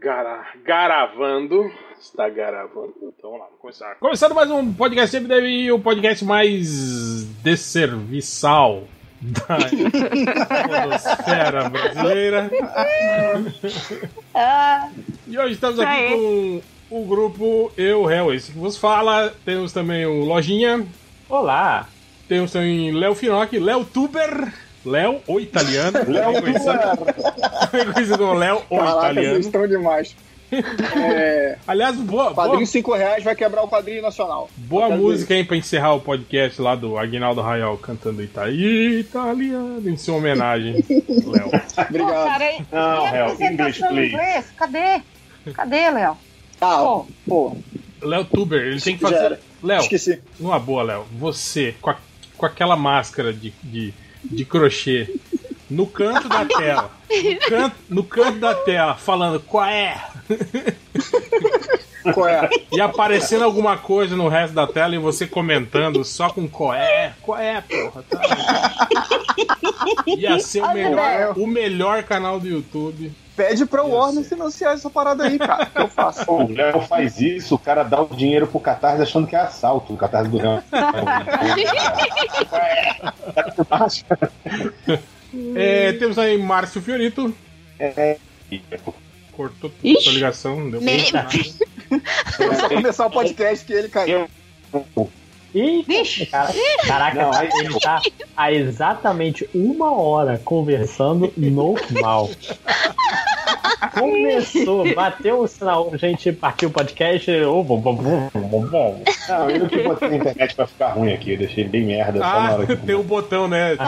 Gara, garavando. Está gravando. Então vamos lá, vamos começar. Começando mais um podcast sempre deve o podcast mais desserviçal da podosfera brasileira. E hoje estamos aqui Aê. com o grupo Eu, Réu, esse que vos fala. Temos também o Lojinha. Olá! Temos também Léo Finocchi, Léo Tuber. Léo, o italiano. Léo conhecido como Léo, o Caraca, italiano. vocês estão demais. É, Aliás, boa, boa, quadrinho 5 reais vai quebrar o quadrinho nacional. boa música, hein, pra encerrar o podcast lá do Aguinaldo Raiol cantando Ita italiano em sua homenagem, Léo. Pô, Obrigado. cara, e, Não, Léo, please. inglês? Cadê? Cadê, Léo? Ah, Pô. pô, Léo Tuber, ele tem que fazer. Léo, esqueci. numa boa, Léo, você, com, a- com aquela máscara de, de, de crochê, no canto da tela, no canto, no canto da tela, falando qual é? Qual é? E aparecendo alguma coisa no resto da tela e você comentando só com qual é? Qual é, porra? Tá? Ia ser o melhor, o melhor canal do YouTube. Pede pra. Warner financiar essa parada aí, cara. que Eu faço. Pô, o Léo faz isso, o cara dá o dinheiro pro Catarse achando que é assalto, o Catarse do Léo. É, temos aí Márcio Fiorito. É, Cortou Ixi. sua ligação, não deu pra começar o podcast que ele caiu. Ih, Vixe, cara, caraca, Não, aí- ele tá há exatamente uma hora conversando normal. Começou, bateu o sinal, a gente partiu o podcast. ô, bom, bom, bom, bom, bom. Não, eu que botei na internet pra ficar ruim aqui, eu deixei bem merda só na Ah, hora que. tem o botão, né? Tipo,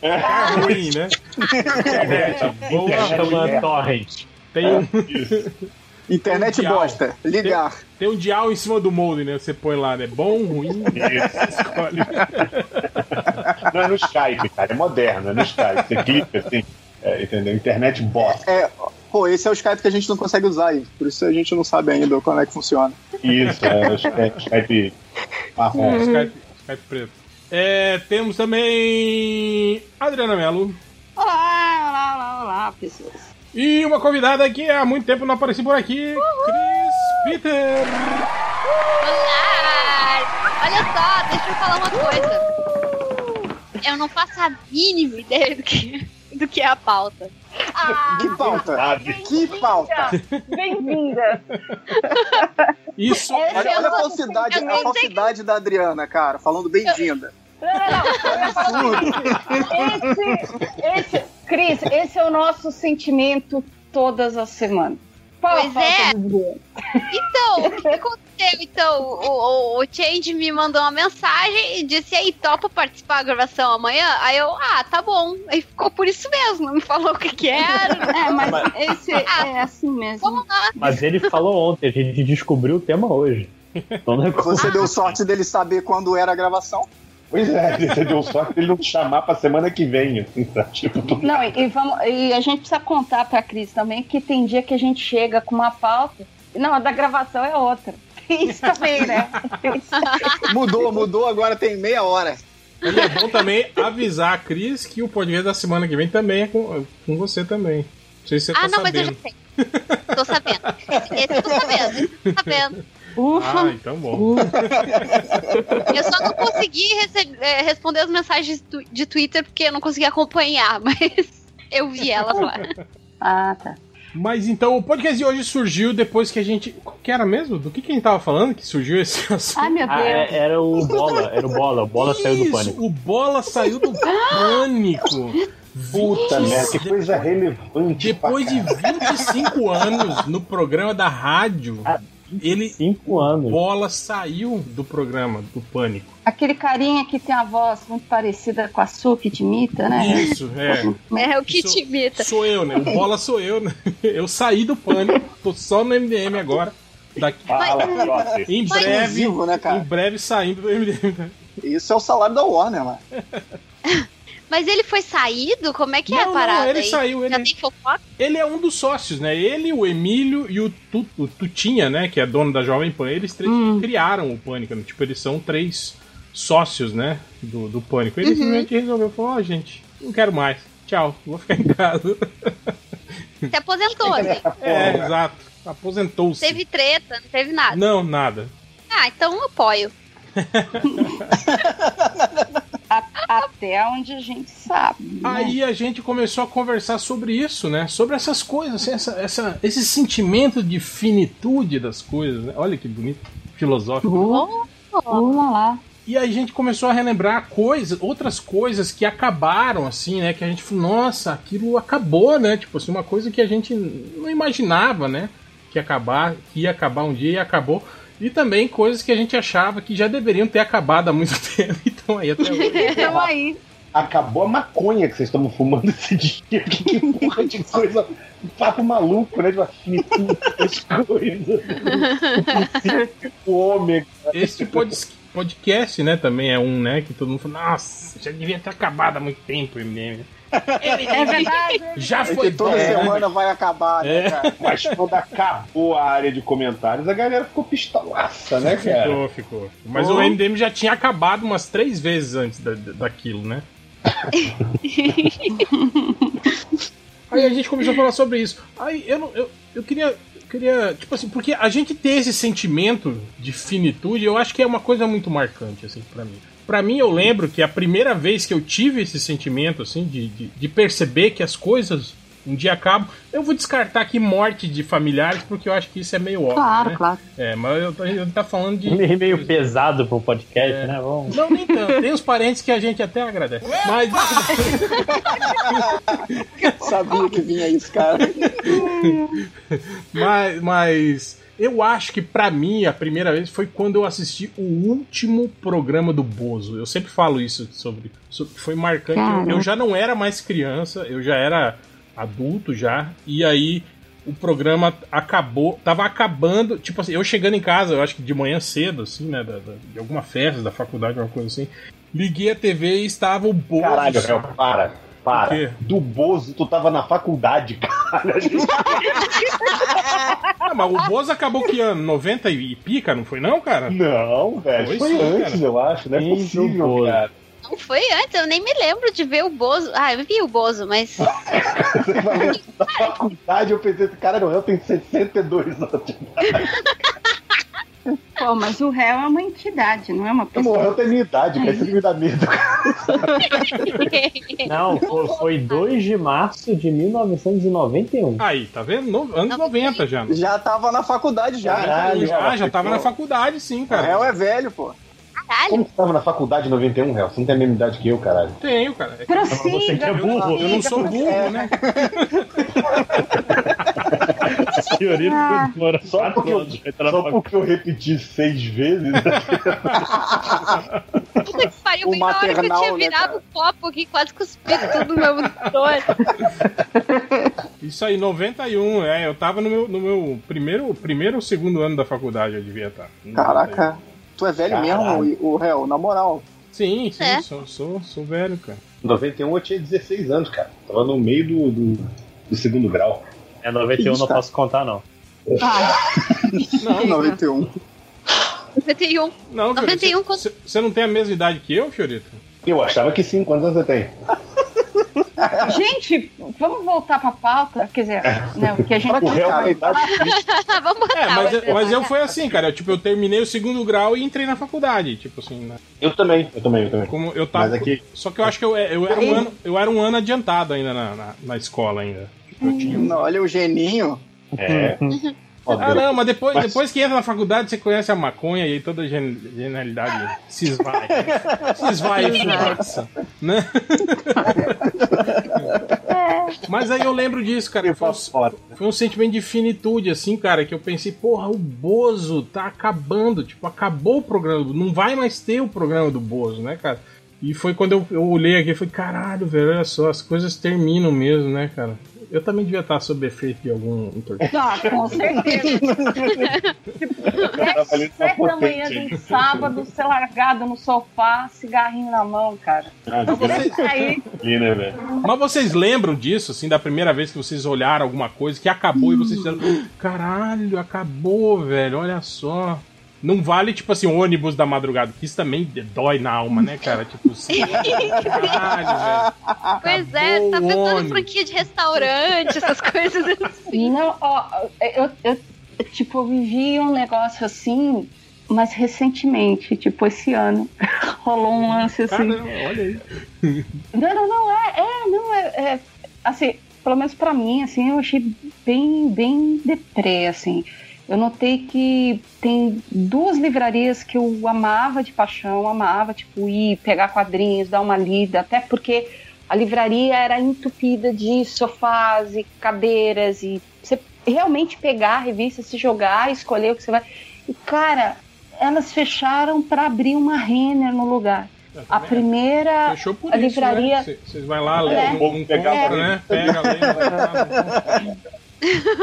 tá ruim, né? Internet boa, Internet Chama merda. Torrent. tem um, Internet bosta. Ligar. tem um dial em cima do molde, né? Você põe lá, né? Bom, ruim, Isso. escolhe. Não é no Skype, cara, é moderno, é no Skype. Você clica assim, é, entendeu? Internet bosta. É, pô, esse é o Skype que a gente não consegue usar aí. Por isso a gente não sabe ainda como é que funciona. Isso, é o Skype, Skype marrom. Skype, Skype preto. É, temos também Adriana Mello. olá, olá, olá, olá, pessoas. E uma convidada que há muito tempo não apareci por aqui, Chris Peter. Olá! Olha só, deixa eu falar uma coisa. Eu não faço a mínima ideia do que, do que é a pauta. Que pauta? Que pauta? Bem-vinda. Isso É, Olha, olha a Eu- falsidade, eu a falsidade da Adriana, cara, falando bem-vinda. Não, não, eu ia falar esse, esse, Cris, esse é o nosso sentimento todas as semanas. Qual Pois é. Então, o que aconteceu? Então, o, o, o Change me mandou uma mensagem e disse: aí, topa participar da gravação amanhã? Aí eu, ah, tá bom. Aí ficou por isso mesmo, não me falou o que que era. É, mas esse é assim mesmo. Vamos lá. Mas ele falou ontem, a gente descobriu o tema hoje. Então, não é Você deu sorte dele saber quando era a gravação? Pois é, você deu sorte dele não te chamar pra semana que vem. Assim, tá? Tipo, tu- Não, e, e vamos, e a gente precisa contar pra Cris também que tem dia que a gente chega com uma pauta. Não, a da gravação é outra. Isso também, né? Mudou, mudou, agora tem meia hora. E é bom também avisar a Cris que o podcast da semana que vem também é com, com você também. Não sei se você Ah, tá não, mas eu sabendo. já sei. Tô sabendo. Esse eu tô sabendo. Tô sabendo. Ufa. Ah, então bom. Eu só não consegui rece- eh, responder as mensagens de Twitter porque eu não consegui acompanhar, mas eu vi elas lá. Ah, tá. Mas então, o podcast de hoje surgiu depois que a gente. Qual que era mesmo? Do que, que a gente tava falando que surgiu esse assunto? Ai, meu Ah, Deus. é- era o Bola, era o Bola, o Bola saiu do Isso, pânico. O Bola saiu do pânico. Puta 20 merda, que coisa relevante. Depois de 25 anos no programa da rádio, Ah, ele. Cinco anos. Bola saiu do programa do Pânico. Aquele carinha que tem a voz muito parecida com a Su que te imita, né? Isso, é. É o que Sou- te imita. Sou eu, né? O Bola sou eu, né? Eu saí do Pânico, tô só no MDM agora. Daqui, Fala, Flossi. em breve, né, em cara? breve saindo do MDM. Isso é o salário da Warner, mano. Mas ele foi saído? Como é que é Não, a não, parada ele aí? saiu, ele- Já tem fofoca? Ele é um dos sócios, né? Ele, o Emílio e o, Tu- o Tutinha, né? Que é dono da Jovem Pan, eles três Hum. criaram o Pânico. né? Tipo, eles são três sócios, né? Do, do Pânico. Ele Uhum. simplesmente resolveu, falou, ó, gente, não quero mais. Tchau, vou ficar em casa. Se aposentou, assim. É, exato. Aposentou-se. Teve treta, não teve nada. Não, nada. Ah, então eu apoio. Até onde a gente sabe. né? Aí a gente começou a conversar sobre isso, né? Sobre essas coisas, assim, essa, essa, esse sentimento de finitude das coisas. Né? Olha que bonito, filosófico. Uh, Vamos lá. E aí a gente começou a relembrar coisas, outras coisas que acabaram, assim, né? Que a gente falou, nossa, aquilo acabou, né? Tipo assim, uma coisa que a gente não imaginava, né? Que acabar, que ia acabar um dia e acabou. E também coisas que a gente achava que já deveriam ter acabado há muito tempo. Então aí até hoje. Então aí. Acabou a maconha que vocês estão fumando esse dia. Que, que porra de coisa. Um papo maluco, né? De uma das coisas. O ômega. Esse pod- podcast, né, também é um, né? Que todo mundo fala, nossa, já devia ter acabado há muito tempo o MDM. É verdade. Já É foi que toda bom, né? semana vai acabar, né, É. cara? Mas quando acabou a área de comentários, a galera ficou pistolaça, né, cara? Ficou, ficou. Mas Oh. o MDM já tinha acabado umas três vezes antes da, da- daquilo, né? Aí a gente começou a falar sobre isso. Aí eu, não, eu, eu queria. eu queria. Tipo assim, porque a gente ter esse sentimento de finitude, eu acho que é uma coisa muito marcante, assim, pra mim. Pra mim, eu lembro que a primeira vez que eu tive esse sentimento, assim, de, de, de perceber que as coisas um dia acabam, eu vou descartar aqui morte de familiares, porque eu acho que isso é meio óbvio. Claro, né? claro. É, mas eu tô, eu tá falando de. Meio, meio pesado pro podcast, É. né? Vamos. Não, nem tanto. Tem uns parentes que a gente até agradece. Mas. Sabia que vinha isso, cara. mas, mas eu acho que pra mim a primeira vez foi quando eu assisti o último programa do Bozo. Eu sempre falo isso sobre. sobre foi marcante. Eu já não era mais criança, eu já era adulto já. E aí o programa acabou, tava acabando, tipo assim, eu chegando em casa, eu acho que de manhã cedo, assim, né, da- da- de alguma festa da faculdade, alguma coisa assim, liguei a TV e estava o Bozo. Caralho, Réu, para. O quê? Para. Do Bozo, tu tava na faculdade, cara. Ah, mas o Bozo acabou que ano? 90 e pica, não foi não, cara? Não, velho. Foi Foi, sim, antes, cara. eu acho. Não é Sim, possível, Bozo. cara. Não foi antes, eu nem me lembro de ver o Bozo. Ah, eu vi o Bozo, mas. Você falou da faculdade, eu pensei, cara, não, eu tenho 62 anos. Pô, mas o réu é uma entidade, não é uma pessoa. morreu tem minha idade, cara. Isso que me dá medo, cara. Não, foi, foi 2 de março de 1991. Aí, tá vendo? No- anos 90 já. Já tava na faculdade já. Caralho. Já, já tava na faculdade, sim, O cara. réu é velho, pô. Caralho. Como você tava na faculdade em 91, Réu? Você não tem a mesma idade que eu, caralho. Tenho, cara. É que Você que é Prossiga, burro. Eu não sou burro, É. né? Senhorita, Ah. demora Só porque, eu, anos entrar só porque eu repeti seis vezes. Puta que pariu, O bem na hora que eu maternal, tinha né, virado o copo aqui, quase cuspido tudo no meu monitor. Isso aí, 91, é. Eu tava no meu, no meu primeiro, primeiro ou segundo ano da faculdade, eu devia estar. Caraca. Tu é velho Caralho. mesmo, o réu, na moral. Sim, sim, É. sou, sou, sou velho, cara. Em 91 eu tinha 16 anos, cara. Tava no meio do, do, do segundo grau. É 91, não posso contar, não. Ah, Não, não. 91. 91. Não, 91 Fiorito, você- Você não tem a mesma idade que eu, Fiorito? Eu achava que sim. Quantos anos você tem? gente, vamos voltar pra pauta. Quer dizer, né, o que a gente. O réu na idade Vamos botar. É, mas, eu- mas eu fui assim, cara. Eu, tipo, eu terminei o segundo grau e entrei na faculdade. Tipo assim, né? Eu também, eu também, eu também. Como eu tava. Mas aqui- Só que eu acho que eu, eu, era, um ano, eu era um ano adiantado ainda na, na, na escola ainda. Não, olha o geninho. É. Ah, não, mas depois, Mas- depois que entra na faculdade, você conhece a maconha e aí toda a gen- genialidade se esvai. Se esvai e passa, né? Mas aí eu lembro disso, cara. Foi um, fora. foi um sentimento de finitude, assim, cara, que eu pensei, porra, o Bozo tá acabando. Tipo, acabou o programa. do- Não vai mais ter o programa do Bozo, né, cara? E foi quando eu, eu olhei aqui e falei, caralho, velho, olha só, as coisas terminam mesmo, né, cara? Eu também devia estar sob efeito de algum entorpecente. Ah, com certeza. Tava ali Tipo, Sete da manhã de um sábado, ser largado no sofá, cigarrinho na mão, cara. Ah, aí, velho? Mas vocês lembram disso, assim, da primeira vez que vocês olharam alguma coisa que acabou e vocês fizeram. Caralho, acabou, velho, olha só. Não vale, tipo assim, ônibus da madrugada, que isso também dói na alma, né, cara? Tipo, assim, caralho, velho. Pois é, tá pensando em franquia de restaurante, essas coisas assim. Não, ó, eu, eu, tipo, eu vivi um negócio assim, mas recentemente, tipo, esse ano, rolou um lance assim. Caramba, olha aí. Não, não, não, é, é, não, é, é, assim, pelo menos pra mim, assim, eu achei bem, bem deprê, assim. Eu notei que tem duas livrarias que eu amava de paixão, amava, tipo, ir pegar quadrinhos, dar uma lida, até porque a livraria era entupida de sofás e cadeiras e você realmente pegar a revista, se jogar, escolher o que você vai. E, cara, elas fecharam pra abrir uma Renner no lugar. A primeira Fechou por a isso, livraria- né? Cê- Vocês vai lá, É. não Pegar compra, a né? Pega, lê, vai lá,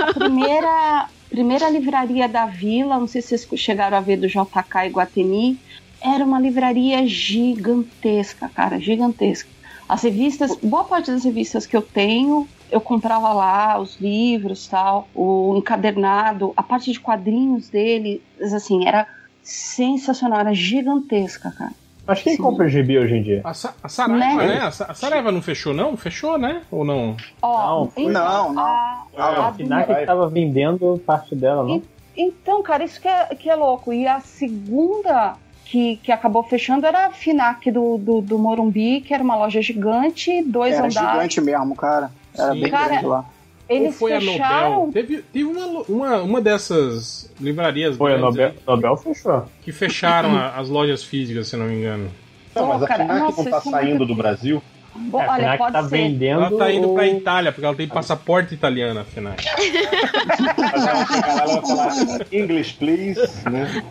A primeira, primeira livraria da vila, não sei se vocês chegaram a ver do JK Iguatemi, era uma livraria gigantesca, cara, gigantesca. As revistas, boa parte das revistas que eu tenho, eu comprava lá, os livros tal, o encadernado, a parte de quadrinhos dele, assim, era sensacional, era gigantesca, cara. Mas quem Sim. compra gibi hoje em dia? A, Sa- a Saraiva, Né? né? A, Sa- a Saraiva não fechou, não? Fechou, né? Ou não? Ó, Não, foi- então, Não, não. A, a A do- FINAC que tava vendendo parte dela, não? Então, cara, isso que é, que é louco. E a segunda que, que acabou fechando era a FINAC do, do, do Morumbi, que era uma loja gigante, dois Era andares. gigante mesmo, cara. Era Sim. bem Cara, grande lá. Ou Eles foi a fecharam. Nobel? Teve, teve uma, uma, uma dessas livrarias Foi, a Nobel, aí Nobel fechou. que fecharam a- as lojas físicas, se não me engano. Não, mas a nossa, não tá é saindo do Brasil. Bom, É, a olha, FINAC pode tá ser. vendendo. Ela tá indo pra Itália, porque ela tem passaporte italiano, afinal. English, please. Né?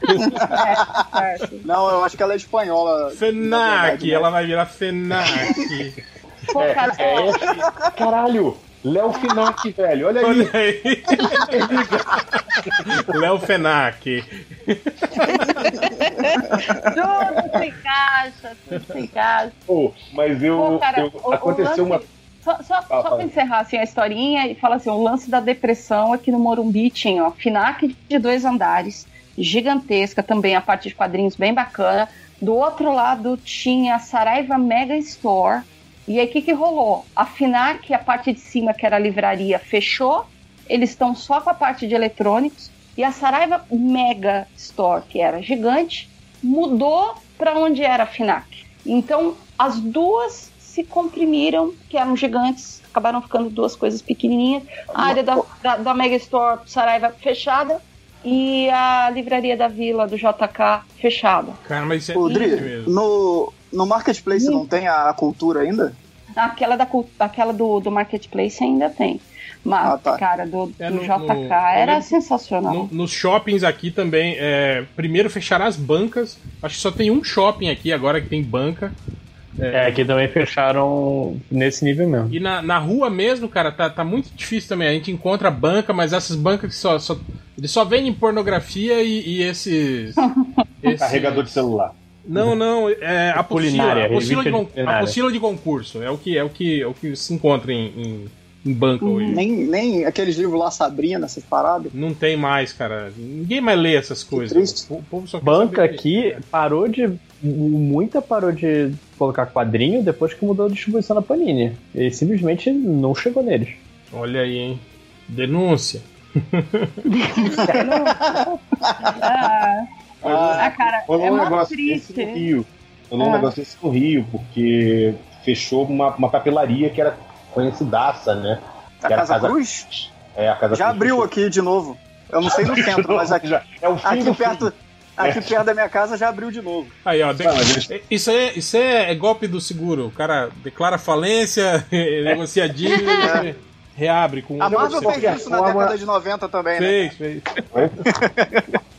É. Não, eu acho que ela é espanhola. na FENAC, verdade, né? ela vai virar FENAC. Pô, cara, É, é Caralho, Léo Finac, velho. Olha aí. Olha aí. Léo FENAC. tudo se encaixa, tudo se encaixa. Pô, mas eu, Pô, cara, eu- o- o aconteceu lance- uma. Só, só, só fala. pra encerrar assim, a historinha e falar assim: o lance da depressão aqui no Morumbi tinha ó, FINAC de dois andares, gigantesca também, a parte de quadrinhos bem bacana. Do outro lado tinha a Saraiva Mega Store. E aí o que, que rolou? A FINAC, a parte de cima, que era a livraria, fechou. Eles estão só com a parte de eletrônicos. E a Saraiva Mega Store, que era gigante, mudou para onde era a FINAC. Então, as duas se comprimiram, que eram gigantes, acabaram ficando duas coisas pequenininhas. A área da, da, da Mega Store Saraiva fechada e a livraria da Vila, do JK, fechada. Cara, mas isso é mesmo. no, no Marketplace não tem a, a cultura ainda? Aquela, da, aquela do, do Marketplace ainda tem. Mas, Ah, tá. cara, do, É, do no- JK no- era sensacional. No- nos shoppings aqui também, é, primeiro fecharam as bancas. Acho que só tem um shopping aqui agora que tem banca. É, aqui também fecharam nesse nível mesmo. E na, na rua mesmo, cara, tá, tá muito difícil também. A gente encontra banca, mas essas bancas que só. só eles só vendem pornografia e, e esses. esse- Carregador de celular. Não, não, é a apostila, apostila, de, con- apostila de concurso. É o que, é o que, é o que se encontra em, em, em banca hoje. Nem, nem aqueles livros lá, Sabrina, essas paradas. Não tem mais, cara. Ninguém mais lê essas coisas. triste. O povo só quer Banca aqui parou de. Muita parou de colocar quadrinho depois que mudou a distribuição da Panini. E simplesmente não chegou neles. Olha aí, hein? Denúncia. Ah, ah, cara, Rolou é um negócio desse triste. no Rio. Rolou um Ah. negócio desse no Rio, porque fechou uma, uma papelaria que era conhecidaça, né? A era Casa Cruz? É, a Casa Já Cruz abriu fechou. aqui de novo. Eu não sei no centro, mas aqui, Já- é o fim aqui do perto. fim. Aqui perto da minha casa já abriu de novo. Aí, ó. eles- Isso, é, isso é, é golpe do seguro. O cara declara falência, negocia dívida e reabre com A Marvel fez isso na década de 90 também, né? Fez, fez.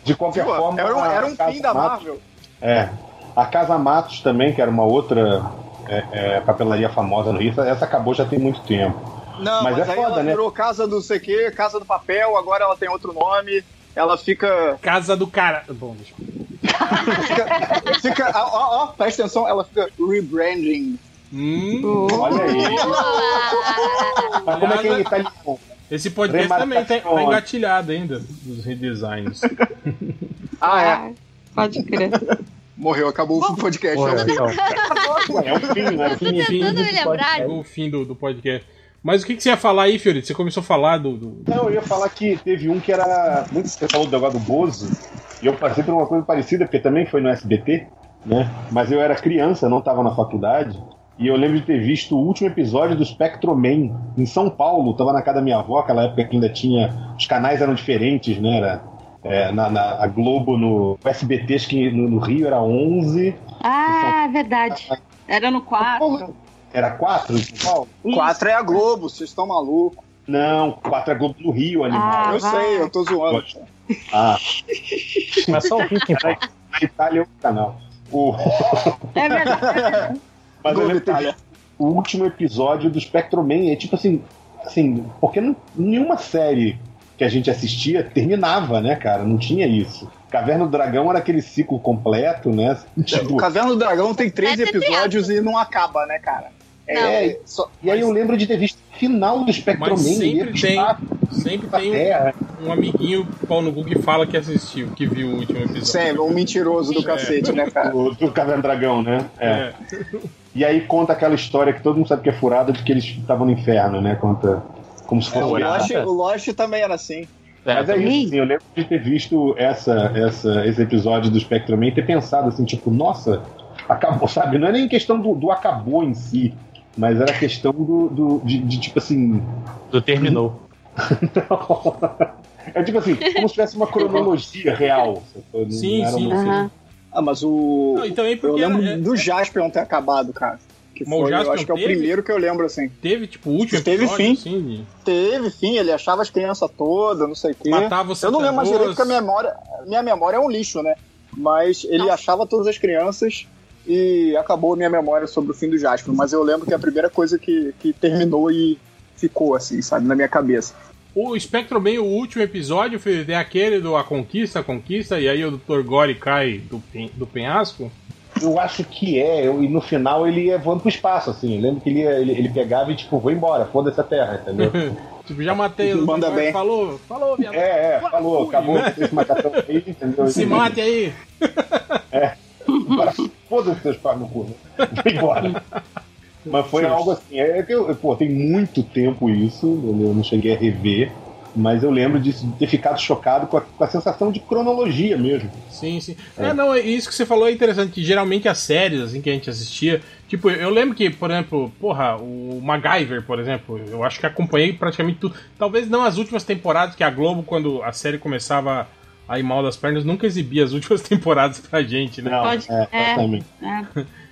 De qualquer Pô, forma. era um, era um Casa fim da Matos- Marvel. É. A Casa Matos também, que era uma outra é, é, papelaria famosa no Rio, essa- essa acabou já tem muito tempo. Não, Mas mas, é aí foda, ela né? virou Casa do sei quê, Casa do Papel, agora ela tem outro nome. Ela fica. Casa do cara. Bom, deixa eu... fica, fica ó, ó, ó, presta atenção, ela fica rebranding. Hum, Olha aí. Mas como é que é italiano? esse podcast também tá, tá engatilhado ainda, dos redesigns. Ah, é. Pode crer. Morreu, acabou o podcast. Porra, é o fim. É o fim, né? Tô tentando me lembrar. Chegou o fim do, do podcast. Mas o que, que você ia falar aí, Fiorito? Você começou a falar do. do- Não, eu ia falar que teve um que era. Muito você falou do negócio do Bozo, e eu passei por uma coisa parecida, porque também foi no SBT, né? Mas eu era criança, não estava na faculdade, e eu lembro de ter visto o último episódio do Spectroman em São Paulo. Tava na casa da minha avó, aquela época que ainda tinha. Os canais eram diferentes, né? Era, é, na, na- a Globo no o SBT, acho que no, no Rio era 11. Ah, é verdade. Era no 4. Era 4 em São Paulo? Quatro é a Globo, vocês estão malucos. Não, 4 é Globo no Rio, animal. Ah, eu vai. sei, eu tô zoando. Ah, Mas só o Rio que importa. na Itália é outro canal. O... É verdade. Mas eu Globo Itália. visto o último episódio do Spectroman. É tipo assim, assim, porque não, nenhuma série que a gente assistia terminava, né, cara? Não tinha isso. Caverna do Dragão era aquele ciclo completo, né? O Tipo, Caverna do Dragão tem três É episódios e não acaba, né, cara? É, só- e aí eu lembro de ter visto o final do Spectroman. Mas sempre e tem- lá Sempre tem terra. um, um amiguinho pau no cu que fala que assistiu, que viu o último episódio. Sempre, um mentiroso do cacete, né, cara? Do, do Caverna Dragão, né? É. É. E aí conta aquela história que todo mundo sabe que é furada de que eles estavam no inferno, né? Conta como se É, fosse o, nada. Lost, o Lost também era assim. Mas é isso, assim, eu lembro de ter visto essa, essa, esse episódio do Spectrum e ter pensado assim, tipo, nossa, acabou, sabe? Não é nem questão do, do acabou em si, mas era questão do, do de, de, tipo assim. Do terminou. é tipo assim, como se tivesse uma cronologia real. Não Sim, era sim. Aham. Ah, mas o. Não, e também eu porque lembro era- é- do Jaspion ter acabado, cara. Que Mas foi, eu acho que é o teve? primeiro que eu lembro, assim. Teve, tipo, o último Teve episódio, fim. assim, de... Teve, fim, ele achava as crianças todas, não sei o quê. matava os Eu não lembro mais direito porque a memória, minha memória é um lixo, né? Mas ele Nossa. achava todas as crianças e acabou a minha memória sobre o fim do Jasper. Mas eu lembro que a primeira coisa que, que terminou e ficou, assim, sabe, na minha cabeça. O Spectrum bem o último episódio foi é aquele do A Conquista, a Conquista, e aí o Dr. Gore cai do, pen- do penhasco. Eu acho que é, eu- e no final ele ia voando pro espaço, assim. Eu lembro que ele, ia- ele, ele pegava e, tipo, vou embora, foda-se a terra, entendeu? tipo, já matei o. Manda bem. falou, falou, viado. É, é, falou, Fui, acabou né? esse macacão aí, entendeu? Se mate aí. Agora, Foda-se seus pais no cu, né? Embora. Mas foi algo assim, é que eu, pô, tem muito tempo isso, eu não cheguei a rever, mas eu lembro de ter ficado chocado com a, com a sensação de cronologia mesmo. Sim, sim. É, não, é isso que você falou é interessante, que geralmente as séries, assim, que a gente assistia, tipo, eu lembro que, por exemplo, porra, o MacGyver, por exemplo, eu acho que acompanhei praticamente tudo. Talvez não as últimas temporadas, que a Globo, quando a série começava a ir mal das pernas, nunca exibia as últimas temporadas pra gente, né? Não, Pode- é, é. exatamente.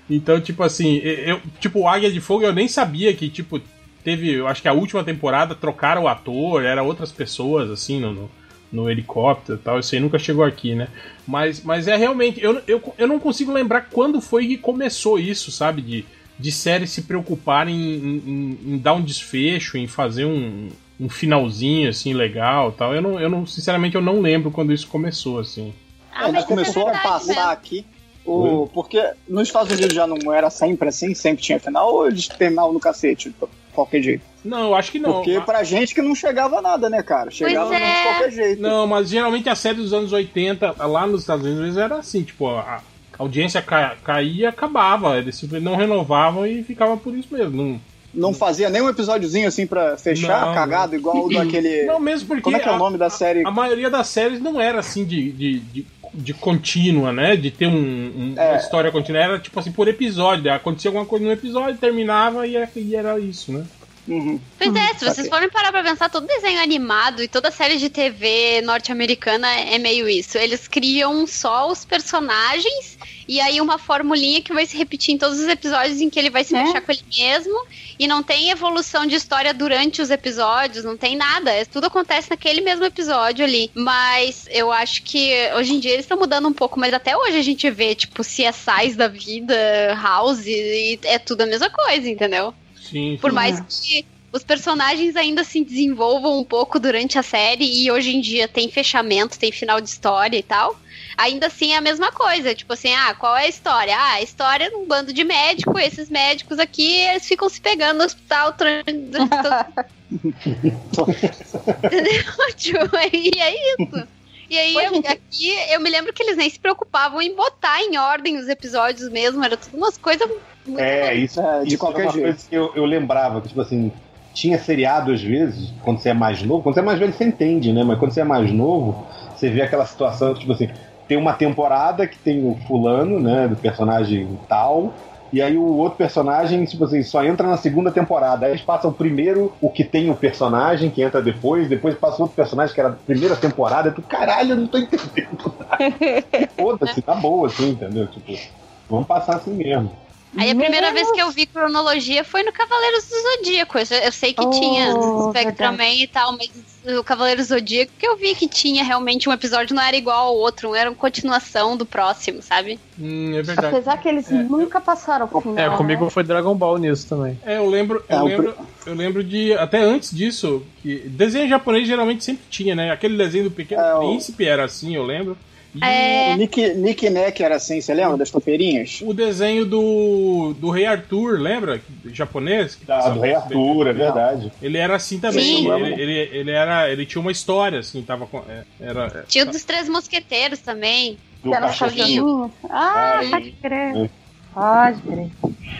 Então, tipo assim, eu, tipo, o Águia de Fogo eu nem sabia que, tipo, teve, eu acho que a última temporada trocaram o ator, era outras pessoas, assim, no, no, no helicóptero e tal, isso aí nunca chegou aqui, né? Mas, mas é realmente, eu, eu, eu não consigo lembrar quando foi que começou isso, sabe? De, de séries se preocuparem em, em, em dar um desfecho, em fazer um, um finalzinho, assim, legal tal. Eu não, eu não, sinceramente, eu não lembro quando isso começou, assim. Ah, a mas gente começou é a verdade passar mesmo. aqui. O, porque nos Estados Unidos já não era sempre assim, sempre tinha final, ou eles terminavam no cacete, de qualquer jeito. Não, acho que não. Porque pra gente que não chegava nada, né, cara? Chegava Pois é. de qualquer jeito. Não, mas geralmente a série dos anos 80, lá nos Estados Unidos, era assim, tipo, a a audiência ca- caía e acabava. Eles simplesmente não renovavam e ficava por isso mesmo. Não, Não fazia nem um episódiozinho assim pra fechar, Não. cagado, igual o daquele. não mesmo porque Como é que é o nome da série? a maioria das séries não era assim de, de, de, de contínua, né? De ter um, um- uma É. história contínua. Era tipo assim, por episódio. Acontecia alguma coisa no episódio, terminava e, é- e era isso, né? Uhum. Pois é, se vocês saquei. forem parar pra pensar, todo desenho animado e toda série de TV norte-americana é meio isso. Eles criam só os personagens e aí uma formulinha que vai se repetir em todos os episódios em que ele vai se É. fechar com ele mesmo. E não tem evolução de história durante os episódios, não tem nada. É- Tudo acontece naquele mesmo episódio ali. Mas eu acho que hoje em dia eles estão mudando um pouco, mas até hoje a gente vê, tipo, CSIs da vida, House, e é tudo a mesma coisa, entendeu? Sim, Por sim. mais que os personagens ainda se desenvolvam um pouco durante a série e hoje em dia tem fechamento, tem final de história e tal. Ainda assim é a mesma coisa, tipo assim, ah, qual é a história? Ah, a história é um bando de médicos, esses médicos aqui, eles ficam se pegando no hospital. Entendeu? Tipo, e é isso. E aí, eu- aqui, eu me lembro que eles nem se preocupavam em botar em ordem os episódios mesmo. Era tudo umas coisas muito. É, isso, É, de isso qualquer jeito. coisa que eu, eu lembrava, que tipo assim, tinha seriado às vezes, quando você é mais novo, quando você é mais velho você entende, né? Mas quando você é mais novo, você vê aquela situação, tipo assim, tem uma temporada que tem o fulano, né, do personagem tal, e aí o outro personagem, tipo assim, só entra na segunda temporada. Aí eles passam primeiro o que tem o personagem, que entra depois, depois passa outro personagem que era da primeira temporada, tu, caralho, eu não tô entendendo nada. Foda-se, tá boa, assim, entendeu? Tipo, vamos passar assim mesmo. Aí a primeira Menos- vez que eu vi cronologia foi no Cavaleiros do Zodíaco. Eu, eu sei que Oh, tinha Spectrum verdade. Man e tal, mas o Cavaleiros do Zodíaco que eu vi que tinha realmente um episódio não era igual ao outro, um era uma continuação do próximo, sabe? Hum, é verdade. Apesar que eles É, nunca passaram pro final. É, né? comigo foi Dragon Ball nisso também. É, eu lembro, eu É, lembro, eu lembro de até antes disso que desenho japonês geralmente sempre tinha, né? Aquele desenho do Pequeno É, o- Príncipe era assim, eu lembro. E É. O Nick, Nick Neck era assim, você lembra das topeirinhas? o desenho do, do Rei Arthur, lembra? Japonês? que Da, passava do Rei Arthur, é verdade. Ele era assim também. Sim. Ele, ele, ele era, ele tinha uma história assim, tava com, é, era Tinha o dos Três Mosqueteiros também. Do Que era. Ah, pode crer. é. Pode crer.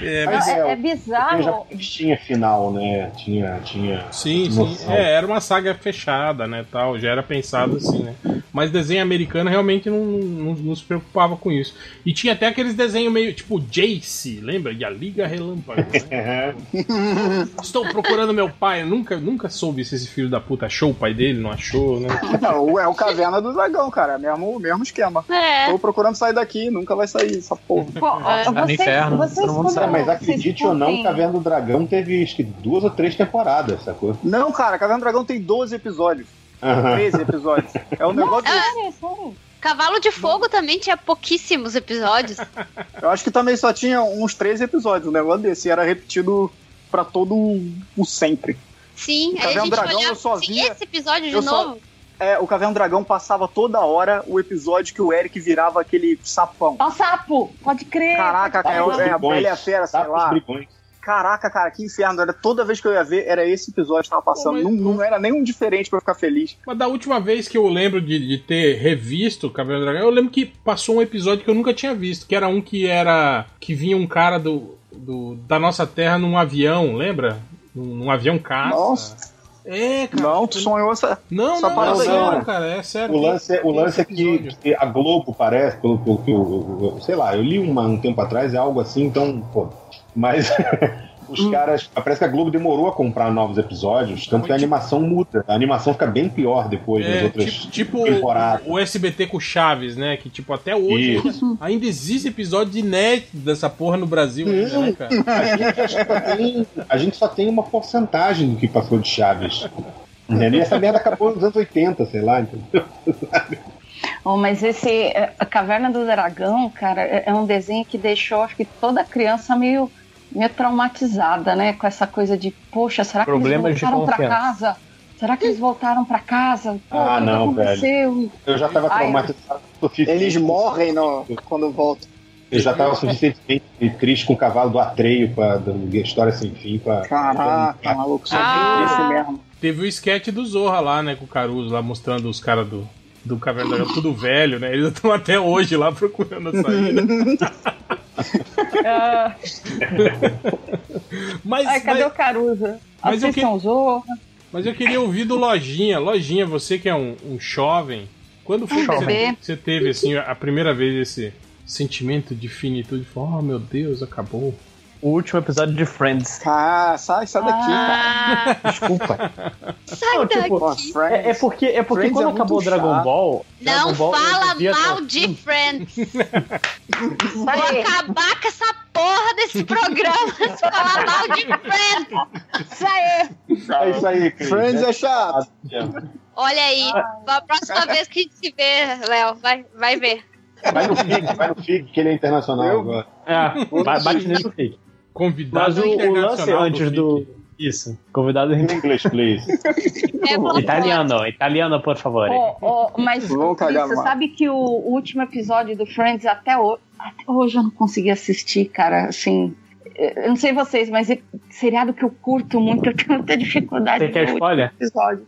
é, Mas É, é, é o- bizarro. Já tinha final, né? Tinha. tinha Sim, sim. É, era uma saga fechada, né, tal, já era pensado assim, né. Mas desenho americano realmente não, não, não se preocupava com isso. E tinha até aqueles desenhos meio tipo Jace, lembra? E a Liga Relâmpago, né? Estou procurando meu pai. Eu nunca, nunca soube se esse filho da puta achou o pai dele, não achou, né? Não, é o Caverna do Dragão, cara. Mesmo, mesmo esquema. É. Tô procurando sair daqui, nunca vai sair essa porra. Pô, no inferno, vocês todo mundo sabe, É, mas acredite ou não, Caverna do Dragão teve acho que duas ou três temporadas, sacou? Não, cara, Caverna do Dragão tem 12 episódios. Aham. 13 episódios. É um negócio. Sério, sério. Cavalo de Fogo também tinha pouquíssimos episódios. Eu acho que também só tinha uns 13 episódios. Um negócio desse. E era repetido pra todo o sempre. Sim, aí a Caverna do gente Dragão olhava eu só assim, via- esse episódio de eu só- novo. É, o Caverna do Dragão passava toda hora o episódio que o Eric virava aquele sapão. Ó, sapo! Pode crer. Caraca, cara, é, é a brigões. Bela e a Fera, sei lá. Caraca, cara, que inferno. Era toda vez que eu ia ver, era esse episódio que tava passando. Pô, mas- não, não era nenhum diferente pra eu ficar feliz. Mas da última vez que eu lembro de, de ter revisto Caverna do Dragão, eu lembro que passou um episódio que eu nunca tinha visto, que era um que era. que vinha um cara do, do da nossa terra num avião, lembra? Num, num avião caça. Nossa. É, cara. Não, tu sonhou essa. Não, Só não, parada é sério, né? cara, é sério. O lance, é- o lance é esse que, que a Globo parece, pelo pelo que eu, eu- sei lá, eu li uma, um tempo atrás, é algo assim, então, pô. Mas os Hum. caras. Parece que a Globo demorou a comprar novos episódios, tanto que a animação muda. A animação fica bem pior depois das É, outras tipo, tipo temporadas. o, o SBT com Chaves, né? Que tipo, até hoje Isso. ainda existe episódio inédito dessa porra no Brasil, ainda, né, cara? A gente, só tem, a gente só tem uma porcentagem do que passou de Chaves. Entendeu? E essa merda acabou nos anos 80, sei lá, entendeu? Oh, mas esse é, a Caverna do Dragão, cara, é, é um desenho que deixou acho que toda criança meio, meio traumatizada, né? Com essa coisa de, poxa, será que Problemas eles de voltaram pra confiança. casa? Será que eles voltaram pra casa? Pô, Ah, o que não, aconteceu? Eu já tava Ai, traumatizado suficiente. Eles morrem no, quando voltam. Eu já tava suficientemente triste com o cavalo do Atreio, pra, da história sem fim. Pra, Caraca, maluco, só Ah. esse mesmo. Teve o sketch do Zorra lá, né, com o Caruso, lá mostrando os caras do, do Caverna do tudo velho, né? Eles estão até hoje lá procurando a saída. Mas, ai, cadê mas, o Caruso? mas eu Zorra. mas eu queria ouvir do Lojinha. Lojinha, você que é um, um jovem, quando foi que você, você teve, assim, a primeira vez esse sentimento de finitude? Oh, meu Deus, acabou. O último episódio de Friends. Ah, sai, sai daqui, cara. Ah, Desculpa. sai Não, tipo, daqui. Friends. É, é porque, é porque Friends quando é acabou o Dragon chato. Ball. Não Dragon fala mal de Friends. Vou acabar com essa porra desse programa se falar mal de Friends. isso aí. É isso aí, Cris. Friends é chato. Olha aí, a próxima vez que a gente se vê, Léo, vai, vai ver. Vai no FIG, vai no FIG, que ele é internacional Eu- agora. É, ba- bate nele no fake. Convidado Mas o, o lance internacional antes do. Isso. Convidado em English, please. É, italiano. Italiano, por favor. Ó, ó, mas você sabe que o, o último episódio do Friends até, ho- até hoje eu não consegui assistir, cara. Assim, eu não sei vocês, mas é seriado que eu curto muito, eu tenho muita dificuldade Você quer spoiler? episódio.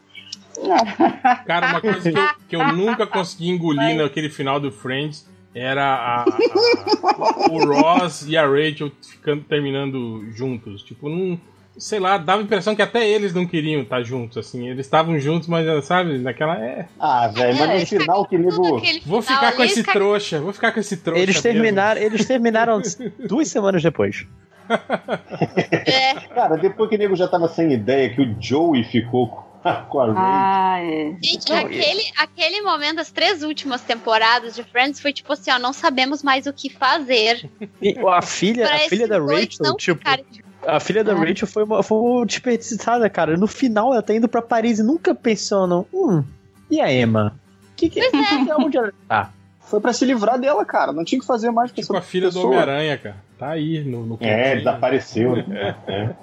Cara, uma coisa que eu, que eu nunca consegui engolir naquele final do Friends era a, a- o Ross e a Rachel ficando terminando juntos. Tipo, não. Sei lá, dava a impressão que até eles não queriam estar juntos, assim. Eles estavam juntos, mas, sabe, naquela. É. Ah, velho, mas no final que nego. Vou ficar com esse trouxa, vou ficar com esse trouxa. Eles mesmo. terminaram, eles terminaram duas semanas depois. É, Cara, depois que o nego já tava sem ideia que o Joey ficou com a. Ah, é. Gente, Não, aquele, aquele momento, as três últimas temporadas de Friends foi tipo assim, ó, não sabemos mais o que fazer. E a filha, a filha da Rachel, não tipo, ficarem- a filha da Ah. Rachel foi uma, foi desperdiçada, cara. No final ela tá indo pra Paris e nunca pensando, hum, e a Emma? Que que, onde ela tá? Foi pra se livrar dela, cara. Não tinha que fazer mais com Tipo essa a filha do pessoa. Homem-Aranha, cara. Tá aí no, no É, desapareceu. né? É.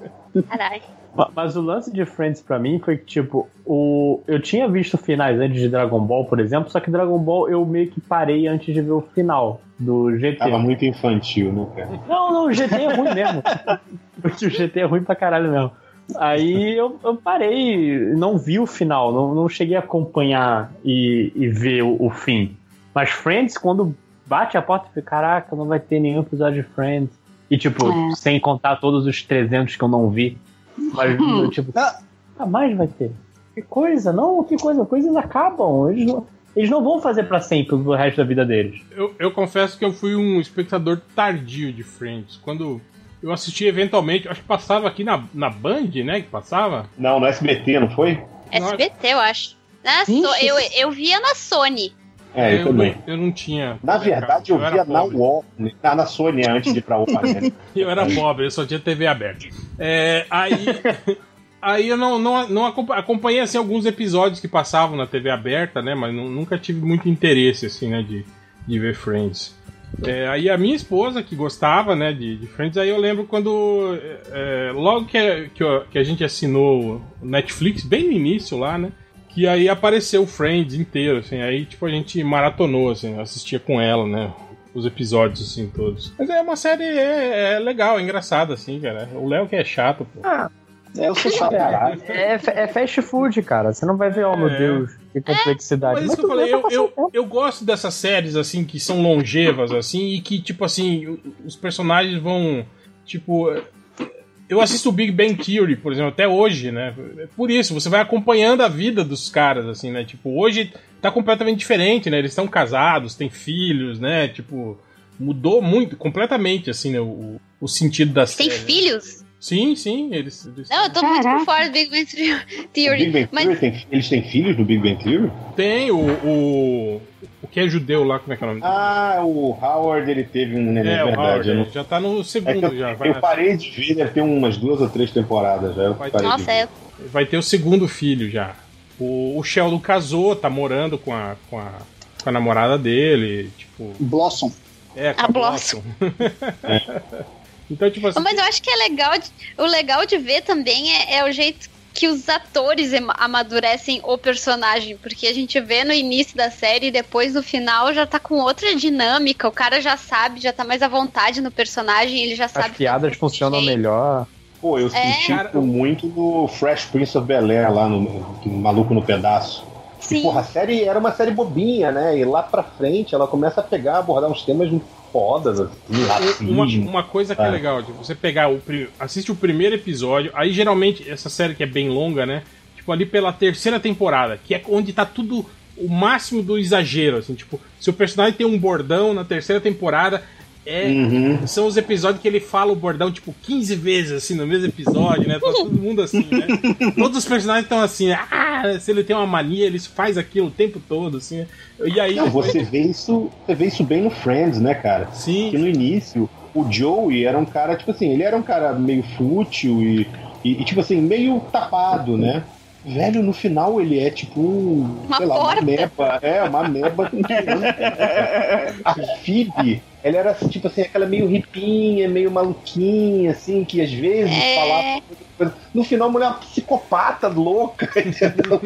Caralho. Ma- Mas o lance de Friends pra mim foi que, tipo, o... eu tinha visto finais antes de Dragon Ball, por exemplo, só que Dragon Ball eu meio que parei antes de ver o final do GT. Tava muito infantil, né, cara? Não, não, o GT é ruim mesmo. o GT é ruim pra caralho mesmo. Aí eu, eu parei, não vi o final, não, não cheguei a acompanhar e, e ver o, o fim. Mas Friends, quando bate a porta, fica, caraca, não vai ter nenhum episódio de Friends. E, tipo, É. sem contar todos os 300 que eu não vi. Mas, tipo, Ah. nunca mais vai ter. Que coisa, não, que coisa, coisas acabam. Eles não, eles não vão fazer pra sempre o resto da vida deles. Eu, eu confesso que eu fui um espectador tardio de Friends. Quando eu assisti eventualmente, acho que passava aqui na, na Band, né? Que passava. Não, no SBT, não foi? SBT, eu acho. Na Vixe. So- eu, eu via na Sony. É, eu, também. Eu não tinha. Na verdade, eu era via na. UOL, na, na Sony antes de ir pra UOL. Né? Eu era pobre, eu só tinha TV aberta. É, aí, aí eu não, não, não acompa- acompanhei assim, alguns episódios que passavam na TV aberta, né? Mas nu- nunca tive muito interesse assim, né? De, de ver Friends. É, aí a minha esposa, que gostava né, de, de Friends, aí eu lembro quando. é, logo que, que, que a gente assinou o Netflix, bem no início lá, né? Que aí apareceu o Friends inteiro, assim. Aí, tipo, a gente maratonou, assim, assistia com ela, né? Os episódios, assim, todos. Mas é uma série é, é legal, é engraçada, assim, cara. O Léo que é chato, pô. É, eu sou chato. É, é fast food, cara. Você não vai ver, oh meu É. Deus, que complexidade. Mas isso que eu falei, pra eu, eu, eu gosto dessas séries, assim, que são longevas, assim, e que, tipo assim, os personagens vão, tipo... Eu assisto o Big Bang Theory, por exemplo, até hoje, né? Por isso, você vai acompanhando a vida dos caras, assim, né? Tipo, hoje tá completamente diferente, né? Eles estão casados, têm filhos, né? Tipo, mudou muito, completamente, assim, né? O, o sentido da Tem série. filhos? Sim, sim, eles... eles Não, eu tô muito Caraca. por fora do Big Bang Theory. Big Bang Mas Theory tem, eles têm filhos no Big Bang Theory? Tem o, o... O que é judeu lá, como é que é o nome? Ah, o Howard ele teve um neném, é, verdade. Howard, é, não- já tá no é segundo, eu, já. Vai, eu parei de ver, deve ter umas duas ou três temporadas já. Eu Vai- Nossa, é. vai ter o segundo filho já. O, o Sheldon casou, tá morando com a, com a, com a namorada dele, tipo... Blossom. É, com A Blossom. então, tipo assim... Mas eu acho que é legal. de- o legal de ver também é, é o jeito que os atores em- amadurecem o personagem. Porque a gente vê no início da série e depois no final já tá com outra dinâmica. O cara já sabe, já tá mais à vontade no personagem, ele já sabe. As piadas funcionam jeito. melhor. Pô, eu É. senti Cara, muito no Fresh Prince of Bel-Air lá no, no Maluco no Pedaço. E, Sim. porra, a série era uma série bobinha, né? E lá pra frente ela começa a pegar, abordar uns temas fodas, assim, racismo. Uma, uma coisa que é É. legal, de você pegar o assiste o primeiro episódio, aí geralmente essa série que é bem longa, né? Tipo ali pela terceira temporada, que é onde tá tudo o máximo do exagero, assim, tipo, se o personagem tem um bordão na terceira temporada, é Uhum. são os episódios que ele fala o bordão, tipo, 15 vezes, assim, no mesmo episódio, né? Tá todo mundo assim, né? Todos os personagens estão assim, ah, se ele tem uma mania, ele faz aquilo o tempo todo, assim. E aí. Não, depois- você vê isso, você vê isso bem no Friends, né, cara? Sim. Que no início, o Joey era um cara, tipo assim, ele era um cara meio fútil e, e, e, tipo assim, meio tapado, né? Velho, no final ele é tipo um, Uma sei lá, uma meba. É, uma meba. A Phoebe, ela era tipo assim, aquela meio ripinha, meio maluquinha, assim, que às vezes É. falava coisa. No final, a mulher é uma psicopata louca, entendeu?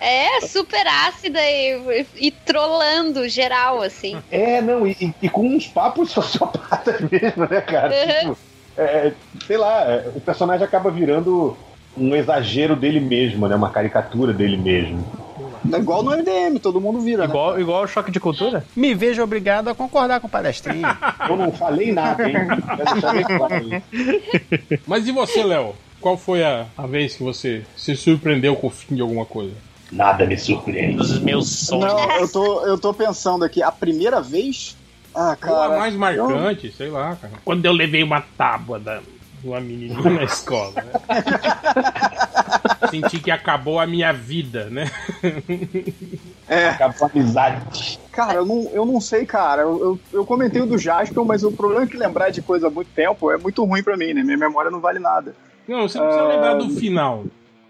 É, super ácida e, e trollando geral, assim. É, não, e, e- e com uns papos sociopatas mesmo, né, cara? Uhum. Tipo, é, sei lá, é, o personagem acaba virando um exagero dele mesmo, né? Uma caricatura dele mesmo. É igual no MDM, todo mundo vira, né? Igual, igual o choque de cultura? Me vejo obrigado a concordar com o palestrinho. Eu não falei nada, hein? Isso. Mas e você, Léo? Qual foi a, a vez que você se surpreendeu com o fim de alguma coisa? Nada me surpreende. Dos meus sonhos. Não, eu tô, eu tô pensando aqui, a primeira vez. Ah, Ou a cara. mais marcante, sei lá, cara. Quando eu levei uma tábua da, uma menininha na escola, né? Senti que acabou a minha vida, né? É, Acabou a amizade. cara, eu não, eu não sei, cara. Eu, eu, eu comentei o do Jasper, mas o problema é que lembrar de coisa há muito tempo é muito ruim pra mim, né? Minha memória não vale nada. Não, você não precisa lembrar do final.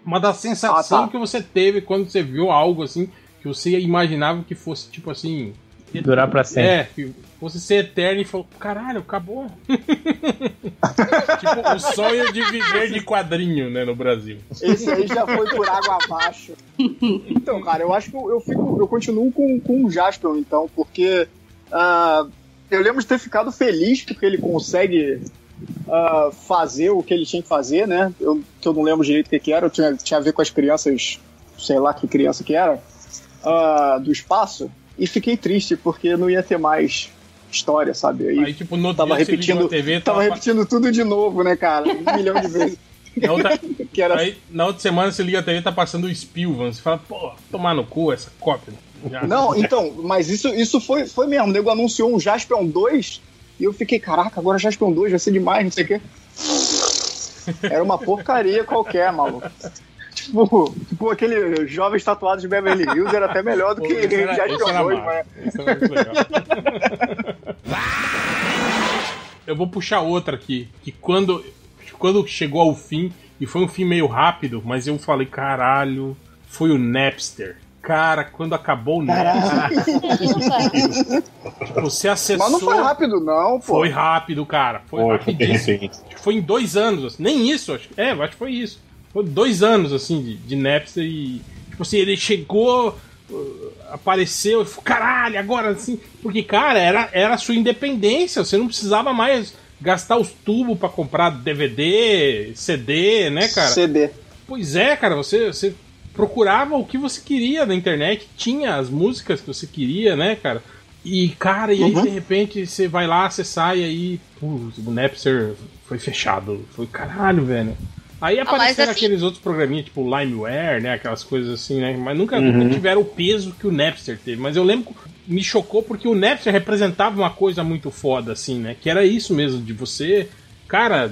Mas da sensação Ah, tá. que você teve quando você viu algo assim, que você imaginava que fosse tipo assim. Durar pra sempre. É, que fosse ser eterno e falou, caralho, acabou. tipo, o sonho de viver de quadrinho, né, no Brasil. Esse aí já foi por água abaixo. Então, cara, eu acho que eu, eu fico, eu continuo com, com o Jasper, então, porque ah, eu lembro de ter ficado feliz porque ele consegue ah, fazer o que ele tinha que fazer, né? Eu, que eu não lembro direito o que, que era, eu tinha, tinha a ver com as crianças, sei lá que criança que era, ah, do espaço, e fiquei triste porque não ia ter mais história, sabe? Aí, Aí, tipo, no tava repetindo, a TV, tava tava, repetindo tudo de novo, né, cara? Um milhão de vezes. na, outra, era aí, na outra semana você liga a TV e tá passando o Spielman. Você fala, pô, tomar no cu essa cópia. Já. Não, então, mas isso, isso foi, foi mesmo. O nego anunciou um Jaspion 2 e eu fiquei, caraca, agora Jaspion 2 vai ser demais, não sei o quê. Era uma porcaria qualquer, maluco. Tipo, tipo aquele jovens tatuados de Beverly Hills era até melhor do Pô, que 2, massa. mas... Esse era muito legal. Eu vou puxar outra aqui, que quando, quando chegou ao fim, e foi um fim meio rápido, mas eu falei, caralho, foi o Napster. Cara, quando acabou o Napster, você acessou. Mas não foi rápido, não, pô. Foi rápido, cara. Foi, Foi, foi de rapidíssimo. repente. Acho que foi em dois anos, nem isso, acho. É, eu acho que foi isso. Foi dois anos, assim, de, de Napster e. Tipo assim, ele chegou, uh, apareceu e falou, caralho, agora assim. Porque, cara, era, era a sua independência, você não precisava mais gastar os tubos pra comprar DVD, CD, né, cara? CD. Pois é, cara, você, você procurava o que você queria na internet, tinha as músicas que você queria, né, cara? E, cara, e aí Uhum. de repente você vai lá, você sai aí, putz, o Napster foi fechado. Foi caralho, velho. Aí mas apareceram assim- aqueles outros programinhas, tipo LimeWare, né? Aquelas coisas assim, né? Mas nunca, Uhum. nunca tiveram o peso que o Napster teve. Mas eu lembro, me chocou porque o Napster representava uma coisa muito foda, assim, né? Que era isso mesmo, de você, cara,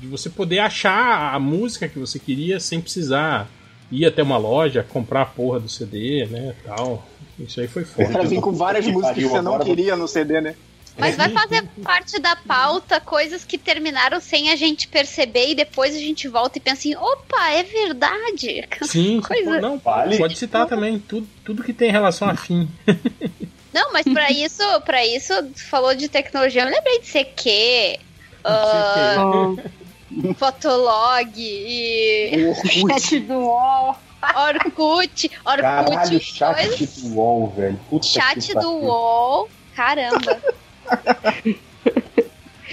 de você poder achar a música que você queria sem precisar ir até uma loja, comprar a porra do CD, né, tal. Isso aí foi foda. cara vem com várias músicas que você não queria no CD, né? Mas vai fazer parte da pauta coisas que terminaram sem a gente perceber e depois a gente volta e pensa assim, opa, é verdade. Sim, Coisa- não, Vale. pode citar também tudo, tudo que tem relação a fim. Não, mas pra isso, para isso, falou de tecnologia, eu lembrei de CQ, ah, Fotolog e Orkut. Chat do UOL. Orkut, Orkut, Caralho, chat coisa- do UOL, velho. Puta chat que do. UOL, caramba.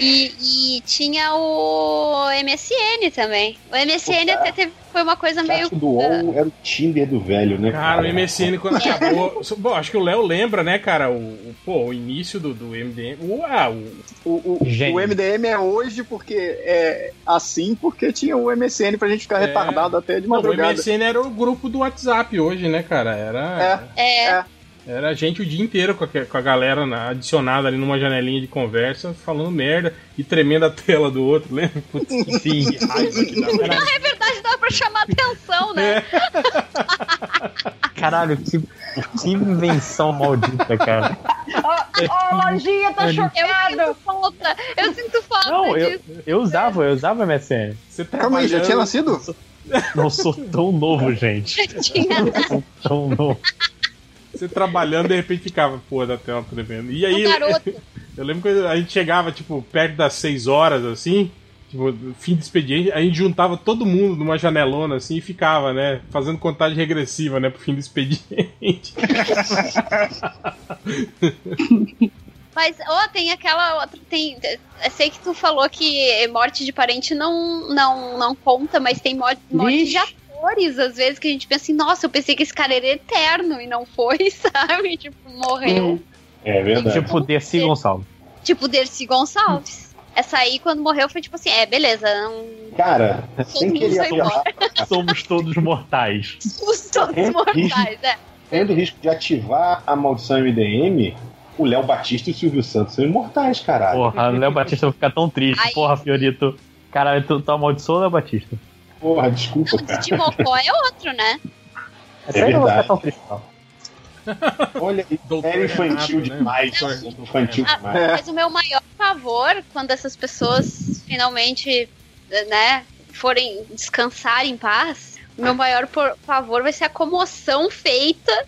E, e tinha o MSN também. O MSN até teve, foi uma coisa meio. Do UOL era o Tinder do velho, né? Cara, o MSN quando acabou. Bom, acho que o Léo lembra, né, cara? O, o- pô, o início do, do MDM. O, ah, o, O, o, o MDM é hoje porque é assim, porque tinha o MSN pra gente ficar É. retardado até de não, o madrugada. MSN era o grupo do WhatsApp hoje, né, cara? Era. É, É. Era a gente o dia inteiro com a, com a galera na- adicionada ali numa janelinha de conversa, falando merda e tremendo a tela do outro, lembra? Putz, Sim. raiva que dava. Não, é verdade, dá pra chamar atenção, né? Caralho, que, que invenção maldita, cara. Ô, ô, Lojinha, tá Eu chocado. sinto falta, eu sinto falta Não, eu, disso. eu usava, eu usava MSN. Você Calma aí, já tinha nascido? Não sou tão novo, gente. Tinha- Tão novo. Você trabalhando, de repente ficava, pô, da tela tremendo. E aí, eu lembro que a gente chegava, tipo, perto das 6 horas, assim, tipo, fim de expediente, a gente juntava todo mundo numa janelona, assim, e ficava, né, fazendo contagem regressiva, né, pro fim do expediente. Mas, ó, tem aquela outra. Tem, eu sei que tu falou que morte de parente não, não, não conta, mas tem morte, morte Vixe. de atores, às vezes, que a gente pensa assim, nossa, eu pensei que esse cara era eterno e não foi, sabe? Tipo, morreu. Hum. É verdade. Tipo Dercy Gonçalves. Tipo, Dercy Gonçalves. Essa aí, quando morreu, foi tipo assim, é, beleza, não... Cara, sem querer ativar, Somos todos mortais. os todos mortais, é. tendo risco de ativar a maldição MDM, o Léo Batista e o Silvio Santos são imortais, caralho. Porra, o Léo Batista vai ficar tão triste. Ai. Porra, Fiorito. Caralho, tu, tu amaldiçoou o Léo Batista. Porra, desculpa, O cara. de Mocó é outro, né? Não vou ficar verdade. não. Olha, Doutor era infantil Renato, né? demais. Doutor- Infantil Ah, demais. É. Mas o meu maior favor, quando essas pessoas finalmente, né, forem descansar em paz, o meu maior por- favor vai ser a comoção feita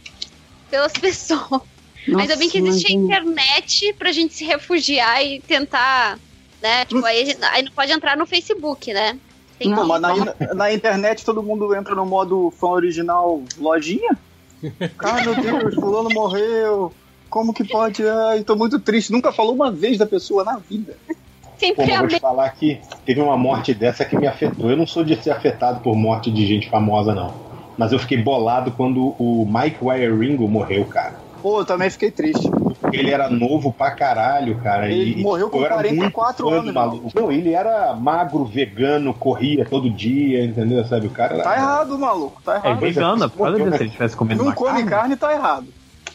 pelas pessoas. Ainda bem que existe a internet pra gente se refugiar e tentar, né? Tipo, aí, a gente- aí não pode entrar no Facebook, né? Tem que- mas na, na internet todo mundo entra no modo fã original lojinha? Cara, meu Deus, fulano morreu. Como que pode? Ai, tô muito triste. Nunca falou uma vez da pessoa na vida. Pô, sempre mas a vou te falar que teve uma morte dessa que me afetou. Eu não sou de ser afetado por morte de gente famosa, não. Mas eu fiquei bolado quando o Mike Wieringo morreu, cara. Pô, eu também fiquei triste. Ele era novo pra caralho, cara. Ele e, morreu tipo, com eu era 44 muito fã do anos, maluco. Não, ele era magro, vegano, corria todo dia, entendeu? Sabe, o cara era... Tá errado, maluco. Tá É errado. vegana, por causa Morreu, disso, né? se ele tivesse comido Não come carne. carne, tá errado.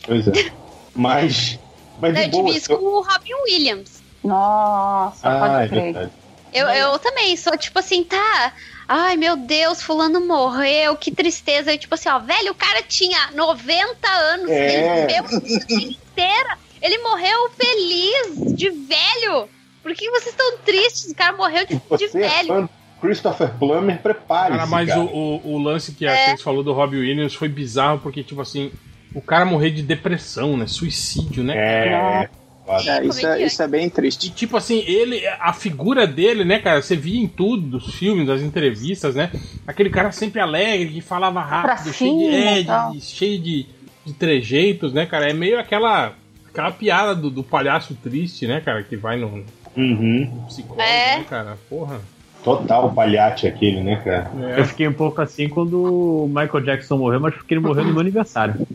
Pois é. Mas... Mas de Eu boa... tive isso com o Robin Williams. Nossa, Ah, pode é crer. verdade. Eu, eu também sou tipo assim, tá. Ai, meu Deus, fulano morreu, que tristeza. E, tipo assim, ó, velho, o cara tinha 90 anos, É. ele viveu a vida inteira. Ele morreu feliz, de velho. Por que vocês estão tristes? O cara morreu de, de Você é velho. do Christopher Plummer, prepare-se, Cara, mas cara. O, o, o lance que a É. Cris falou do Robbie Williams foi bizarro, porque, tipo assim, o cara morrer de depressão, né? Suicídio, né? É... foda. É, isso, é, isso é bem E triste. tipo assim, ele, a figura dele, né, cara, você via em tudo, dos filmes, das entrevistas, né? Aquele cara sempre alegre, que falava rápido, cheio de, é, e de- cheio de, de trejeitos, né, cara? É meio aquela, aquela piada do, do palhaço triste, né, cara, que vai no, Uhum. no psicólogo, É. né, cara? Porra. Total palhate aquele, né, cara? É. Eu fiquei um pouco assim quando o Michael Jackson morreu, mas porque ele morreu no meu aniversário.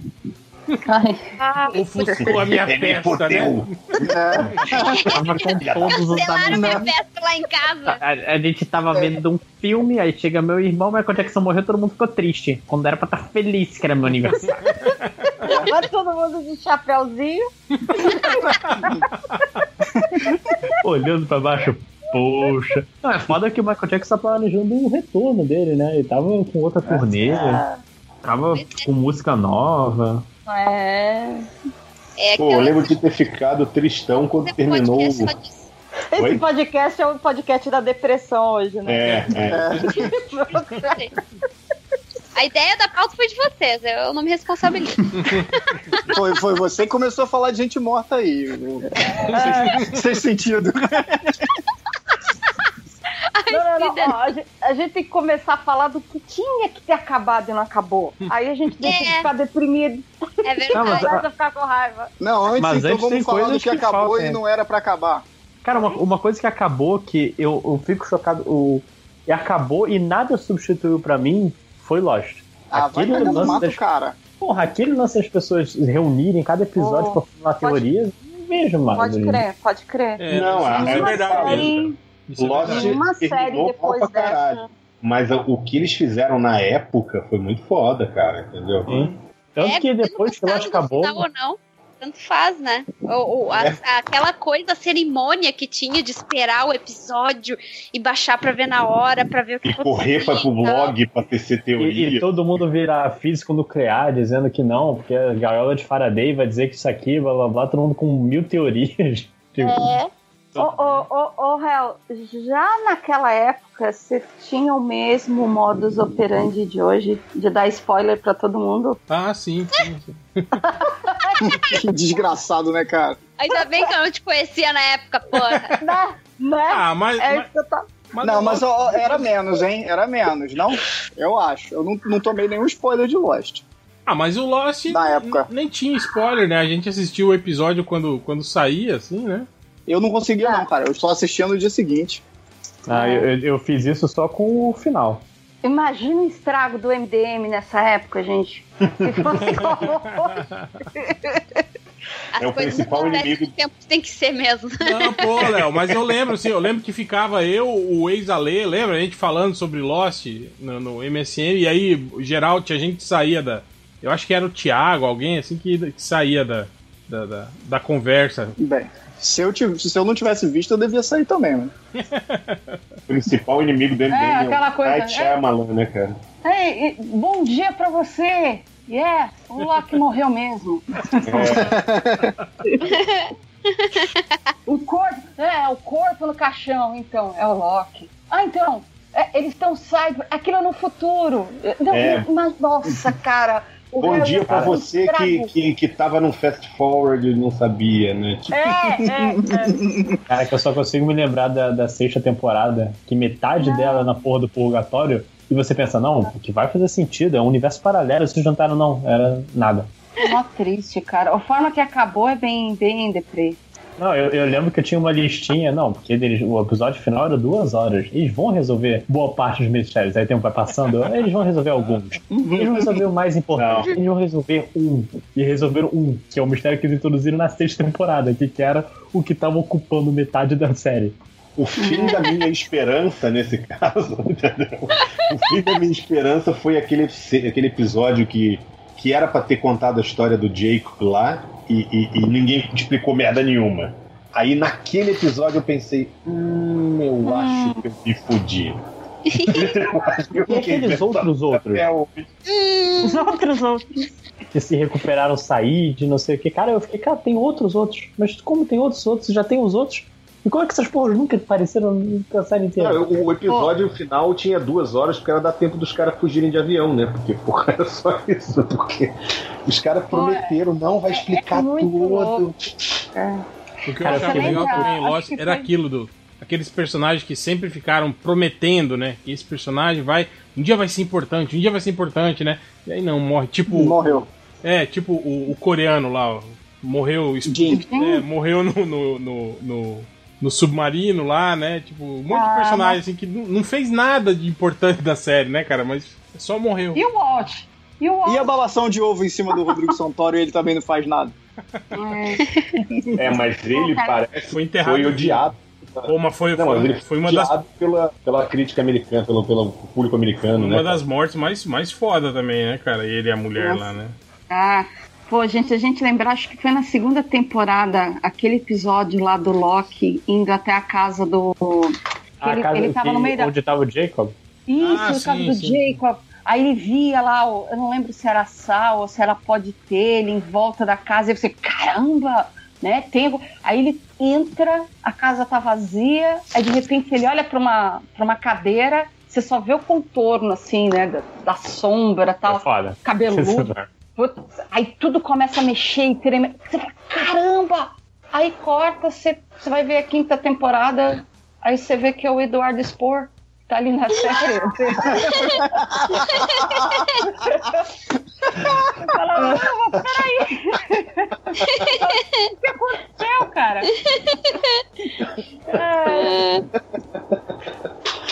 Ai, Ah, Ofuscou a minha Ele festa, né? É, Tava com todos os amigos. minha festa lá em casa. A, a gente tava vendo um filme, aí chega meu irmão, Michael Jackson morreu, todo mundo ficou triste. Quando era pra estar feliz que era meu aniversário. vai todo mundo de chapéuzinho. Olhando pra baixo, poxa. Não, é foda que o Michael Jackson tá planejando um retorno dele, né? Ele tava com outra turnê, tava com música nova. É. É Pô, eu lembro de ter ficado tristão quando terminou. podcast disso. Esse Oi? podcast é o podcast da depressão hoje, né? É, é. A ideia da pauta foi de vocês, eu não me responsabilizo. foi, foi você que começou a falar de gente morta aí. Sem sentido. Não, não, não. ó, a, gente, a gente tem que começar a falar do que tinha que ter acabado e não acabou. Aí a gente deixa de É. ficar deprimido. É verdade. Não, mas- a ficar com raiva. Não, antes Mas então antes tem vamos falar do coisas que, que acabou faltam, e é. não era pra acabar. Cara, uma, uma coisa que acabou que eu, eu fico chocado. O, e acabou e nada substituiu pra mim foi Lost. Ah, vai Aquele no lance mato, das- cara. Porra, aquele lance das pessoas reunirem em cada episódio Oh, pra falar pode- teoria, não vejo mais. Pode crer, pode crer. É, Não, é é verdade série- mesmo. Isso é Lost- verdade. Nenhuma série depois dessa. caralho. Mas o que eles fizeram na época foi muito foda, cara, entendeu? Sim. Tanto É, que depois que não Lost acabou. ou não, tanto faz, né? Ou, ou a- É. aquela coisa, a cerimônia que tinha de esperar o episódio e baixar pra ver na hora, pra ver o que E correr pra, pro e blog pra tecer E, teoria. e todo mundo vira físico nuclear dizendo que não, porque a gaiola de Faraday vai dizer que isso aqui, blá blá blá, todo mundo com mil teorias. Tipo, É, Ô, ô, ô, ô, Hel, já naquela época você tinha o mesmo modus operandi de hoje, de dar spoiler pra todo mundo? Ah, sim, sim, sim. Que desgraçado, né, cara? ainda bem que eu não te conhecia na época, porra. Né? Né? Ah, mas. é mas, isso que eu tô... mas não, eu mas ó, era menos, hein? Era menos, não? Eu acho. Eu não, não tomei nenhum spoiler de Lost. Ah, mas o Lost Na época. nem tinha spoiler, né? A gente assistiu o episódio quando, quando saía, assim, né? Eu não conseguia, não, cara. Eu só assistia no dia seguinte. Ah, eu, eu- eu fiz isso só com o final. Imagina o estrago do MDM nessa época, gente. Se fosse como As É o principal inimigo. tempo tem que ser mesmo. Não, pô, Léo, mas eu lembro, assim, eu lembro que ficava eu, o ex-Ale, lembra? A gente falando sobre Lost no, no MSN, e aí, geral, tinha gente que saía da. Eu acho que era o Thiago, alguém assim que, que saía da, da, da, da conversa. Bem, se eu, tiv- se eu não tivesse visto, eu devia sair também, né? O principal inimigo do MDM É, é, aquela o coisa, Night é. Shyamalan, né, cara? Ei, bom dia pra você! Yeah, o Loki morreu mesmo. o corpo, é, o corpo no caixão, então, é o Loki. Ah, então, é, eles estão cyber, aquilo é no futuro. Não, É. Mas, nossa, cara. O Bom dia pra tá você que, que, que tava no fast forward e não sabia, né? Tipo, É, é, é. Cara, que eu só consigo me lembrar da, da sexta temporada, que metade dela é na porra do purgatório, e você pensa, não, o que vai fazer sentido, é um universo paralelo, se juntaram, não, era nada. Mó triste, cara. A forma que acabou é bem, bem deprê. Não, eu, eu lembro que eu tinha uma listinha, não, porque eles- o episódio final era duas horas. Eles vão resolver boa parte dos mistérios. Aí o tempo vai passando, eles vão resolver alguns. Eles vão resolver o mais importante. Eles vão resolver um. E resolveram um, que é o mistério que eles introduziram na sexta temporada, que, era o que tava ocupando metade da série. o fim da minha esperança nesse caso, entendeu? O fim da minha esperança foi aquele, aquele episódio que, que era pra ter contado a história do Jacob lá e, e- e ninguém explicou merda nenhuma. Aí naquele episódio eu pensei, hum, eu acho que eu me fudi. Eu acho que eu E aqueles outros outros o- Os outros, outros. que se recuperaram sair de não sei o que. Cara, eu fiquei, cara, tem outros outros. Mas como tem outros outros, já tem os outros? E como é que essas porras nunca apareceram na série inteira? Não, o episódio final tinha duas horas porque era dar tempo dos caras fugirem de avião, né? Porque porra, era só isso. Porque os caras prometeram, não vai explicar é muito tudo. louco. O que eu Cara, achava legal também em Lost era foi- aquilo do. Aqueles personagens que sempre ficaram prometendo, né? Que esse personagem vai. Um dia vai ser importante, um dia vai ser importante, né? E aí não, morre. Tipo. Morreu. É, tipo o, o coreano lá, ó, morreu. Jim. É, morreu no, no, no, no, no submarino lá, né? Tipo, um monte de Ah, personagem assim que não não fez nada de importante da série, né, cara? Mas só morreu. E o Walt? E o Walt? E a balação de ovo em cima do Rodrigo Santoro e ele também não faz nada. É. É, mas ele parece Foi enterrado. foi odiado. Pô, mas foi, Não, foi, foi uma das, odiado pela, pela crítica americana, pelo, pelo público americano, uma né? das mortes mais, mais foda também, né, cara? Ele e a mulher Nossa. lá, né? Ah, pô, gente, a gente lembrar, acho que foi na segunda temporada, aquele episódio lá do Loki indo até a casa do. A ele, casa ele tava que- no meio da. onde tava o Jacob? Isso, Ah, no caso sim, do sim. Jacob. Aí ele via lá, o- eu não lembro se era sal ou se era pode ter, ele em volta da casa, e você, caramba, né? Tem... Aí ele entra, a casa tá vazia, aí de repente ele olha pra uma, pra uma cadeira, você só vê o contorno, assim, né? Da, da sombra É tal, foda. cabeludo. Putz, aí tudo começa a mexer e. Você fala, caramba! Aí corta, você, vai ver a quinta temporada, aí você vê que é o Eduardo Spor. Tá ali na série. Você fala, peraí. O que aconteceu, cara?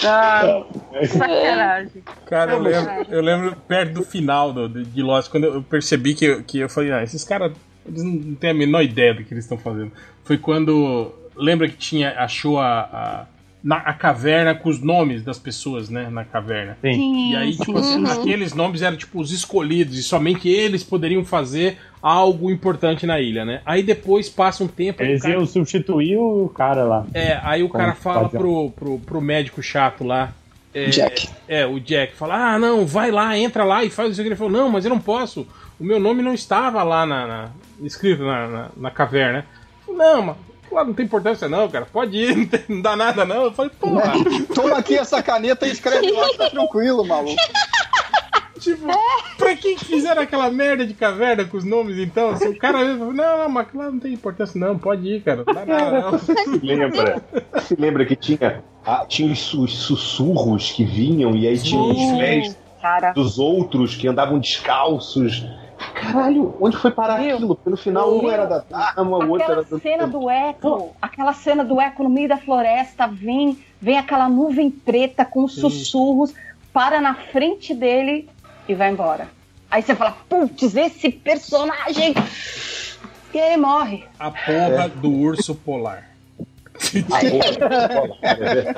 Ah, sacanagem. Cara, eu lembro, eu lembro perto do final do, de de Lost, quando eu percebi que, eu- que eu falei, ah, esses caras, eles não têm a menor ideia do que eles estão fazendo. Foi quando, lembra que tinha, achou a, a, na, a caverna com os nomes das pessoas, né, na caverna. Sim. E aí, tipo assim, sim. aqueles nomes eram tipo os escolhidos, e somente eles poderiam fazer algo importante na ilha, né? Aí depois passa um tempo. o Eles cara- iam substituir o cara lá. é, aí o cara fala pro, pro, pro médico chato lá. É, Jack. É, o Jack fala: Ah, não, vai lá, entra lá e faz isso aqui. Ele falou: Não, mas eu não posso. O meu nome não estava lá na, na- escrito na, na, na caverna. Não, mas lá não tem importância, não, cara. Pode ir, não, tem- não dá nada, não. Eu falei: Porra, Toma aqui essa caneta e escreve lá, tá tranquilo, maluco. tipo, pra que que fizeram aquela merda de caverna com os nomes então? Se o cara não, não, mas lá não tem importância, não. Pode ir, cara. Não dá nada, não. Se lembra? Se lembra que tinha, ah, tinha os, os sussurros que vinham e aí tinha os pés Cara, dos outros que andavam descalços Caralho, onde foi parar Meu. aquilo? No final um era da Dharma, o outro era Aquela do. cena do eco, aquela cena do eco no meio da floresta, vem, vem aquela nuvem preta com sussurros, para na frente dele e vai embora. Aí você fala, putz, esse personagem. E aí morre. A porra do urso polar.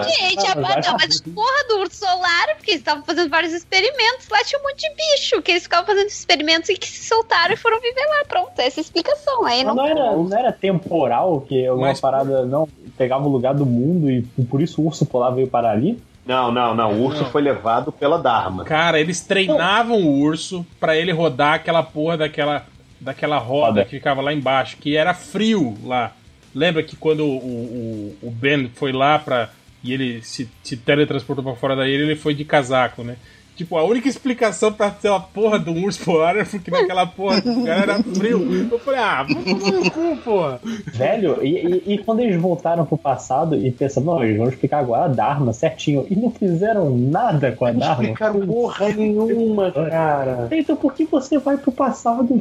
Gente, a, não, mas porra do urso solar, porque eles estavam fazendo vários experimentos. Lá tinha um monte de bicho, que eles ficavam fazendo experimentos e que se soltaram e foram viver lá. Pronto, essa é a explicação. Aí não. não era, não era temporal que alguma Mas- parada não pegava o lugar do mundo e por isso o urso polar veio parar ali? Não, não, não. O urso foi levado pela Dharma. Cara, eles treinavam o urso pra ele rodar aquela porra daquela, daquela roda Roda. que ficava lá embaixo, que era frio lá. Lembra que quando o, o, o Ben foi lá pra. e ele se, se teletransportou pra fora da ilha, ele foi de casaco, né? Tipo, a única explicação pra ter uma porra do urso polar era porque naquela porra do cara era frio. Eu falei, ah, vamos no cu, porra. Velho, e, e- e quando eles voltaram pro passado e pensaram, não, eles vão explicar agora a Dharma certinho. E não fizeram nada com a Não Dharma. explicaram porra nenhuma, cara. Então por que você vai pro passado?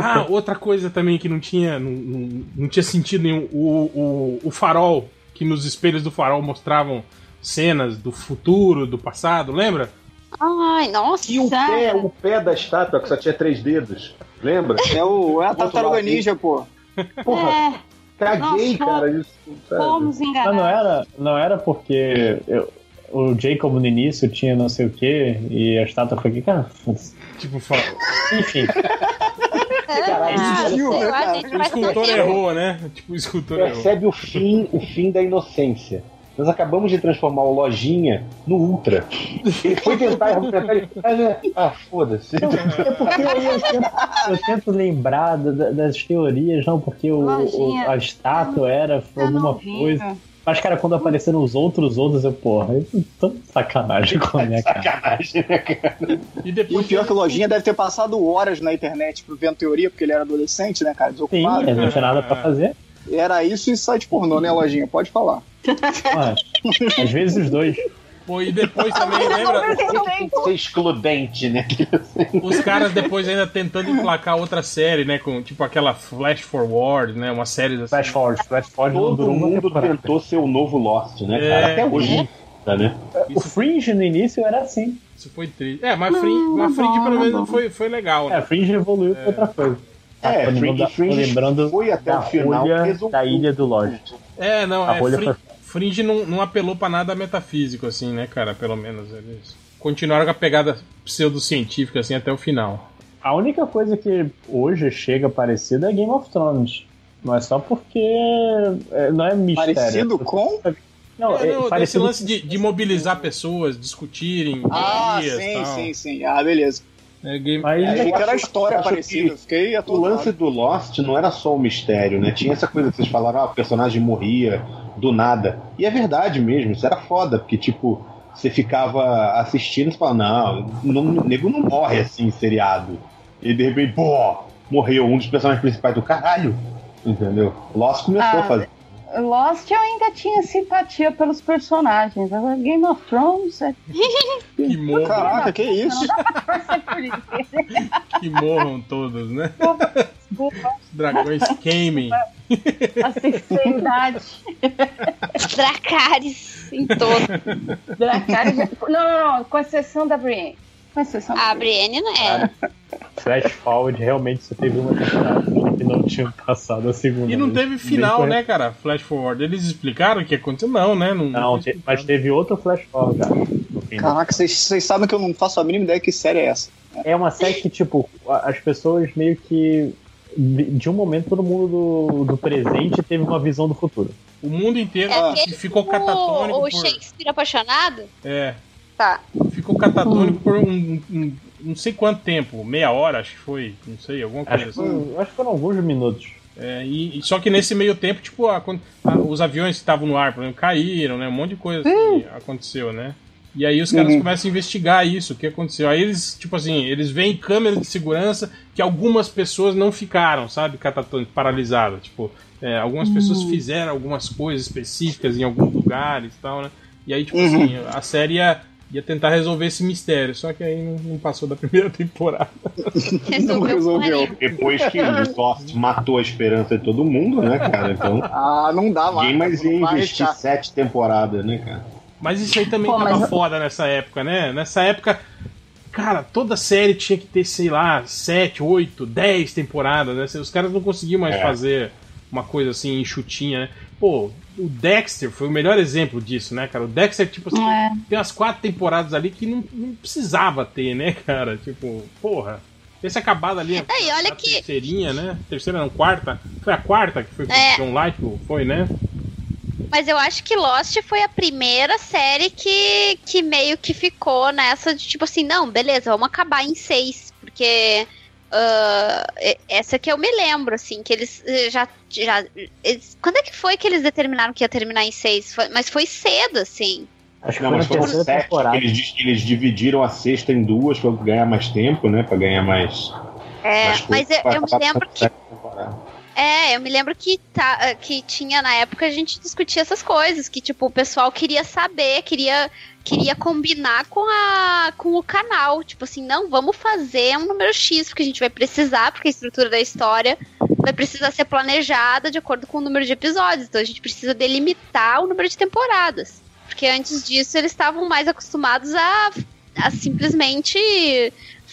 Ah, outra coisa também que não tinha, não, não, não tinha sentido nenhum. O, o, o farol, que nos espelhos do farol mostravam cenas do futuro, do passado, lembra? Ai, nossa. E o pé, o pé da estátua que só tinha três dedos. Lembra? É, o, é a tartaruga ninja, pô. Porra, É, caguei, Nossa, cara. Isso, sabe? fomos Mas enganados. não era, não era porque eu- o Jacob no início tinha não sei o que e a estátua foi aqui, cara. Tipo, fa- Enfim, É, existiu, sei né, lá, cara? gente, o escultor errou, né? Tipo, o escultor errou. Percebe o fim, o fim da inocência. Nós acabamos de transformar o Lojinha no Ultra. Ele foi tentar e. Ah, foda-se. é porque eu, eu tento, eu tento lembrar da- da- das teorias, não, porque o, o- a estátua era Tá alguma coisa. Mas, cara, quando apareceram os outros outros, eu, porra, eu tô de sacanagem com a minha cara. Sacanagem, né, cara? E E o depois. pior é que o Lojinha deve ter passado horas na internet vendo teoria, porque ele era adolescente, né, cara? Sim, Desocupado. ele não tinha nada pra fazer. Era isso e site pornô, né, Lojinha? Pode falar. Às vezes os dois. Pô, e depois também, lembra? Tem que ser excludente, né? Os caras depois ainda tentando emplacar outra série, né? Com tipo aquela Flash Forward, né? Uma série assim. Flash forward, flash forward não Todo mundo tentou ser o novo Lost, né, É, cara? Até hoje. é. Tá, né? O Fringe no início era assim. Isso foi triste. É, mas Fringe, mas Fringe pelo menos foi, foi legal, É, né? Fringe evoluiu pra outra coisa. É, tô lembrando, Fringe- da- tô Fringe lembrando foi até o final, da ilha do Lost. É, não, A é, Fringe, foi- Fringe não, não apelou pra nada metafísico, assim, né, cara? Pelo menos eles continuaram com a pegada pseudocientífica, assim, até o final. A única coisa que hoje chega parecida é Game of Thrones. Não é só porque. é, Não é mistério. Parecido com? Não, É, é, não, parecido lance de, de mobilizar pessoas, discutirem Ah, teorias sim, tal. sim, sim. Ah, beleza. É, game... Mas- Achei que era a história parecida. Fiquei O lance do Lost não era só o mistério, né? Tinha essa coisa que vocês falaram, ah, o personagem morria do nada. E é verdade mesmo, isso era foda, porque, tipo, você ficava assistindo e você falava, não, não, o nego não morre assim, em seriado. E de repente, pô, morreu um dos personagens principais do caralho. Entendeu? Lost começou Ah, a fazer. Lost eu ainda tinha simpatia pelos personagens. Agora Game of Thrones é Que morram, Caraca, que isso? que morram todos, né? Desculpa, dragões queimem. a sinceridade. Dracarys em todo. Dracarys. Não, não, não, com exceção da Brienne. Com exceção da A Brienne não é. Flash Forward realmente só teve uma temporada que não tinha passado a segunda. E não vez. teve final, Nem né, cara? Flash forward. Eles explicaram o que aconteceu? Não, né? Não, Não, te- mas teve outro Flash Forward fim. Caraca, vocês vocês sabem que eu não faço a mínima ideia que série é essa. É uma série que, tipo, as pessoas meio que. De um momento, todo mundo do, do presente teve uma visão do futuro. O mundo inteiro É ficou tipo catatônico o por... Shakespeare apaixonado? É, Tá. ficou catatônico por um, um- não sei quanto tempo, meia hora, acho que foi, não sei, alguma coisa Acho que, assim. foi- acho que foram alguns minutos. É, e, e só que nesse meio tempo, tipo, a- quando- a- os aviões que estavam no ar, por exemplo, caíram, né? Um monte de coisa assim aconteceu, né? E aí os caras Uhum. começam a investigar isso, o que aconteceu. Aí eles, tipo assim, eles veem câmeras de segurança que algumas pessoas não ficaram, sabe, catatônicas, paralisadas. Tipo, é, algumas pessoas fizeram algumas coisas específicas em alguns lugares e tal, né? E aí, tipo Uhum. assim, a série ia ia tentar resolver esse mistério, só que aí não, não passou da primeira temporada. Não resolveu. Depois que o Lost matou a esperança de todo mundo, né, cara? Então, Ah, não dá mais. ninguém mais ia investir sete temporadas, né, cara? Mas isso aí também Pô, tava mas- foda nessa época, né? Nessa época, cara, toda série tinha que ter, sei lá, 7, 8, 10 temporadas, né? Os caras não conseguiam mais É. fazer uma coisa assim, enxutinha, né? Pô, o Dexter foi o melhor exemplo disso, né, cara? O Dexter, tipo assim, É. tem umas quatro temporadas ali que não, não precisava ter, né, cara? Tipo, porra. Esse acabado ali, a, É, e olha a que- terceirinha, né? Terceira não, quarta. Foi a quarta que foi com É. o John Lithgow, foi, né? Mas eu acho que Lost foi a primeira série que, que meio que ficou nessa de tipo assim, não, beleza, vamos acabar em seis. Porque e- essa que eu me lembro, assim, que eles eh, já. já eles- quando é que foi que eles determinaram que ia terminar em seis? Foi- mas foi cedo, assim. Acho que Não, foi mas foram sete. temporada. Eles, eles dividiram a sexta em duas pra ganhar mais tempo, né? Pra ganhar mais. É, mais mas eu, eu me lembro que sete temporadas. É, eu me lembro que, tá, que tinha na época a gente discutia essas coisas, que tipo, o pessoal queria saber, queria, queria combinar com, a, com o canal. Tipo assim, não, vamos fazer um número X, porque a gente vai precisar, porque a estrutura da história vai precisar ser planejada de acordo com o número de episódios. Então a gente precisa delimitar o número de temporadas. Porque antes disso eles estavam mais acostumados a, a simplesmente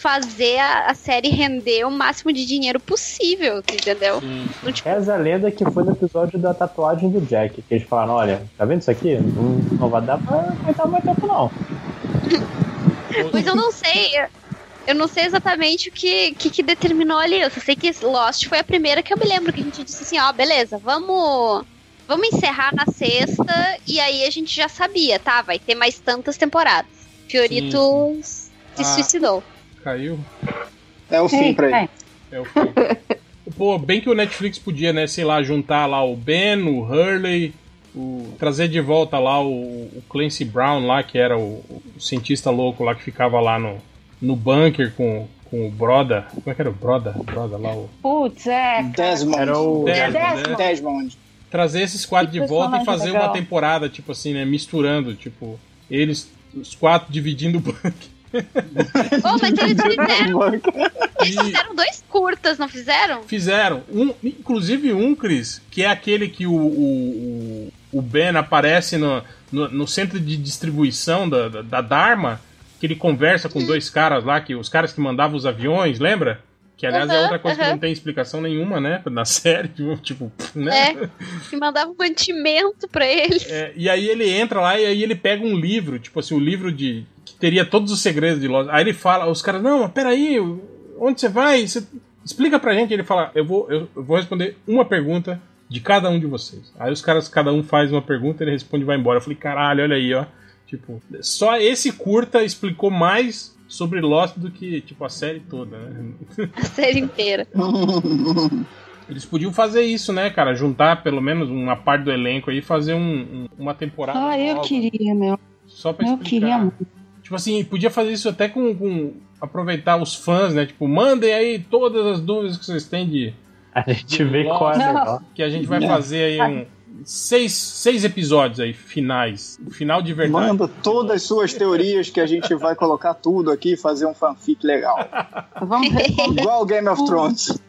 fazer a, a série render o máximo de dinheiro possível, entendeu? Então, tipo, Reza a lenda que foi no episódio da tatuagem do Jack, que eles falaram, olha, tá vendo isso aqui? Não, não vai dar pra aguentar muito tempo, não. Pois eu não sei. eu- não sei exatamente o que, que, que determinou ali. Eu só sei que Lost foi a primeira que eu me lembro que a gente disse assim, ó, beleza, vamos. Vamos encerrar na sexta e aí a gente já sabia, tá? Vai ter mais tantas temporadas. Fiorito se Ah. suicidou. Caiu. É o fim pra ele. É. O fim. Pô, bem que o Netflix podia, né, sei lá, juntar lá o Ben, o Hurley, o, trazer de volta lá o, o Clancy Brown lá, que era o, o cientista louco lá que ficava lá no, no bunker com, com o Broda. Como é que era o Broda? Broda lá, o... Putz, é. Desmond. Era o- Desmond, Desmond. né? Desmond. Trazer esses quatro Que de volta e fazer legal. uma temporada, tipo assim, né, misturando, tipo, eles, os quatro dividindo o bunker. Oh, mas eles fizeram, eles fizeram dois curtas, não fizeram? Fizeram. Um, inclusive um, Cris, que é aquele que o, o, o- Ben aparece no, no, no centro de distribuição da, da, da Dharma, que ele conversa com dois caras lá, que os caras que mandavam os aviões, lembra? Que aliás é Aham, outra coisa que aham. não tem explicação nenhuma, né? Na série, tipo, né? É. Que mandava um mantimento pra eles. É, e aí ele entra lá e aí ele pega um livro, tipo assim, o livro de. Teria todos os segredos de Lost. Aí ele fala, os caras, não, mas peraí, onde você vai? Você explica pra gente. Ele fala, eu vou, eu, eu vou responder uma pergunta de cada um de vocês. Aí os caras, cada um faz uma pergunta, ele responde e vai embora. Eu falei, caralho, olha aí, ó. Tipo, só esse curta explicou mais sobre Lost do que, tipo, a série toda, né? A série inteira. Eles podiam fazer isso, né, cara? Juntar pelo menos uma parte do elenco aí e fazer um- um- uma temporada. Ah, eu nova. queria, meu. Só pra Eu explicar. queria muito. Tipo assim, podia fazer isso até com, com- aproveitar os fãs, né? Tipo, mandem aí todas as dúvidas que vocês têm de A gente vê qual é que a gente vai fazer aí um, seis, seis episódios aí finais, o final de verdade. Manda todas as suas teorias que a gente vai colocar tudo aqui e fazer um fanfic legal. Vamos ver. Igual Game of Thrones.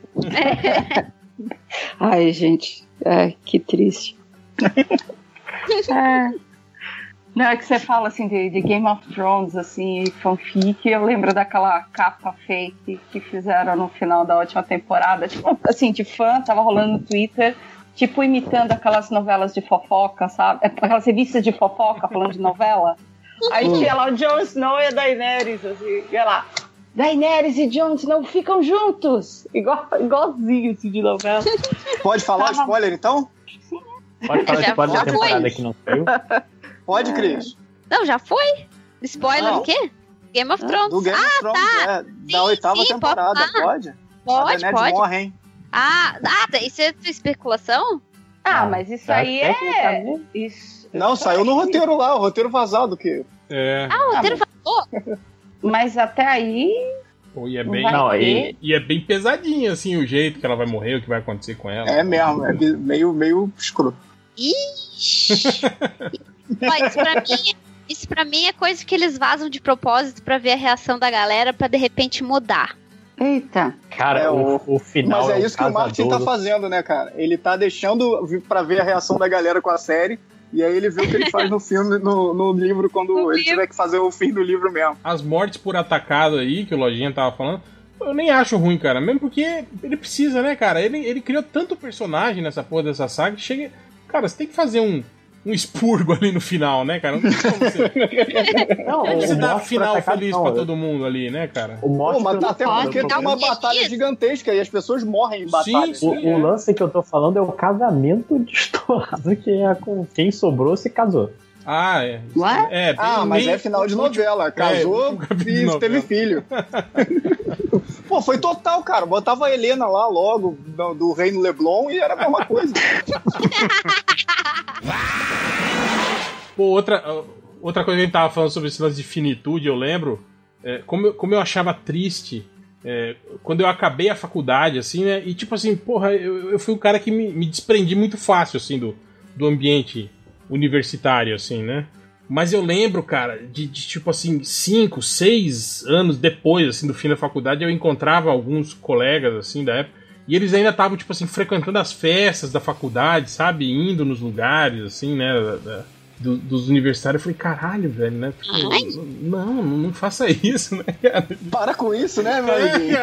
Ai, gente. Ai, que triste. É. Não, é que você fala assim de, de Game of Thrones, assim, e fanfic, eu lembro daquela capa fake que fizeram no final da última temporada, tipo, assim, de fã, tava rolando no Twitter, tipo, imitando aquelas novelas de fofoca, sabe? Aquelas revistas de fofoca falando de novela. Aí tinha lá o Jon Snow e a Daenerys, assim, e lá. Daenerys e Jon Snow ficam juntos! Igual, igualzinho, assim, de novela. Pode falar Tava- spoiler então? Pode falar spoiler da temporada que não saiu? Pode, Cris. Não, já foi? Spoiler Não. do quê? Game of Thrones. Do Game of Thrones, é, da oitava sim, temporada. pode Pode? Ah, pode, a pode. morre, hein? Ah, ah, tá, isso é especulação? Ah, Ah, mas isso tá, aí é. tecnicamente. Isso. Não, saiu no roteiro lá, o roteiro vazado. que É, Ah, o roteiro falou? Mas até aí. pô, e é bem, Não, e, e é bem pesadinho assim o jeito que ela vai morrer, o que vai acontecer com ela. É mesmo, é meio, meio escroto. Ixi. Mas pra mim, Isso pra mim é coisa que eles vazam de propósito pra ver a reação da galera pra de repente mudar. Eita. Cara, É, o, o final. Mas é um isso que o Martin tá fazendo, né, cara? Ele tá deixando pra ver a reação da galera com a série. E aí ele vê o que ele faz no filme, no, no livro, quando No ele livro. tiver que fazer o fim do livro mesmo. As mortes por atacado aí, que o Lojinha tava falando, eu nem acho ruim, cara. Mesmo porque ele precisa, né, cara? Ele, ele criou tanto personagem nessa porra dessa saga que chega. Cara, você tem que fazer um, um expurgo ali no final, né, cara? Não tem como você, Não, como você Morte final atacado, feliz não, pra eu- todo mundo ali, né, cara? O Pô, mas por- até porque dar tem uma um batalha gigantesca e as pessoas morrem em batalha. Sim, O, o lance que eu tô falando é o casamento destoado, que é com quem sobrou se casou. Ah, é. É, Ah, mas bem- é final de novela. Casou de e novela. teve filho. Pô, foi total, cara. Botava a Helena lá logo, do, do Reino Leblon, e era a mesma coisa. Pô, outra, outra coisa que a gente tava falando sobre esse lance de finitude, eu lembro, é, como, eu, como eu achava triste é, quando eu acabei a faculdade, assim, né? E tipo assim, porra, eu, eu fui um cara que me, me desprendi muito fácil, assim, do, do ambiente universitário, assim, né? Mas eu lembro, cara, de, de, tipo assim, cinco, seis anos depois, assim, do fim da faculdade, eu encontrava alguns colegas, assim, da época, e eles ainda estavam, tipo assim, frequentando as festas da faculdade, sabe? Indo nos lugares, assim, né? da- da- do- dos universitários. Eu falei, caralho, velho, né? Tipo, não, não, faça isso, né, cara? Para com isso, né, amiguinho?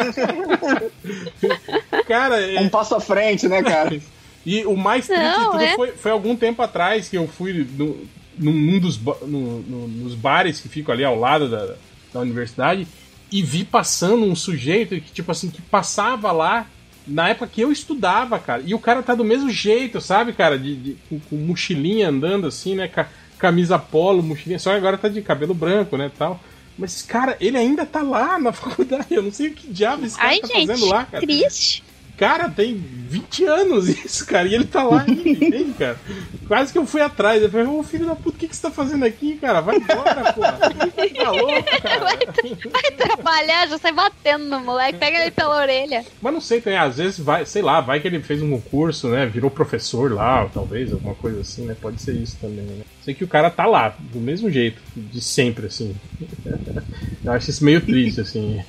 Cara, é- Um passo à frente, né, cara? E o mais triste de Não, tudo é. foi, foi algum tempo atrás que eu fui no, num, num dos nos bares que ficam ali ao lado da, da universidade e vi passando um sujeito que, tipo assim, que passava lá na época que eu estudava, cara. E o cara tá do mesmo jeito, sabe, cara? De, de- com, com mochilinha andando assim, né? ca- camisa polo, mochilinha. Só que agora tá de cabelo branco, né? Tal. Mas, cara, ele ainda tá lá na faculdade. Eu não sei o que diabo esse cara Ai, tá gente, fazendo lá, cara. triste. Cara, tem 20 anos isso, cara, e ele tá lá ainda, entende, cara? Quase que eu fui atrás. Eu falei, ô filho da puta, o que, que você tá fazendo aqui, cara? Vai embora, porra. Tá louco, cara. Vai trabalhar, já sai batendo no moleque, pega ele pela orelha. Mas não sei, tem, às vezes vai, sei lá, vai que ele fez um concurso, né? Virou professor lá, talvez, alguma coisa assim, né? Pode ser isso também, né? Sei que o cara tá lá, do mesmo jeito, de sempre, assim. Eu acho isso meio triste, assim.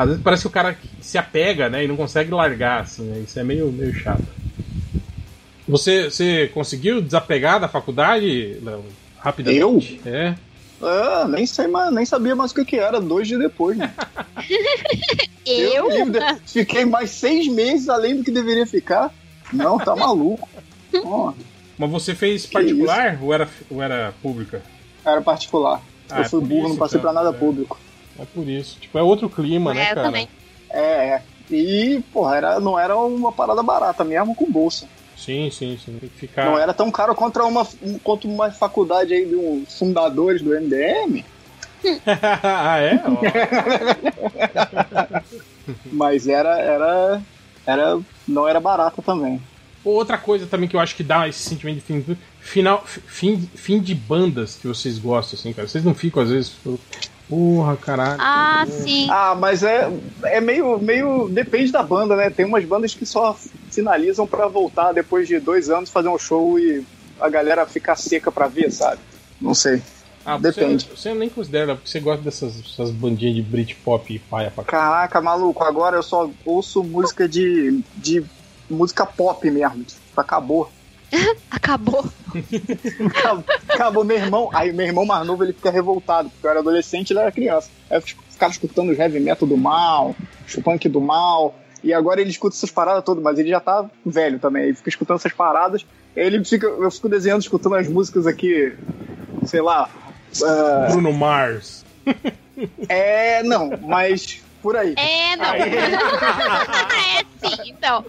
Às vezes parece que o cara se apega, né? E não consegue largar, assim, né? Isso é meio, meio chato. Você, você conseguiu desapegar da faculdade, Léo? Rapidamente? Eu? É. Ah, nem sei mais, nem sabia mais o que, que era dois dias depois, né? Eu? livre, fiquei mais seis meses além do que deveria ficar. Não, tá maluco. Ó, Mas você fez particular ou era, ou era pública? era particular. Ah, eu fui é burro, não isso, passei então, pra nada é. público. É por isso. Tipo, é outro clima, né, É, eu cara? também. É, é. E, porra, era, não era uma parada barata, mesmo com bolsa. Sim, sim, sim. Tem que ficar. Não era tão caro contra uma, contra uma faculdade aí de uns fundadores do MDM, ah, é? Mas era, era, era, não era barata também. Outra coisa também que eu acho que dá esse sentimento de fim, final, fim, fim de bandas que vocês gostam, assim, cara. Vocês não ficam, às vezes, porra, caralho. Ah, sim. Ah, mas é, é meio, meio. Depende da banda, né? Tem umas bandas que só finalizam pra voltar depois de dois anos fazer um show e a galera ficar seca pra ver, sabe? Não sei. Ah, você, depende. você nem considera, porque você gosta dessas, dessas bandinhas de Britpop e paia pra cá. Caraca, maluco, agora eu só ouço música de. de música pop mesmo. Acabou. Acabou. Acabou, acabou. meu irmão. Aí meu irmão mais novo ele fica revoltado, porque eu era adolescente e ele era criança. Aí eu ficava escutando o heavy metal do mal, o punk do mal. E agora ele escuta essas paradas todas, mas ele já tá velho também. Ele fica escutando essas paradas. Aí ele fica. Eu fico desenhando, escutando as músicas aqui, sei lá. ah, Bruno Mars. é, não, mas por aí. É, não. é sim, então.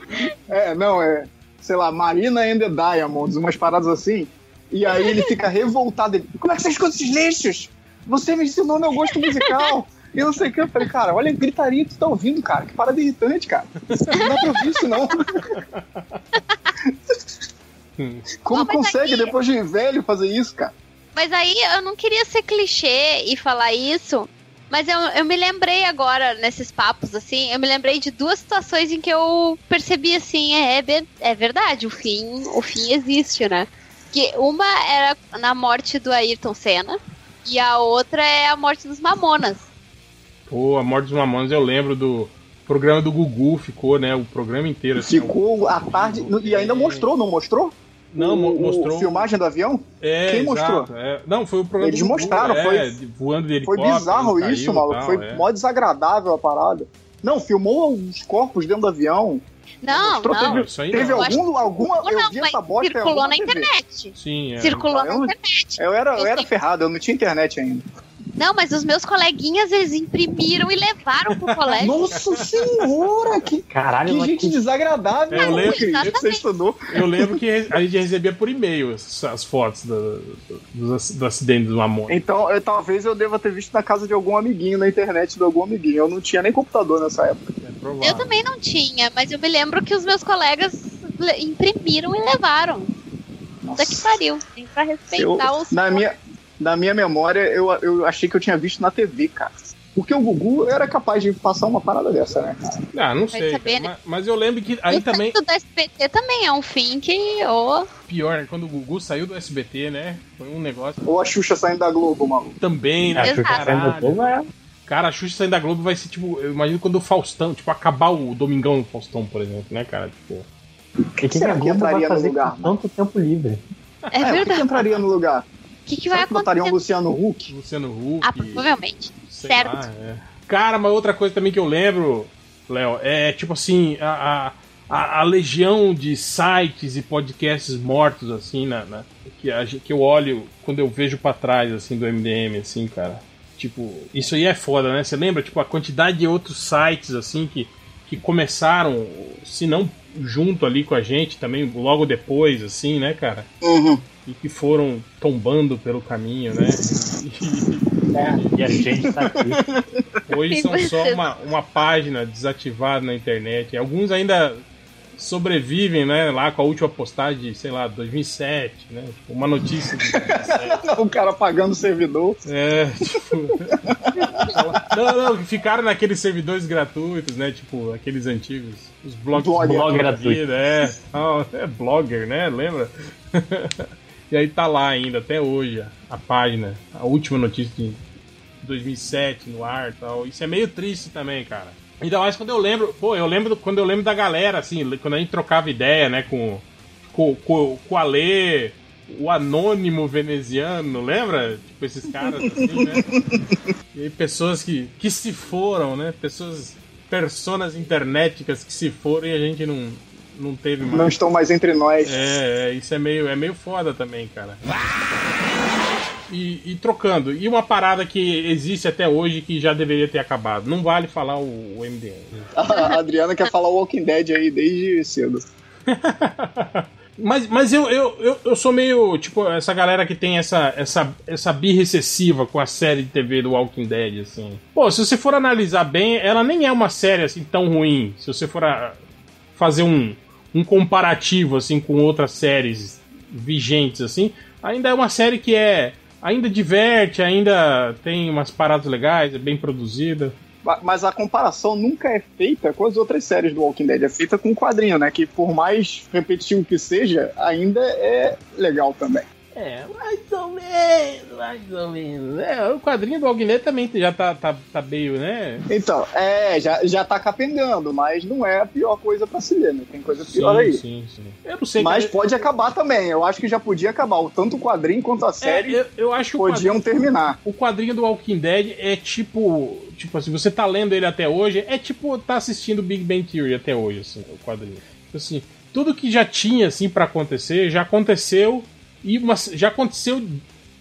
É, não, é, sei lá, Marina and the Diamonds, umas paradas assim. E aí ele fica revoltado. Ele, Como é que você escuta esses lixos? Você me ensinou meu gosto musical. E eu não sei o que. Eu falei, cara, olha a gritaria que tu tá ouvindo, cara. Que parada irritante, cara. Não dá pra ouvir isso, não. Como Não, mas consegue, aqui- depois de velho, fazer isso, cara? Mas aí eu não queria ser clichê e falar isso, mas eu, eu me lembrei agora, nesses papos, assim, eu me lembrei de duas situações em que eu percebi assim, é, é, é verdade, o fim, o fim existe, né? Que uma era na morte do Ayrton Senna, E a outra é a morte dos Mamonas. Pô, a Morte dos Mamonas eu lembro do programa do Gugu, ficou, né? O programa inteiro. Assim, Ficou à tarde e ainda mostrou, não mostrou? Não, O- mostrou. filmagem do avião? É, Quem exato, mostrou? é. Não, foi o programa Eles mostraram, é, foi- voando de Foi bizarro caiu isso, maluco. tal, Foi é. mó desagradável a parada. Não, filmou os corpos dentro do avião. Não, Mostrou, não. Não, isso aí Teve não. algum, alguma. Ou Eu não, vi essa bosta circulou na TV. internet. Sim, é. Circulou Eu- na internet. Eu era, eu Eu era ferrado, eu não tinha internet ainda. Não, mas os meus coleguinhas, eles imprimiram e levaram pro colégio. Nossa senhora, que, Caralho, que gente que- desagradável. Eu lembro- que você estudou. Eu lembro que a gente recebia por e-mail as, as fotos do, do, do- acidente do Mamonas. Então, eu- talvez eu deva ter visto na casa de algum amiguinho, na internet de algum amiguinho. Eu não tinha nem computador nessa época. É. Eu também não tinha, mas eu me lembro que os meus colegas le- imprimiram e levaram. Puta que pariu. Tem pra respeitar Eu- os. na, minha, na minha memória, eu, eu achei que eu tinha visto na TV, cara. Porque o Gugu era capaz de passar uma parada dessa, né? Ah, não Vai sei. saber, né? mas, mas eu lembro que aí o também, do SBT também é um fim que. ô, pior, né, quando o Gugu saiu do SBT, né? Foi um negócio Ou a Xuxa saindo da Globo, maluco. também, né? A Xuxa saindo do povo é- Cara, a Xuxa saindo da Globo vai ser tipo, eu imagino quando o Faustão, tipo, acabar o Domingão do Faustão, por exemplo, né, cara? Tipo, o que, que a que Globo vai entraria no fazer lugar, tanto tempo livre? É, É, o que, que verdade. entraria no lugar? O que, que vai um acontecer? Luciano Huck? Luciano Huck. Ah, provavelmente. sei certo. lá, é. Cara, mas outra coisa também que eu lembro, Léo, é tipo assim, a, a, a- a legião de sites e podcasts mortos, assim, na, na- que, a que eu olho quando eu vejo pra trás, assim, do MDM, assim, cara. Tipo, isso aí é foda, né? Você lembra, tipo, a quantidade de outros sites, assim, que, que começaram, se não junto ali com a gente, também logo depois, assim, né, cara? Uhum. E que foram tombando pelo caminho, né? E- E a gente tá aqui. Hoje são só uma, uma página desativada na internet. Alguns ainda sobrevivem, né? Lá com a última postagem de, sei lá, 2007, né? Tipo, uma notícia de 2007. o cara pagando o servidor. É, tipo. não, não, ficaram naqueles servidores gratuitos, né? Tipo, aqueles antigos. Os blogs Blog. Blog gratuito. vida, É, Ah, é blogger, né? Lembra? e aí tá lá ainda, até hoje, a, a página, a última notícia de 2007 no ar e tal. Isso é meio triste também, cara. Ainda mais quando eu lembro, pô, eu lembro quando eu lembro da galera, assim, quando a gente trocava ideia, né, com, com, com, com o Alê, o anônimo veneziano, lembra? Tipo, esses caras assim, né? E pessoas que, que se foram, né? Pessoas, personas internéticas que se foram e a gente não, não teve mais. Não estão mais entre nós. É, é, isso é meio, é meio foda também, cara. E, e trocando, e uma parada que existe até hoje que já deveria ter acabado. Não vale falar o, o MDM. A Adriana quer falar Walking Dead aí desde cedo. Mas, mas eu, eu, eu, eu sou meio, tipo, essa galera que tem essa, essa, essa birra excessiva com a série de TV do Walking Dead, assim. Pô, se você for analisar bem, ela nem é uma série, assim, tão ruim. Se você for fazer um, um comparativo, assim, com outras séries vigentes, assim, ainda é uma série que é... Ainda diverte, ainda tem umas paradas legais, é bem produzida. Ma- Mas a comparação nunca é feita com as outras séries do Walking Dead. É feita com o quadrinho, né? Que por mais repetitivo que seja, ainda é legal também. É, mais ou menos, mais ou menos. É, o quadrinho do Dead também já tá, tá, tá meio, né? Então, é, já, já tá capengando, mas não é a pior coisa pra se ler, né? Tem coisa pior aí. sim, sim. Eu não sei. Mas cara, pode acabar também. Eu acho que já podia acabar. Tanto o quadrinho quanto a é, série eu, eu acho que o podiam terminar. o quadrinho do Walking Dead é tipo. Tipo assim, você tá lendo ele até hoje, é tipo tá assistindo Big Bang Theory até hoje, assim, o quadrinho. Tipo Assim, tudo que já tinha, assim, para acontecer, já aconteceu. E umas, já aconteceu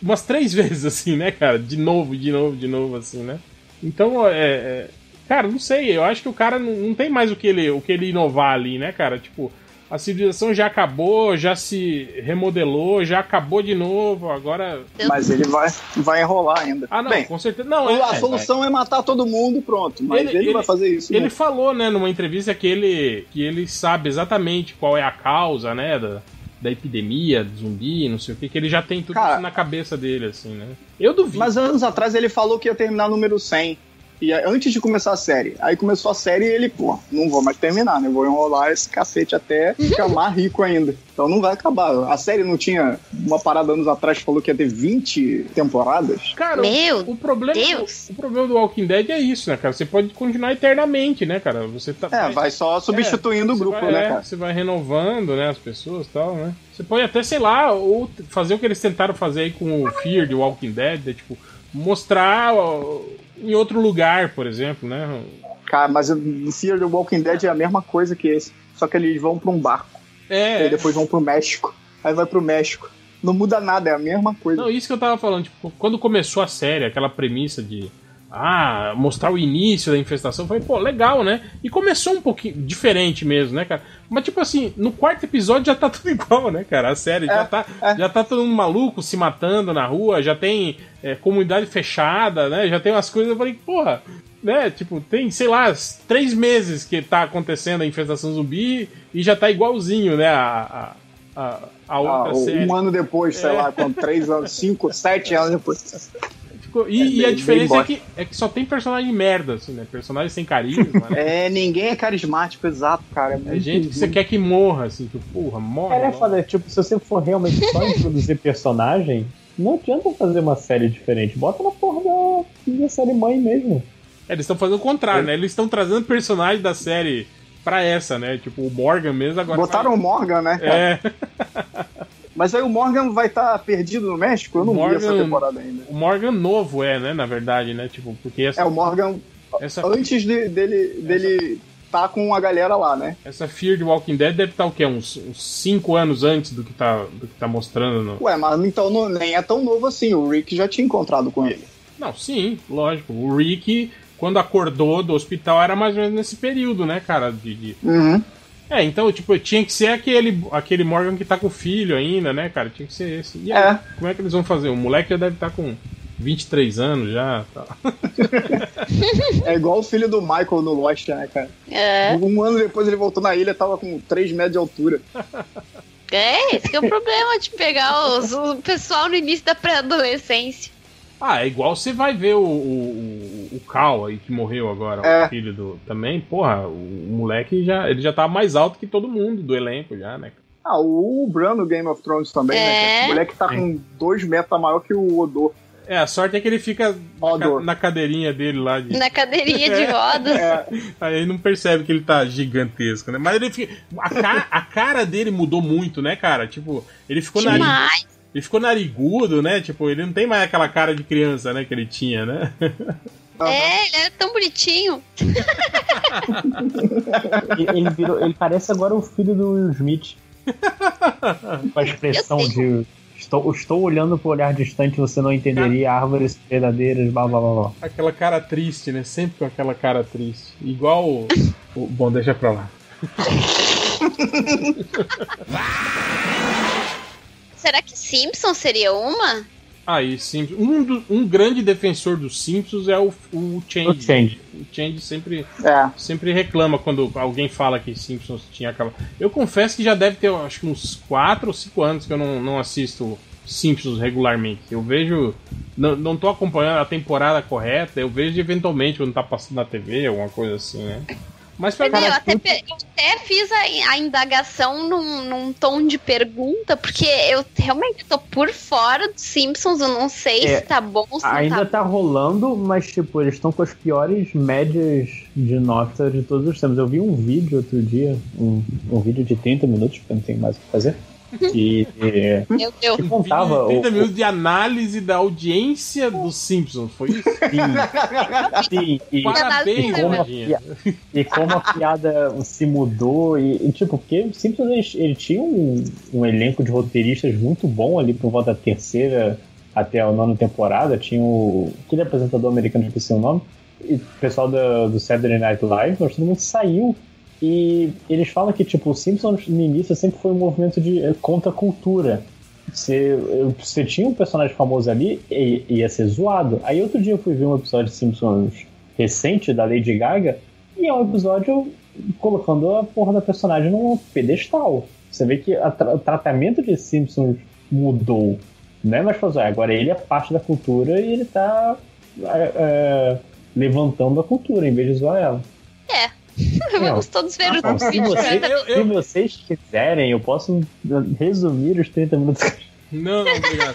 umas três vezes, assim, né, cara? De novo, de novo, de novo, assim, né? Então, é. é- cara, não sei, eu acho que o cara não, não tem mais o que, ele, o que ele inovar ali, né, cara? Tipo, a civilização já acabou, já se remodelou, já acabou de novo, agora. Mas ele vai, vai enrolar ainda. Ah, não, Bem, com certeza. Não, a é, solução é matar todo mundo pronto. Mas Ele- ele, ele- vai fazer isso. Ele né? falou, né, numa entrevista que ele, que ele sabe exatamente qual é a causa, né, da, da epidemia, do zumbi, não sei o que, que ele já tem tudo Cara, isso na cabeça dele, assim, né? Eu duvido. Mas anos atrás ele falou que ia terminar número 100. E aí, antes de começar a série. Aí começou a série e ele, pô, não vou mais terminar, né? Vou enrolar esse cacete até ficar mais rico ainda. Então não vai acabar. A série não tinha uma parada anos atrás que falou que ia ter 20 temporadas. Cara, o- Meu o, problema, Deus. o problema do Walking Dead é isso, né, cara? Você pode continuar eternamente, né, cara? Você tá. É, vai só substituindo o Você grupo, vai, né, é, cara? Você vai renovando, né, as pessoas e tal, né? Você pode até, sei lá, ou fazer o que eles tentaram fazer aí com o Fear de Walking Dead, é, tipo, mostrar ó, em outro lugar, por exemplo, né? Cara, mas o Fear the Walking Dead é a mesma coisa que esse. Só que eles vão pra um barco. É. Aí depois vão pro México. Aí vai pro México. Não muda nada, é a mesma coisa. Não, isso que eu tava falando, tipo, quando começou a série, aquela premissa de ah, mostrar o início da infestação, foi, pô, legal, né? E começou um pouquinho diferente mesmo, né, cara? Mas tipo assim, no quarto episódio já tá tudo igual, né, cara? A série já, tá, é. já tá todo mundo maluco, se matando na rua, já tem é, comunidade fechada, né? Já tem umas coisas, eu falei, porra, né? Tipo, tem, sei lá, três meses que tá acontecendo a infestação zumbi e já tá igualzinho, né? A, a, a, a Ah, outra série. um ano depois, sei É. lá, com três anos, cinco, sete anos depois. Ficou- E, É e a bem- diferença bem é que, é que só tem personagem merda, assim, né? Personagem sem carisma, né? É, ninguém é carismático, exato, cara. É muito gente que você quer que morra, assim, que porra, morre. É, né, morre. foda, tipo, se você for realmente só introduzir personagem, não adianta fazer uma série diferente. Bota na porra da, da série mãe mesmo. É, eles estão fazendo o contrário, né? Eles estão trazendo personagem da série pra essa, né? Tipo, o Morgan mesmo agora. Botaram o Morgan, né? cara? É, Mas aí o Morgan vai estar perdido no México? Eu não vi essa Morgan- temporada ainda. o Morgan novo é, né? Na verdade, né? Tipo, porque essa, É, o Morgan, essa, antes de- dele, dele tá com a galera lá, né? essa Fear de Walking Dead deve estar o quê? Uns 5 anos antes do que tá, do que tá mostrando no. Ué, mas então não- nem é tão novo assim. O Rick já tinha encontrado com ele. Não, sim, lógico. O Rick, quando acordou do hospital, era mais ou menos nesse período, né, cara? De, de- Uhum. É, então, tipo, tinha que ser aquele, aquele Morgan que tá com o filho ainda, né, cara? Tinha que ser esse. E aí, É. como é que eles vão fazer? O moleque já deve estar com 23 anos já. Tá. É igual o filho do Michael no Lost, né, cara? É, Um ano depois ele voltou na ilha, tava com 3 metros de altura. é, esse que é o problema de pegar os- o pessoal no início da pré-adolescência. Ah, é igual você vai ver o, o, o Cal aí que morreu agora, É. o filho do. Também, porra, o, moleque já. Ele já tava mais alto que todo mundo do elenco já, né? Ah, o Bran no Game of Thrones também, né? É. cara? O moleque tá com 2 metros maior que o Odor. É, a sorte é que ele fica na, Odor. na cadeirinha dele lá de. Na cadeirinha de rodas. É, Aí não percebe que ele tá gigantesco, né? Mas ele fica. A, ca- a cara dele mudou muito, né, cara? Tipo, ele ficou Demais. Ele ficou narigudo, né? Tipo, ele não tem mais aquela cara de criança, né, que ele tinha, né? É, ele era tão bonitinho. Ele, ele virou- ele parece agora o filho do Will Smith. Com a expressão de. Estou, estou olhando pro olhar distante, você não entenderia árvores verdadeiras, blá blá blá blá. Aquela cara triste, né? Sempre com aquela cara triste. Igual o. o- bom, deixa pra lá. Será que Simpson seria uma? Aí, Simpsons. Um, do- um grande defensor dos Simpsons é o, o Change. O Change. O Change sempre, é. sempre reclama quando alguém fala que Simpsons tinha aquela. Eu confesso que já deve ter, acho que uns 4 ou 5 anos que eu não, não assisto Simpsons regularmente. Eu vejo. Não, não tô acompanhando a temporada correta, eu vejo eventualmente quando tá passando na TV, alguma coisa assim, né? Mas pra Mas eu, cara, até, eu até fiz a, a indagação num, num tom de pergunta, porque eu realmente tô por fora dos Simpsons, eu não sei É, se tá bom ou se não Ainda tá tá rolando, mas tipo, eles estão com as piores médias de nota de todos os tempos. Eu vi um vídeo outro dia, um, um vídeo de 30 minutos, porque eu não tenho mais o que fazer. E, e Meu Deus. que contava o, 30 o- minutos de análise da audiência dos Simpsons, foi isso? sim, sim, e, Parabéns, e como a e como a piada se mudou e, e, tipo, porque o Simpsons ele, ele tinha um, um elenco de roteiristas muito bom ali por volta da terceira até a nona temporada. Tinha o aquele apresentador americano, que esqueci o nome, e o pessoal do, do Saturday Night Live, mas todo mundo saiu. E eles falam que, tipo, o Simpsons no início sempre foi um movimento de eh, contra cultura. Você, tinha um personagem famoso ali e ia ser zoado. Aí outro dia eu fui ver um episódio de Simpsons recente da Lady Gaga e é um episódio colocando a porra da personagem num pedestal. Você vê que tra- o tratamento de Simpsons mudou. Não é mais fazer, agora ele é parte da cultura e ele tá é, é, levantando a cultura em vez de zoar ela. É. Vamos todos ver os se, vídeos. você-? Eu- eu- se vocês quiserem, eu posso resumir os 30 minutos. Não, não, obrigado.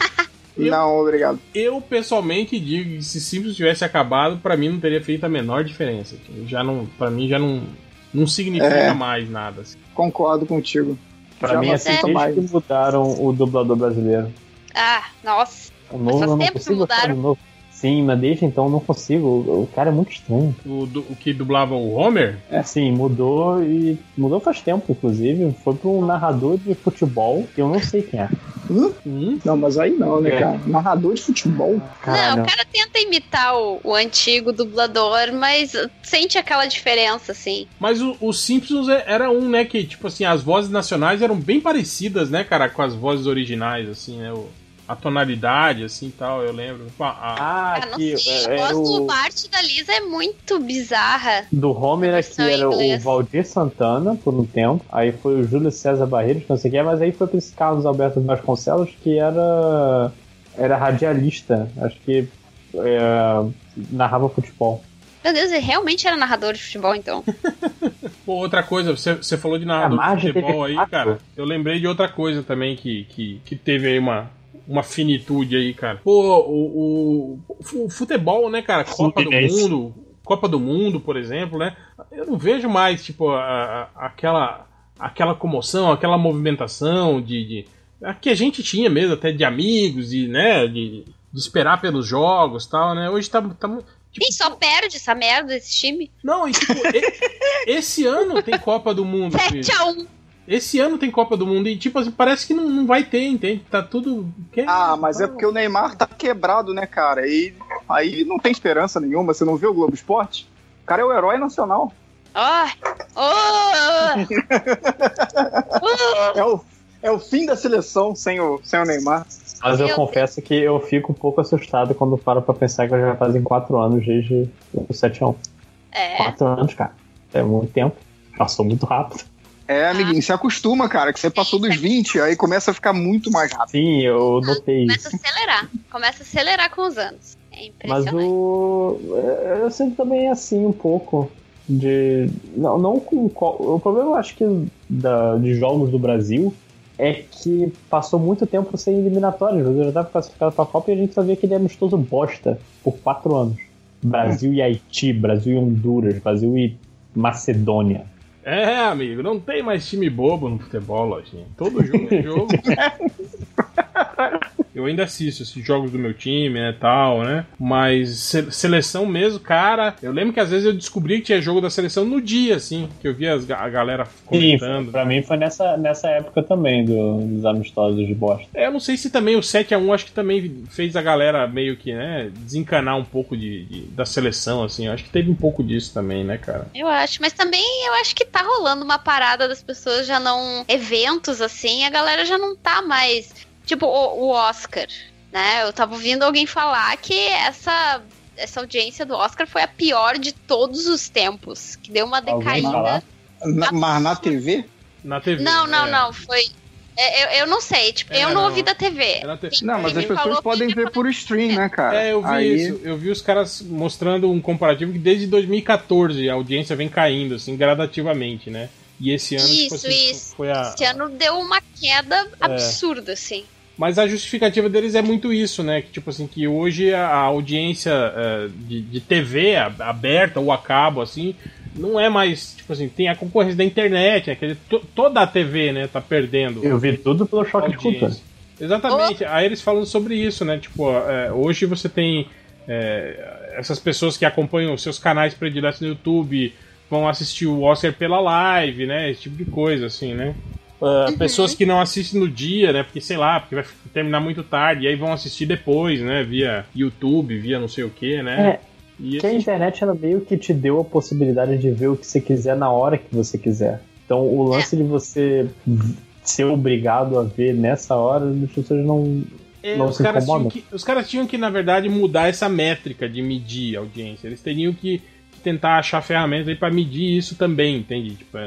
Eu- Não, obrigado. Eu pessoalmente digo que se Simpsons tivesse acabado, pra mim não teria feito a menor diferença. Já não, para mim já não não significa É. mais nada. assim. Concordo contigo. Pra Já mim, assim, desde mais. que mudaram o dublador brasileiro. Ah, nossa. O novo faz tempo que gostar mudaram. Sim, mas desde então eu não consigo. O, o cara é muito estranho. O, do- o que dublava o Homer, É, sim, mudou e. Mudou faz tempo, inclusive. Foi pra um narrador de futebol que eu não sei quem é. hum, Não, mas aí não, né, É. cara? Narrador de futebol. Caralho. Não, o cara tenta imitar o, o antigo dublador, mas sente aquela diferença, assim. mas o, o Simpsons é- era um, né, que tipo assim, as vozes nacionais eram bem parecidas, né, cara, com as vozes originais, assim, né, o- a tonalidade, assim, tal, eu lembro. A- a- Ah, Ah, que é, a era voz do o, Bart da Lisa é muito bizarra. do Homer aqui era o inglês. Valdir Santana por um tempo. Aí foi o Júlio César Barreiros, que não sei o que, mas aí foi pra esse Carlos Alberto Vasconcelos, que era. Era radialista. Acho que. é, narrava futebol. Meu Deus, ele realmente era narrador de futebol, então. Pô, outra coisa, você, você falou de narrador A de futebol aí, cara. Eu lembrei de outra coisa também que, que, que teve aí uma, uma finitude aí, cara. Pô, o, o, o futebol, né, cara? Copa do. Mundo. Copa do Mundo, por exemplo, né? Eu não vejo mais, tipo, a- a- aquela, aquela comoção, aquela movimentação de, de. a que a gente tinha mesmo, até de amigos, e, né? De, de esperar pelos jogos e tal, né? Hoje tá, tá mu- Quem só perde essa merda, esse time? Não, e tipo, e- esse ano tem Copa do Mundo. filho. 7x1. Esse ano tem Copa do Mundo e, tipo assim, parece que não, não vai ter, entende? Tá tudo. que- Ah, mas é porque o Neymar tá quebrado, né, cara? E aí não tem esperança nenhuma. Você não viu o Globo Esporte? O cara é o herói nacional. Ó. Oh. É o, é o fim da seleção sem o, sem o Neymar. Mas eu confesso que eu fico um pouco assustado quando paro pra pensar que já fazem 4 anos desde o 7x1. É. 4 anos, cara. É muito tempo. Passou muito rápido. É, amiguinho, se acostuma, cara, que você passou dos 20, aí começa a ficar muito mais rápido. Sim, eu notei Começa isso. a acelerar. Começa a acelerar com os anos. É Mas impressionante. o. é, Eu sinto também assim um pouco. De. Não, não com. O problema, eu acho que, da, de jogos do Brasil é que passou muito tempo sem eliminatórios. O Brasil já estava classificado pra Copa e a gente só via aquele amistoso bosta por quatro anos. Brasil e Haiti, Brasil e Honduras, Brasil e Macedônia. É, amigo, não tem mais time bobo no futebol, lojinha. Todo jogo é jogo. Eu ainda assisto esses jogos do meu time, né, tal, né? Mas se- seleção mesmo, cara, eu lembro que às vezes eu descobri que tinha jogo da seleção no dia, assim, que eu via as a galera Sim, comentando. pra mim foi nessa, nessa época também do- dos amistosos de bosta. É, eu não sei se também o 7x1 acho que também fez a galera meio que, né, desencanar um pouco de, de- da seleção, assim. Eu acho que teve um pouco disso também, né, cara? Eu acho, mas também eu acho que tá rolando uma parada das pessoas já não. Eventos assim, a galera já não tá mais. Tipo, o, o Oscar, né? Eu tava ouvindo alguém falar que essa, essa audiência do Oscar foi a pior de todos os tempos. Que deu uma decaída. Na- mas na TV? Na TV. Não, não, é. não. Foi. é, Eu, eu não sei, tipo, É, eu não, não. ouvi da TV. É na TV. Não, mas as pessoas podem ver por stream, né, cara? É, eu vi Aí- isso. Eu vi os caras mostrando um comparativo que desde 2014 a audiência vem caindo, assim, gradativamente, né? E esse ano, tipo Isso, assim, isso. foi a. Esse ano deu uma queda absurda, assim. Mas a justificativa deles é muito isso, né? Que, tipo assim, que hoje a a audiência eh, de, de TV aberta ou a cabo, assim, não é mais, tipo assim, tem a concorrência da internet, né? Quer dizer, to- toda a TV, né, tá perdendo. Eu vi tudo pelo choque de cultura. audiência. Exatamente. Aí eles falam sobre isso, né? Tipo, é, hoje você tem é, essas pessoas que acompanham os seus canais prediletos no YouTube, vão assistir o Oscar pela live, né? Esse tipo de coisa, assim, né? Ah, Pessoas que não assistem no dia, né? Porque, sei lá, porque vai terminar muito tarde, e aí vão assistir depois, né? Via YouTube, via não sei o que, né? É, E Que a esse- internet ela meio que te deu a possibilidade de ver o que você quiser na hora que você quiser. Então o lance de você ser obrigado a ver nessa hora, as pessoas não. É, não os, se caras tinham incomodam. que, os caras tinham que, na verdade, mudar essa métrica de medir a audiência. Eles teriam que, que tentar achar ferramentas aí pra medir isso também, entende? Tipo,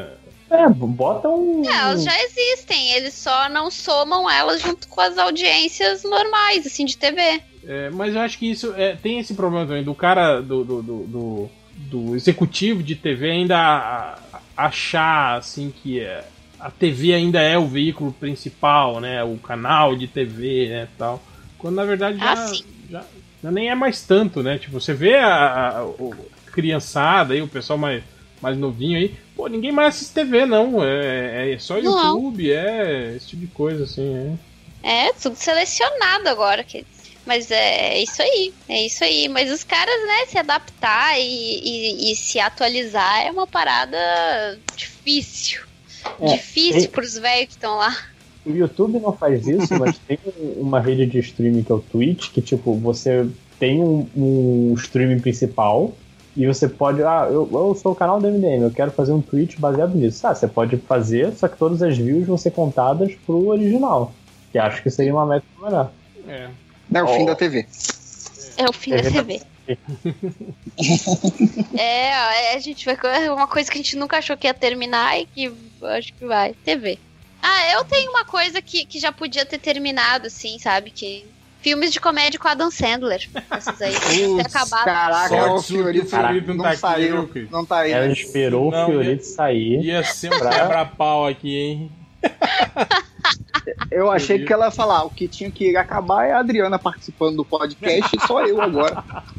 é, bota um. É, elas já existem, eles só não somam elas junto com as audiências normais, assim, de TV. É, mas eu acho que isso é, tem esse problema também do cara do, do, do, do, do executivo de TV ainda a- a- achar assim que é, a TV ainda é o veículo principal, né? O canal de TV, né, tal. Quando na verdade já, Ah, já, já nem é mais tanto, né? Tipo, você vê a, a- o- criançada aí, o pessoal mais, mais novinho aí, pô, ninguém mais assiste TV, não. É, é só Não. YouTube, é esse tipo de coisa, assim, é. É, tudo selecionado agora. Que... Mas é isso aí, é isso aí. Mas os caras, né, se adaptar e, e- e se atualizar é uma parada difícil. É, difícil e- pros velhos que estão lá. O YouTube não faz isso, mas tem um- uma rede de streaming que é o Twitch, que tipo, você tem um, um streaming principal e você pode. Ah, eu, eu sou o canal do MDM, eu quero fazer um Twitch baseado nisso. Ah, você pode fazer, só que todas as views vão ser contadas pro original. Que acho que seria uma métrica melhor. É. É o fim Oh. da TV. É o fim da É TV. é, é, a gente vai. É uma coisa que a gente nunca achou que ia terminar e que acho que vai. TV. Ah, eu tenho uma coisa que, que já podia ter terminado, assim, sabe? Que. Filmes de comédia com Adam Sandler. Esses aí. Putz, acabado. Caraca, o Fiorito não não, tá aqui, saiu. Cris? não tá aí. Ela né? esperou Não, o Fiorito sair. Ia ser um Pra- quebra-pau aqui, hein? Eu achei que ela ia falar, o que tinha que acabar é a Adriana participando do podcast e só eu agora.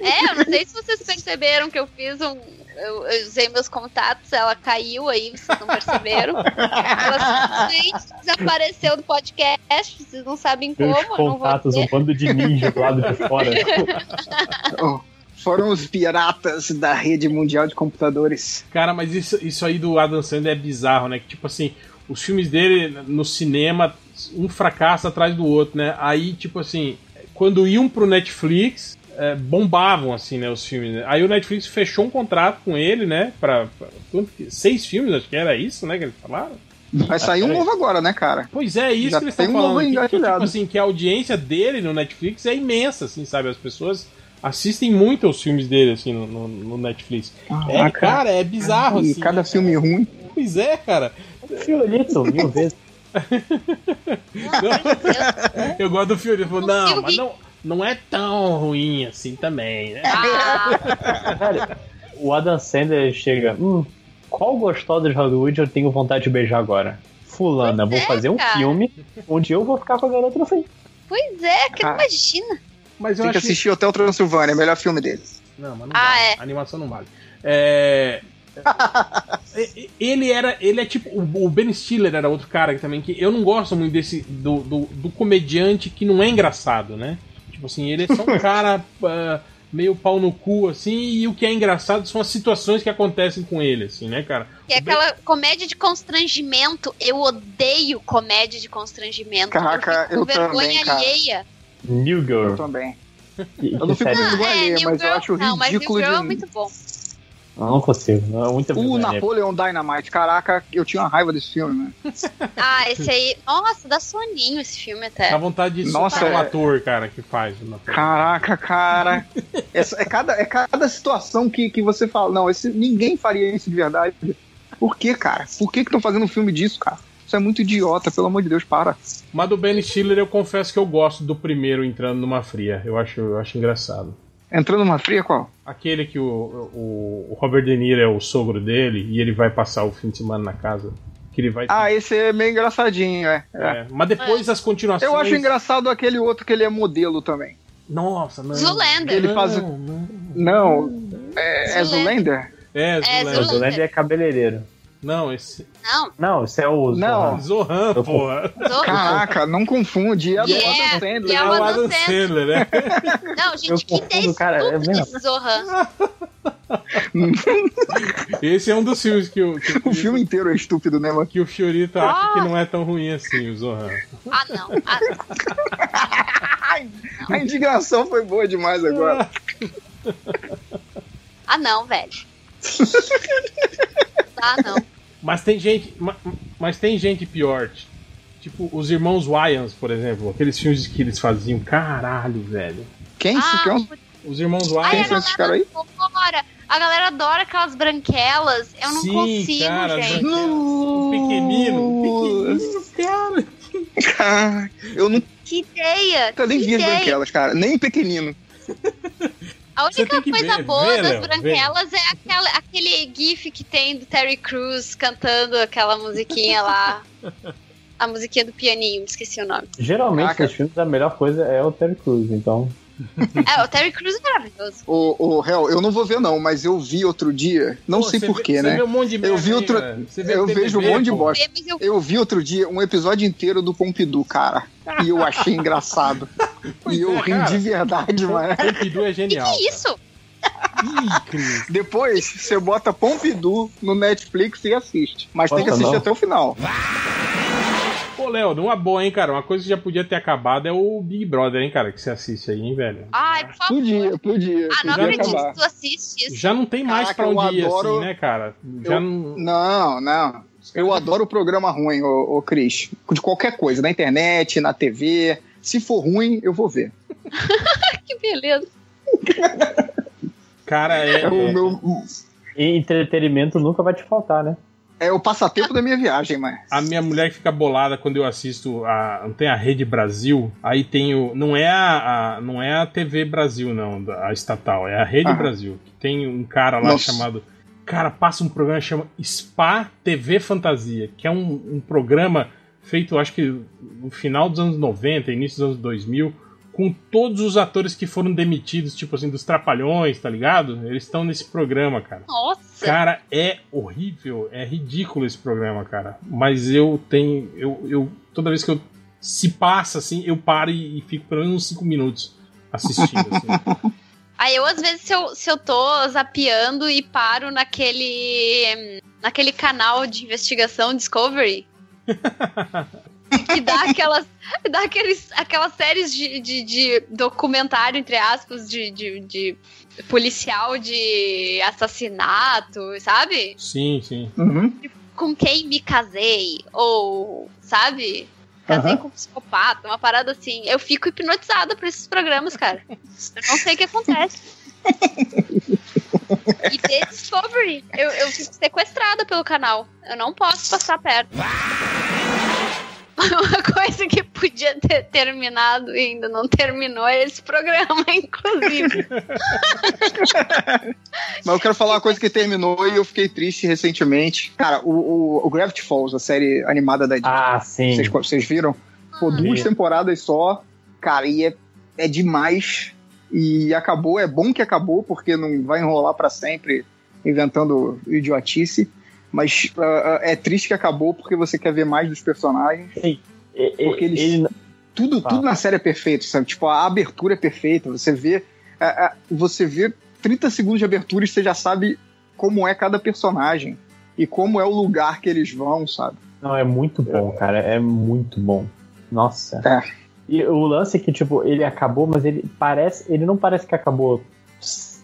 É, eu não sei se vocês perceberam que eu fiz um. Eu, eu usei meus contatos, ela caiu aí, vocês não perceberam. Ela simplesmente desapareceu do podcast, vocês não sabem como, Meus eu não vou contatos, um bando de ninja do lado de fora. Oh, Foram os piratas da rede mundial de computadores. Cara, mas isso, isso aí do Adam Sandler é bizarro, né? Que tipo assim, os filmes dele no cinema, um fracasso atrás do outro, né? Aí, tipo assim, quando iam pro Netflix, é, bombavam, assim, né? Os filmes. né? Aí o Netflix fechou um contrato com ele, né? Pra, pra- seis filmes, acho que era isso, né? Que eles falaram. Vai sair um novo agora, né, cara? Pois é, isso Já que eles tem estão um falando. novo Que, que, tipo assim, que a audiência dele no Netflix é imensa, assim, sabe? As pessoas assistem muito aos filmes dele, assim, no, no- Netflix. É, Ah, cara, é bizarro, assim. cada né, filme ruim. cara? Pois é, cara. Fiorito, mil vezes. Eu gosto do falou, não, consigo mas não, não é tão ruim assim também, né? Ah, Velho, o Adam Sandler chega. Hum, qual gostosa de Hollywood eu tenho vontade de beijar agora? Fulana, vou Pois é, fazer um cara. filme onde eu vou ficar com a garota no fim. pois é, que Ah. imagina. Mas eu Tem que acho assistir Hotel Transilvânia, melhor filme dele. Não, mas não Ah, vale. é. A animação não vale. É... E- ele era. Ele é tipo. O Ben Stiller era outro cara que também. que Eu não gosto muito desse. Do, do, do comediante que não é engraçado, né? Tipo assim, ele é só um cara ah, meio pau no cu, assim, e o que é engraçado são as situações que acontecem com ele, assim, né, cara? Que é aquela comédia de constrangimento. Eu odeio comédia de constrangimento. Caraca, eu eu vergonha também, cara. alheia. New Eu Girl. também. Que, Eu não fico com vergonha é, alheia, New mas eu acho Não, mas New ridículo Girl é de... muito bom. Não, não consigo. Não, é muita O. Napoleon Dynamite, caraca, eu tinha uma raiva desse filme, né? Ah, esse aí. Nossa, dá soninho esse filme até. Dá vontade de Nossa, o é- ator, cara, que faz. Caraca, cara. Essa- é, cada, é cada situação que, que você fala, não, esse, ninguém faria isso de verdade. Por que, cara? Por que que estão fazendo um filme disso, cara? Isso é muito idiota, pelo amor de Deus, para. Mas do Ben Stiller eu confesso que eu gosto do primeiro entrando numa fria. Eu acho, eu acho engraçado. Entrando numa fria, qual? Aquele que o, o, o Robert De Niro é o sogro dele e ele vai passar o fim de semana na casa. Que ele vai. Ah, esse é meio engraçadinho, é. é. É, Mas depois as continuações. Eu acho engraçado aquele outro que ele é modelo também. Nossa, não. Zoolander. Ele faz- Não, não. Não, é, é Zoolander. Zoolander? É, É, é cabeleireiro. Não, esse. Não, Não, esse é o. Não. Zohan, Eu- porra. Caraca, não confunde. É do Yeah, Adam Sandler. é É o Adam Adam Sandler. Né? Não, Eu gente, que confundo, ideia cara, é estúpida mesmo. esse Zohan. Esse é um dos filmes que o, que, O filme inteiro é estúpido, né, mano? que o Fiorito acha que não é tão ruim assim, o Zohan. Ah, não. Ah, A indignação foi boa demais agora. ah, não, velho. Ah, não. Mas tem gente. ma- Mas tem gente pior. Tipo, os irmãos Wyans, por exemplo. Aqueles filmes que eles faziam. Caralho, velho. Quem? Ah, Quem? Os irmãos Ai, Quem Wyans. são esses caras galera adora. A galera adora aquelas branquelas. Eu não Sim, consigo, cara, gente. O pequenino. O pequenino, cara. Eu nunca Que ideia! nem que vi as ideia. branquelas, cara. Nem pequenino. A única tem que coisa ver, boa vê, das Léo, branquelas é aquela, aquele gif que tem do Terry Crews cantando aquela musiquinha lá. A musiquinha do pianinho, esqueci o nome. Geralmente, Caraca. nos filmes, a melhor coisa é o Terry Crews, então. É, o Terry Crews é maravilhoso. O, o Hel, eu não vou ver não, mas eu vi outro dia, não Pô, sei porquê, né? Você vê um monte de Eu merda vi aí, outro- vê eu vejo um monte de bosta. Eu Eu vi outro dia um episódio inteiro do Pompidou, cara. E eu achei engraçado. Pois e eu é, ri cara. de verdade, mano. Pompidou é que, genial. que isso? Ih, Cris. Depois você bota Pompidou no Netflix e assiste. Mas tem que assistir não. até o final. Pô, Léo, numa boa, hein, cara? Uma coisa que já podia ter acabado é o Big Brother, hein, cara? Que você assiste aí, hein, velho? Ai, por favor. Podia, podia. Ah, não acredito que tu assiste isso. Já não tem mais Caraca, pra onde ir adoro- assim, né, cara? Já Eu- não. Não, não. Eu adoro o programa ruim, ô, ô Cris. De qualquer coisa, na internet, na TV. Se for ruim, eu vou ver. Que beleza. Cara, é. É o é- meu. E entretenimento nunca vai te faltar, né? É o passatempo da minha viagem, mas. A minha mulher fica bolada quando eu assisto a. Não tem a Rede Brasil. Aí tem o. Não é a, a- não é a TV Brasil, não, a estatal, é a Rede. Brasil. Que tem um cara lá Nossa. chamado. Cara, passa um programa que chama Spa TV Fantasia, que é um, um programa feito, acho que no final dos anos 90, início dos anos 2000, com todos os atores que foram demitidos, tipo assim, dos Trapalhões, tá ligado? Eles estão nesse programa, cara. Nossa. Cara, é horrível, é ridículo esse programa, cara. Mas eu tenho. Eu, eu toda vez que eu se passa assim, eu paro e, e fico pelo menos uns 5 minutos assistindo. assim. Aí eu, às vezes, se eu, se eu tô zapeando e paro naquele. naquele canal de investigação Discovery. que dá aquelas. dá aqueles, aquelas séries de, de, de documentário, entre aspas, de, de, de policial de assassinato, sabe? Sim, sim. Uhum. Com quem me casei? Ou, sabe? Casei Aham. com um psicopata, uma parada assim. Eu fico hipnotizada por esses programas, cara. Eu não sei o que acontece. E The Discovery, eu, eu fico sequestrada pelo canal. Eu não posso passar perto. Uma coisa que podia ter terminado e ainda não terminou é esse programa, inclusive. Mas eu quero falar uma coisa que terminou e eu fiquei triste recentemente. Cara, o, o, o Gravity Falls, a série animada da Disney. Ah, sim. Vocês, vocês viram? Pô, duas Vi. temporadas só. Cara, e é, é demais. E acabou. É bom que acabou, porque não vai enrolar pra sempre inventando idiotice. Mas ah, é triste que acabou porque você quer ver mais dos personagens. E- Porque eles- ele- Tudo, tudo na série é perfeito, sabe? Tipo, a abertura é perfeita. Você vê. ah, ah, você vê 30 segundos de abertura e você já sabe como é cada personagem. E como é o lugar que eles vão, sabe? Não, é muito bom, cara. É muito bom. Nossa. É. E o lance é que, tipo, ele acabou, mas ele parece. Ele não parece que acabou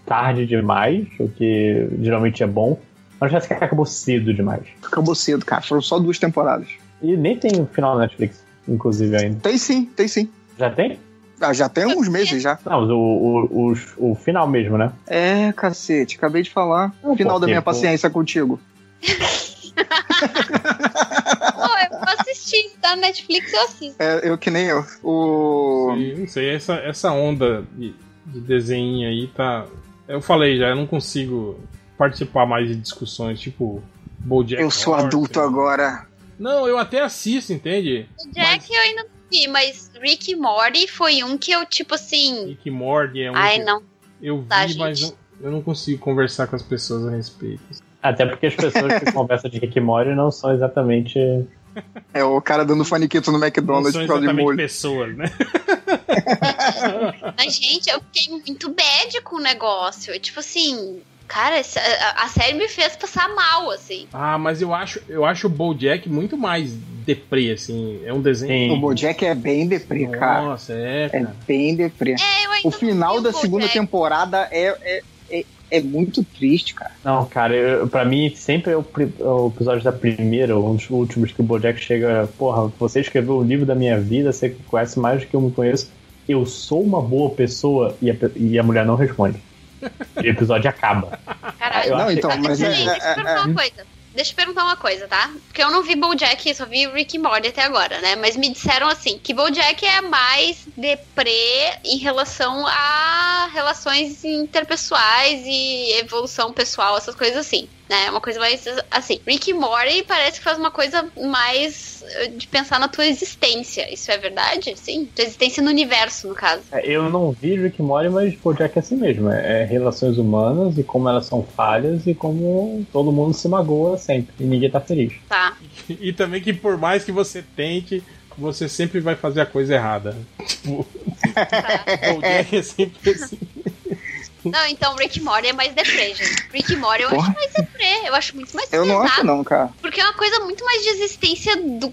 tarde demais, o que geralmente é bom. Mas parece que acabou cedo demais. Acabou cedo, cara. Foram só duas temporadas. E nem tem o final na Netflix, inclusive, ainda. Tem sim, tem sim. Já tem? Ah, já tem uns meses já. Não, mas o, o, o, o final mesmo, né? É, cacete, acabei de falar. Não, Final da minha pô. paciência contigo. Pô, eu vou assistir. Tá na Netflix, eu assisto. É, eu que nem eu. O. E, não sei, essa, essa onda de, de desenho aí tá. Eu falei já, eu não consigo participar mais de discussões, tipo. Bojack Eu sou Horseman. adulto agora. Não, eu até assisto, entende? O Jack eu ainda não vi, mas Rick e Morty foi um que eu, tipo assim. Rick e Morty é um Ai, que não. eu vi, Tá, mas gente. eu, não consigo conversar com as pessoas a respeito. Até porque as pessoas que conversam de Rick e Morty não são exatamente. É o cara dando faniquito no Não McDonald's por causa de exatamente molho. pessoas, né? Mas, gente, eu fiquei muito bad com o negócio. Tipo assim, cara, a, série me fez passar mal, assim. Ah, mas eu acho, eu acho o BoJack muito mais deprê, assim. É um desenho. O Bojack é bem deprê, cara. Nossa, é, É cara. bem deprê. É, eu ainda O final da o segunda temporada é, é, é, é muito triste, cara. Não, cara, eu, pra mim sempre é o, pri- o episódio da primeira, um dos últimos que o Bojack chega. Porra, você escreveu o livro da minha vida, você conhece mais do que eu me conheço. Eu sou uma boa pessoa e a, e a mulher não responde. E o episódio acaba. Caralho. Eu não, achei- então, mas é, deixa eu é- perguntar uma coisa. deixa eu perguntar uma coisa, tá? Porque eu não vi BoJack, só vi Rick e Morty até agora, né? Mas me disseram assim que BoJack é mais deprê em relação a relações interpessoais e evolução pessoal, essas coisas assim, né? Uma coisa mais assim. Rick e Morty parece que faz uma coisa mais eh, de pensar na tua existência. Isso é verdade? Sim, tua existência no universo, no caso. É, Eu não vi Rick e Morty, mas Bojack é assim mesmo. É, é relações humanas e como elas são falhas e como todo mundo se magoa sempre e ninguém tá feliz. Tá. E também que por mais que você tente, você sempre vai fazer a coisa errada. Tipo, Jack é sempre assim. Não, então Rick Morty é mais deprê, gente. Rick Morty eu Porra. acho mais deprê. Eu acho muito mais Eu não pesado. acho, não, cara. Porque é uma coisa muito mais de existência do,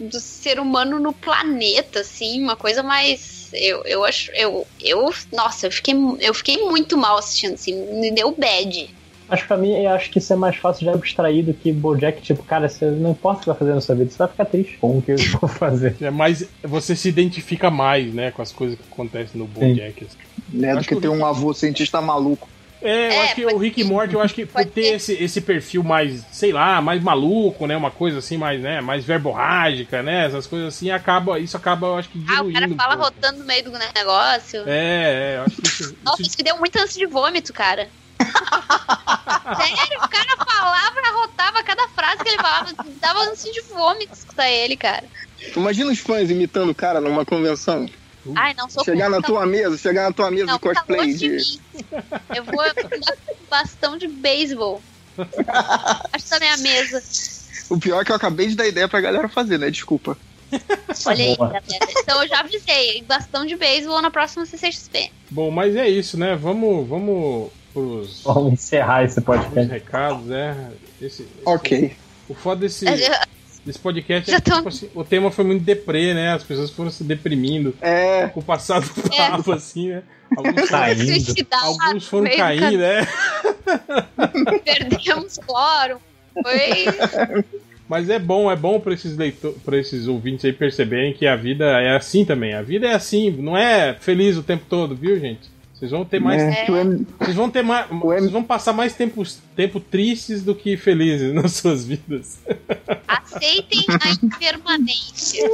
do ser humano no planeta, assim, uma coisa mais. Eu, eu acho. Eu, eu. Nossa, eu fiquei, eu fiquei muito mal assistindo, assim, me deu bad. Mas pra mim, eu acho que isso é mais fácil de abstrair do que Bojack, tipo, cara, você não importa o que você vai fazer na sua vida, você vai ficar triste com o que eu vou fazer. É mais. Você se identifica mais, né, com as coisas que acontecem no Bojack. assim. Né, do que que ter o um avô cientista maluco. É, eu É, acho que o Rick e Morty, eu acho que por ter esse, esse perfil mais, sei lá, mais maluco, né? Uma coisa assim, mais, né? Mais verborrágica, né? Essas coisas assim, acaba. Isso acaba, eu acho que Ah, o diluindo. cara um fala pouco. rotando no meio do negócio. É, é, eu acho que isso. Nossa, isso- isso me deu muito ânsia de vômito, cara. Sério, o cara falava, arrotava cada frase que ele falava. Dava ânsia de vômito escutar ele, cara. Imagina os fãs imitando o cara numa convenção. Ai, não sou Chegar na tua mesa, chegar na tua mesa não, de cosplay de. Eu vou um bastão de beisebol. Acho que tá minha mesa. O pior é que eu acabei de dar ideia pra galera fazer, né? Desculpa. Olha aí, galera. Então eu já avisei. Bastão de beisebol na próxima CCXP. Bom, mas é isso, né? Vamos, vamos pros, Vamos encerrar esse podcast. recados, né? Esse, esse- Ok. O foda desse, Desse podcast Já é que tão- tipo assim, o tema foi muito deprê, né? As pessoas foram se deprimindo É. com o passar do É. papo, assim, né? Alguns, Caindo. Alguns foram caindo, né? Perdemos quórum. Foi. Mas é bom, é bom pra esses leitores, para esses ouvintes aí perceberem que a vida é assim também. A vida é assim, não é feliz o tempo todo, viu, gente? Vocês vão ter mais, é, M- vocês vão ter mais, M- vocês vão passar mais tempo, tempo tristes do que felizes nas suas vidas. Aceitem a impermanência.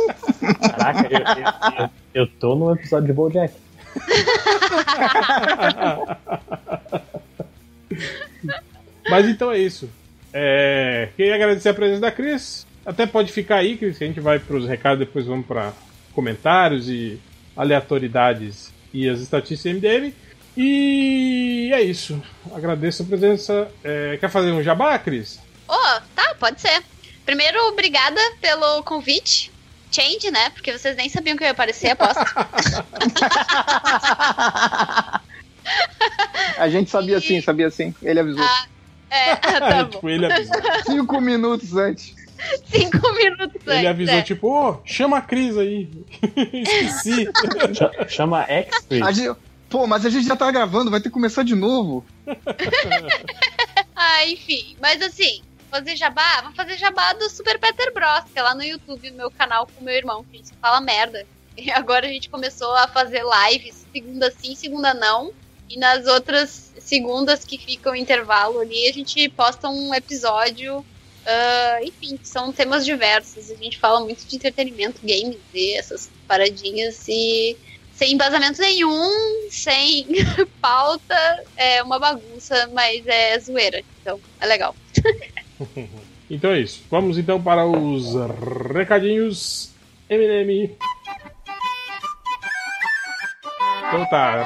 Caraca, eu, eu, eu, tô num episódio de Bojack. Mas então é isso. É, queria agradecer a presença da Cris. Até pode ficar aí, Cris, que a gente vai pros recados, depois vamos para comentários e aleatoriedades e as estatísticas MDM. E é isso. Agradeço a presença. É, quer fazer um jabá, Cris? Oh, tá, pode ser. Primeiro, obrigada pelo convite. Change, né? Porque vocês nem sabiam que eu ia aparecer, aposto. A gente sabia sim, sabia sim. Ele avisou. É, tá bom. tipo, ele avisou. Cinco minutos antes. Cinco minutos antes. Ele avisou, é. tipo, ô, chama a Cris aí. Esqueci. Ch- Chama gente- Pô, mas a gente já tá gravando, vai ter que começar de novo. Ah, enfim. Mas assim, fazer jabá, vou fazer jabá do Super Peter Bros, que é lá no YouTube, no meu canal com meu irmão, que a gente fala merda. E agora a gente começou a fazer lives, segunda sim, segunda não. E nas outras segundas que ficam intervalo ali, a gente posta um episódio. Ah, enfim, são temas diversos. A gente fala muito de entretenimento, games e essas paradinhas. E sem embasamento nenhum, sem pauta, é uma bagunça, mas é zoeira. Então, é legal. Então é isso. Vamos então para os recadinhos MDM. Então tá,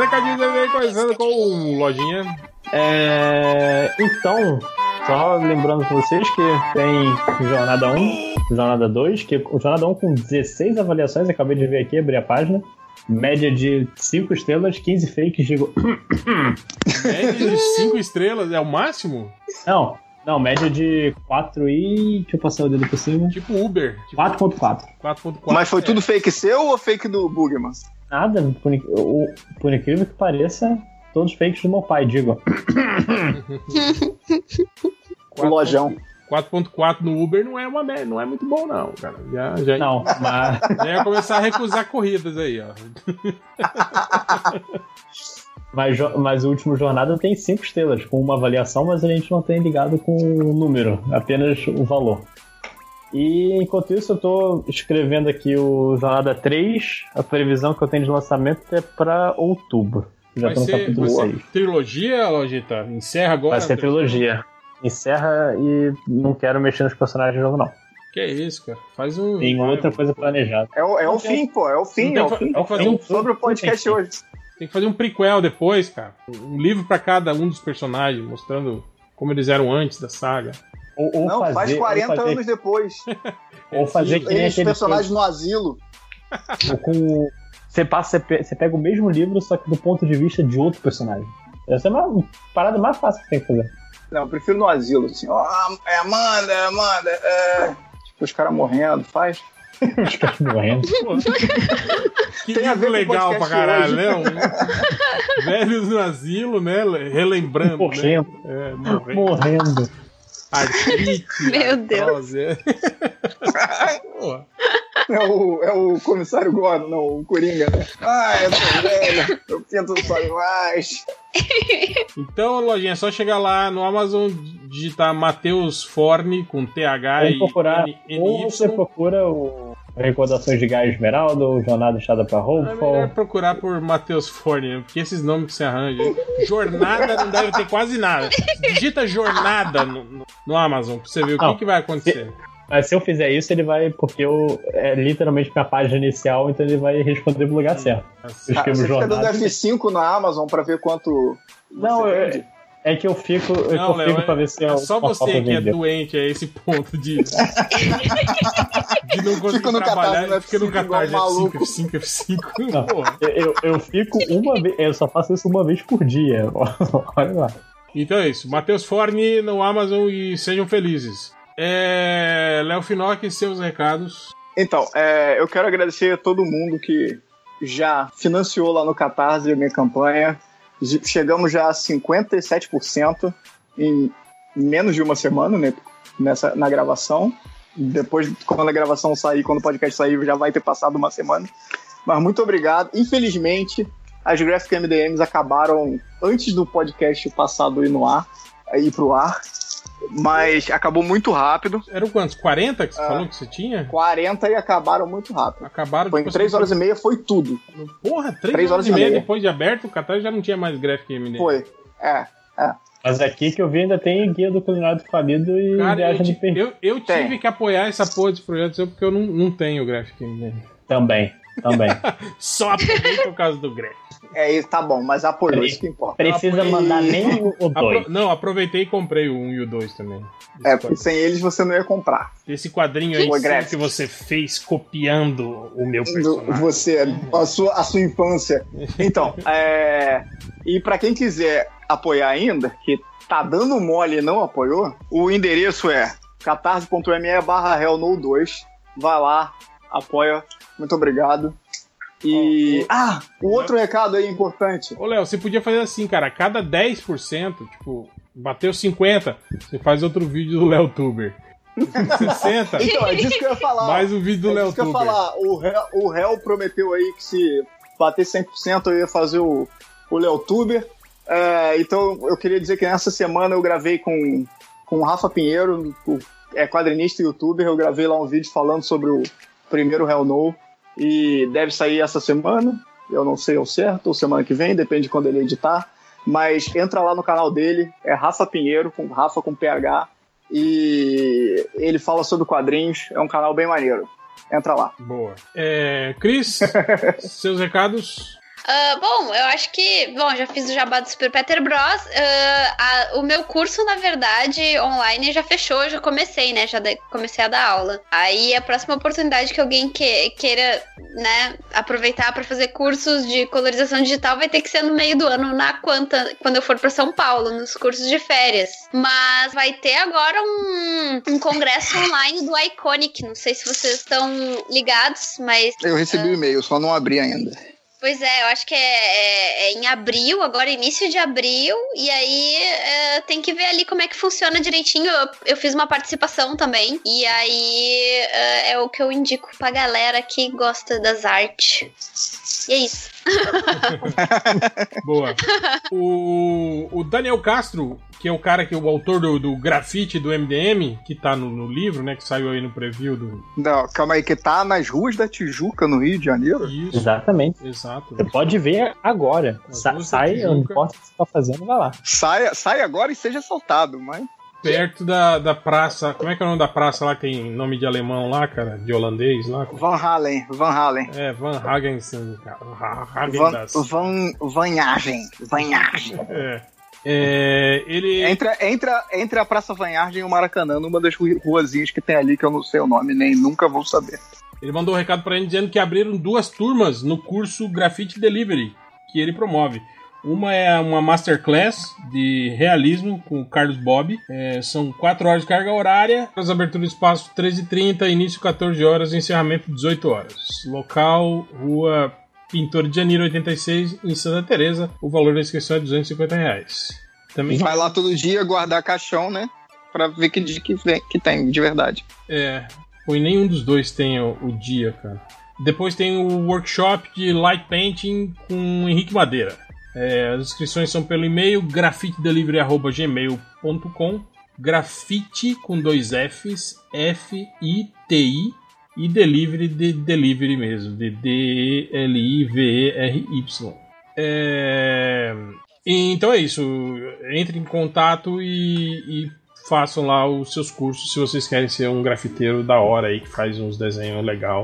recadinhos MDM começando com lojinha. É, então, só lembrando pra vocês que tem Jornada 1, Jornada 2, que o Jornada 1 com 16 avaliações, acabei de ver aqui, abri a página. Média de 5 estrelas, 15 fakes, digo. Média de 5 estrelas é o máximo? Não, não, média de 4 e. Deixa eu passar o dedo por cima. Tipo Uber. Tipo 4.4. 4.4. Mas foi é. tudo fake seu ou fake do Bugman? Nada, por, por incrível que pareça, todos fakes do meu pai, digo. O lojão. 4.4 no Uber não é, uma, não é muito bom, não, cara. Já, já, Não, mas. já ia começar a recusar corridas aí, ó. Mas, mas o último jornada tem cinco estrelas, com uma avaliação, mas a gente não tem ligado com o número, apenas o valor. E enquanto isso, eu tô escrevendo aqui o Jornada 3. A previsão que eu tenho de lançamento é pra outubro. Já Vai tô no ser, capítulo vai 6. ser trilogia, Logita? Encerra agora? Vai ser trilogia. Encerra e não quero mexer nos personagens de novo, não. Que isso, cara? Faz um. Tem outra coisa planejada. É o, é o fim, pô, é o fim, é o fim. tem que fazer um- Sobre o podcast hoje. Tem que fazer um prequel depois, cara. Um livro pra cada um dos personagens, mostrando como eles eram antes da saga. Ou, ou Não, fazer, faz 40 ou fazer, anos depois. Ou fazer que nem Eles, personagens no asilo. Ou com. Você passa, você pe- você pega o mesmo livro, só que do ponto de vista de outro personagem. Essa é uma parada mais fácil que tem que fazer. Não, eu prefiro no asilo, assim. Ó, é Amanda, Amanda. É... Tipo, os caras morrendo, faz. Os caras morrendo. Que Tem a livro ver legal pra caralho, né? Um- Velhos no asilo, né? Relembrando. Morrendo. Né? É, morrendo. Morrendo. Artrite. Meu Deus. artrose, é. Porra. É o, é o comissário Gordon, não, o Coringa, né? Ah, eu tô velho, eu sinto só mais. Então, lojinha, é só chegar lá no Amazon, digitar Matheus Forne com TH Ou e procurar. N- Ou você procura o Recordações de Gaia Esmeralda, ou Jornada Chada pra É melhor Roupa. procurar por Matheus Forne, né? porque esses nomes que você arranja. Jornada não deve ter quase nada. Digita jornada no, no- Amazon pra você ver o que, que vai acontecer. Mas se eu fizer isso, ele vai. Porque eu, é literalmente minha página inicial, então ele vai responder pro lugar certo. Eu Ah, você fica dando jornada. F5 na Amazon pra ver quanto. Não, você é, vende? é que eu fico. Eu Não, Léo, é, pra ver se é eu- só uma você que é doente a esse ponto de. de não conseguir Fica no trabalhar. catarse, no fica no F5 igual catarse maluco. F5, F5, F5. Não. Porra. Eu, eu, eu fico uma vez. Eu só faço isso uma vez por dia. Olha lá. Então é isso. Matheus Forne no Amazon e sejam felizes. É... Léo Finocchi, seus recados. Então, é, eu quero agradecer a todo mundo que já financiou lá no Catarse a minha campanha. Chegamos já a 57% em menos de uma semana né, nessa, na gravação. Depois, quando a gravação sair, quando o podcast sair, já vai ter passado uma semana. Mas muito obrigado. Infelizmente, as Graphic MDMs acabaram antes do podcast passado ir no ar, ir pro ar. Mas acabou muito rápido. Eram quantos? 40 que você Ah. falou que você tinha? 40 e acabaram muito rápido. Acabaram Foi em tipo, 3 assim, horas e meia, foi tudo. Porra, 3 Três horas, e meia, depois de aberto, o Catar já não tinha mais Graphic MD. Foi. É. Mas aqui que eu vi ainda tem Guia do Culinário do Falido e Cara, eu, Viagem do Perdido. eu, eu Tem. tive que apoiar essa porra desse projeto seu porque eu não, não tenho Graphic MD. Também. Também. Só apoiei por causa do Graphic. É, isso tá bom, mas apoiou, isso que importa. Precisa mandar nem o 2. Apro- Não, aproveitei e comprei o 1 e o 2 também. É, porque sem eles você não ia comprar. esse quadrinho aí Graphic. que você fez copiando o meu personagem. Você, a sua, a sua infância. Então, é. E pra quem quiser apoiar ainda, que tá dando mole e não apoiou, o endereço é catarse.me barra hellno2. Vai lá, apoia. Muito obrigado. E. Ah, o outro recado aí importante. Ô, Léo, você podia fazer assim, cara. A cada 10%, tipo, bateu 50%, você faz outro vídeo do Léo Tuber. 60%, Então, é disso que eu ia falar. mais um vídeo do É Léo isso que eu ia Tuber. falar. O réu, o réu prometeu aí que se bater 100% eu ia fazer o, o Léo Tuber. É, então eu queria dizer que nessa semana eu gravei com, com o Rafa Pinheiro, o, é quadrinista e youtuber. Eu gravei lá um vídeo falando sobre o primeiro Hell No. E deve sair essa semana. Eu não sei ao certo, ou semana que vem, depende de quando ele editar. Mas entra lá no canal dele, é Rafa Pinheiro, com Rafa com PH. E ele fala sobre quadrinhos, é um canal bem maneiro. Entra lá. Boa. É, Cris, seus recados. Ah, bom, eu acho que. Bom, já fiz o jabá do Super Peter Bros. Ah, a- o meu curso, na verdade, online já fechou, já comecei, né? Já dei- comecei a dar aula. Aí a próxima oportunidade que alguém que- queira, né, aproveitar para fazer cursos de colorização digital vai ter que ser no meio do ano, na quanta, quando eu for para São Paulo, nos cursos de férias. Mas vai ter agora um, um congresso online do Iconic. Não sei se vocês estão ligados, mas Eu recebi o e-mail, só não abri ainda. Pois é, eu acho que é, é- é em abril, agora início de abril, e aí é, tem que ver ali como é que funciona direitinho. Eu, eu fiz uma participação também, e aí é, é o que eu indico pra galera que gosta das artes. E é isso. Boa. O, o Daniel Castro, que é o cara que é o autor do, do grafite do MDM, que tá no, no livro, né? Que saiu aí no preview do. Não, calma aí, que tá nas ruas da Tijuca, no Rio de Janeiro. Isso. Exatamente. Exato. Você pode ver agora. Sa sai, não importa o que você tá fazendo, vai lá. Sai, sai agora e seja assaltado, mas. Perto da, da praça. Como é que é o nome da praça lá? que Tem nome de alemão lá, cara? De holandês lá? Van Halen, Van Halen. É, Van Hagensen. cara. Ha- Van, Hagendas. Van, Vanhagem. Vanhagem. É. É, ele. Entre, entre, a- entre a Praça Vanhagem e o Maracanã, numa das ru- ruazinhas que tem ali, que eu não sei o nome, nem nunca vou saber. Ele mandou um recado pra gente dizendo que abriram duas turmas no curso Graffiti Delivery que ele promove. Uma é uma masterclass de realismo com o Carlos Bob. É, são 4 horas de carga horária. As aberturas do espaço 13h30, início 14 horas, encerramento 18 horas. Local, rua Pintor de Janeiro 86, em Santa Teresa. O valor da inscrição é 250 reais. Também Vai lá todo dia guardar caixão, né? Pra ver que dia que, vem, que tem, de verdade. É, foi nenhum dos dois tem o, o dia, cara. Depois tem o workshop de light painting com Henrique Madeira. É, as inscrições são pelo e-mail grafitedelivery.gmail.com Grafite com dois Fs, F-I-T-I e delivery de delivery mesmo, de D-E-L-I-V-E-R-Y. É, então é isso. Entre em contato e, e façam lá os seus cursos se vocês querem ser um grafiteiro da hora aí que faz uns desenhos legal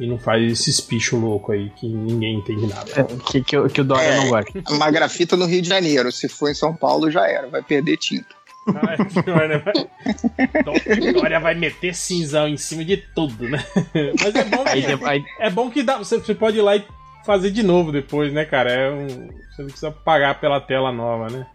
e não faz esses pichos loucos aí que ninguém entende nada. Que, que, o- que o Dória É. não gosta. Uma grafita no Rio de Janeiro. Se for em São Paulo, já era. Vai perder tinta. Ah, é pior, né? Vai- Dória vai meter cinzão em cima de tudo, né? Mas é bom que, é bom que dá, você, você pode ir lá e fazer de novo depois, né, cara? É um, você não precisa pagar pela tela nova, né?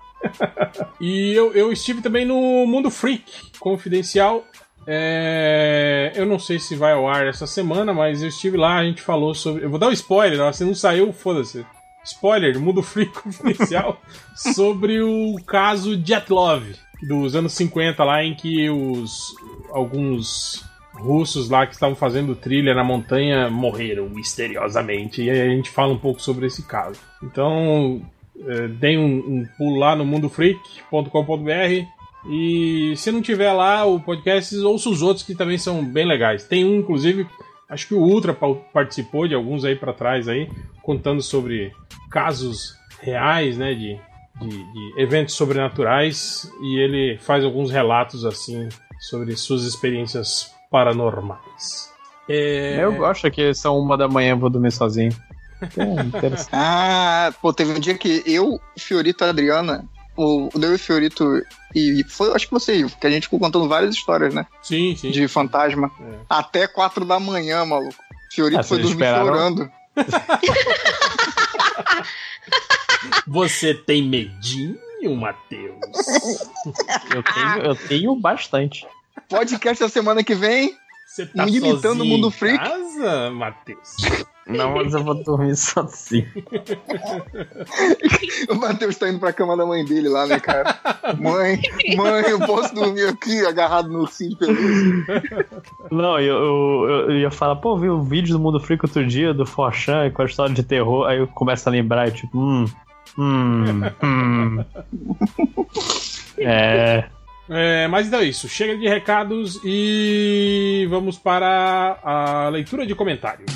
e eu, eu estive também no Mundo Freak Confidencial. É, eu não sei se vai ao ar essa semana, mas eu estive lá, a gente falou sobre. Eu vou dar um spoiler, ó, se não saiu, foda-se. Spoiler, Mundo Freak Confidencial sobre o caso Jet Love dos anos 50 lá em que os alguns russos lá que estavam fazendo trilha na montanha morreram misteriosamente. E a gente fala um pouco sobre esse caso. Então, deem um, um pulo lá no mundofreak.com.br e se não tiver lá o podcast, ouça os outros que também são bem legais. Tem um, inclusive, acho que o Ultra pa- participou de alguns aí pra trás aí, contando sobre casos reais, né, de, de, de eventos sobrenaturais e ele faz alguns relatos assim sobre suas experiências paranormais. É... Eu gosto que são uma da manhã eu vou dormir sozinho. É. Ah, pô, teve um dia que eu, Fiorito e a Adriana, o, o Deu e Fiorito, e foi, acho que você, que a gente ficou contando várias histórias, né? Sim, sim. De fantasma. É. Até quatro da manhã, maluco. Fiorito Ah, foi dormir esperaram? chorando. Você tem medinho, Matheus? Eu tenho, eu tenho bastante. Podcast da semana que vem. Você tá Imitando sozinho o mundo em freak? casa, Matheus? Não, mas eu vou dormir sozinho. O Matheus tá indo pra cama da mãe dele lá, né, cara? mãe, mãe, eu posso dormir aqui agarrado no ursinho de pelúcia. Não, eu, eu, eu ia falar, pô, vi o vídeo do Mundo Freak outro dia, do Forchan, com a história de terror, aí eu começo a lembrar, e tipo, hum, hum, hum. É. É, mas então é isso. Chega de recados e vamos para a leitura de comentários.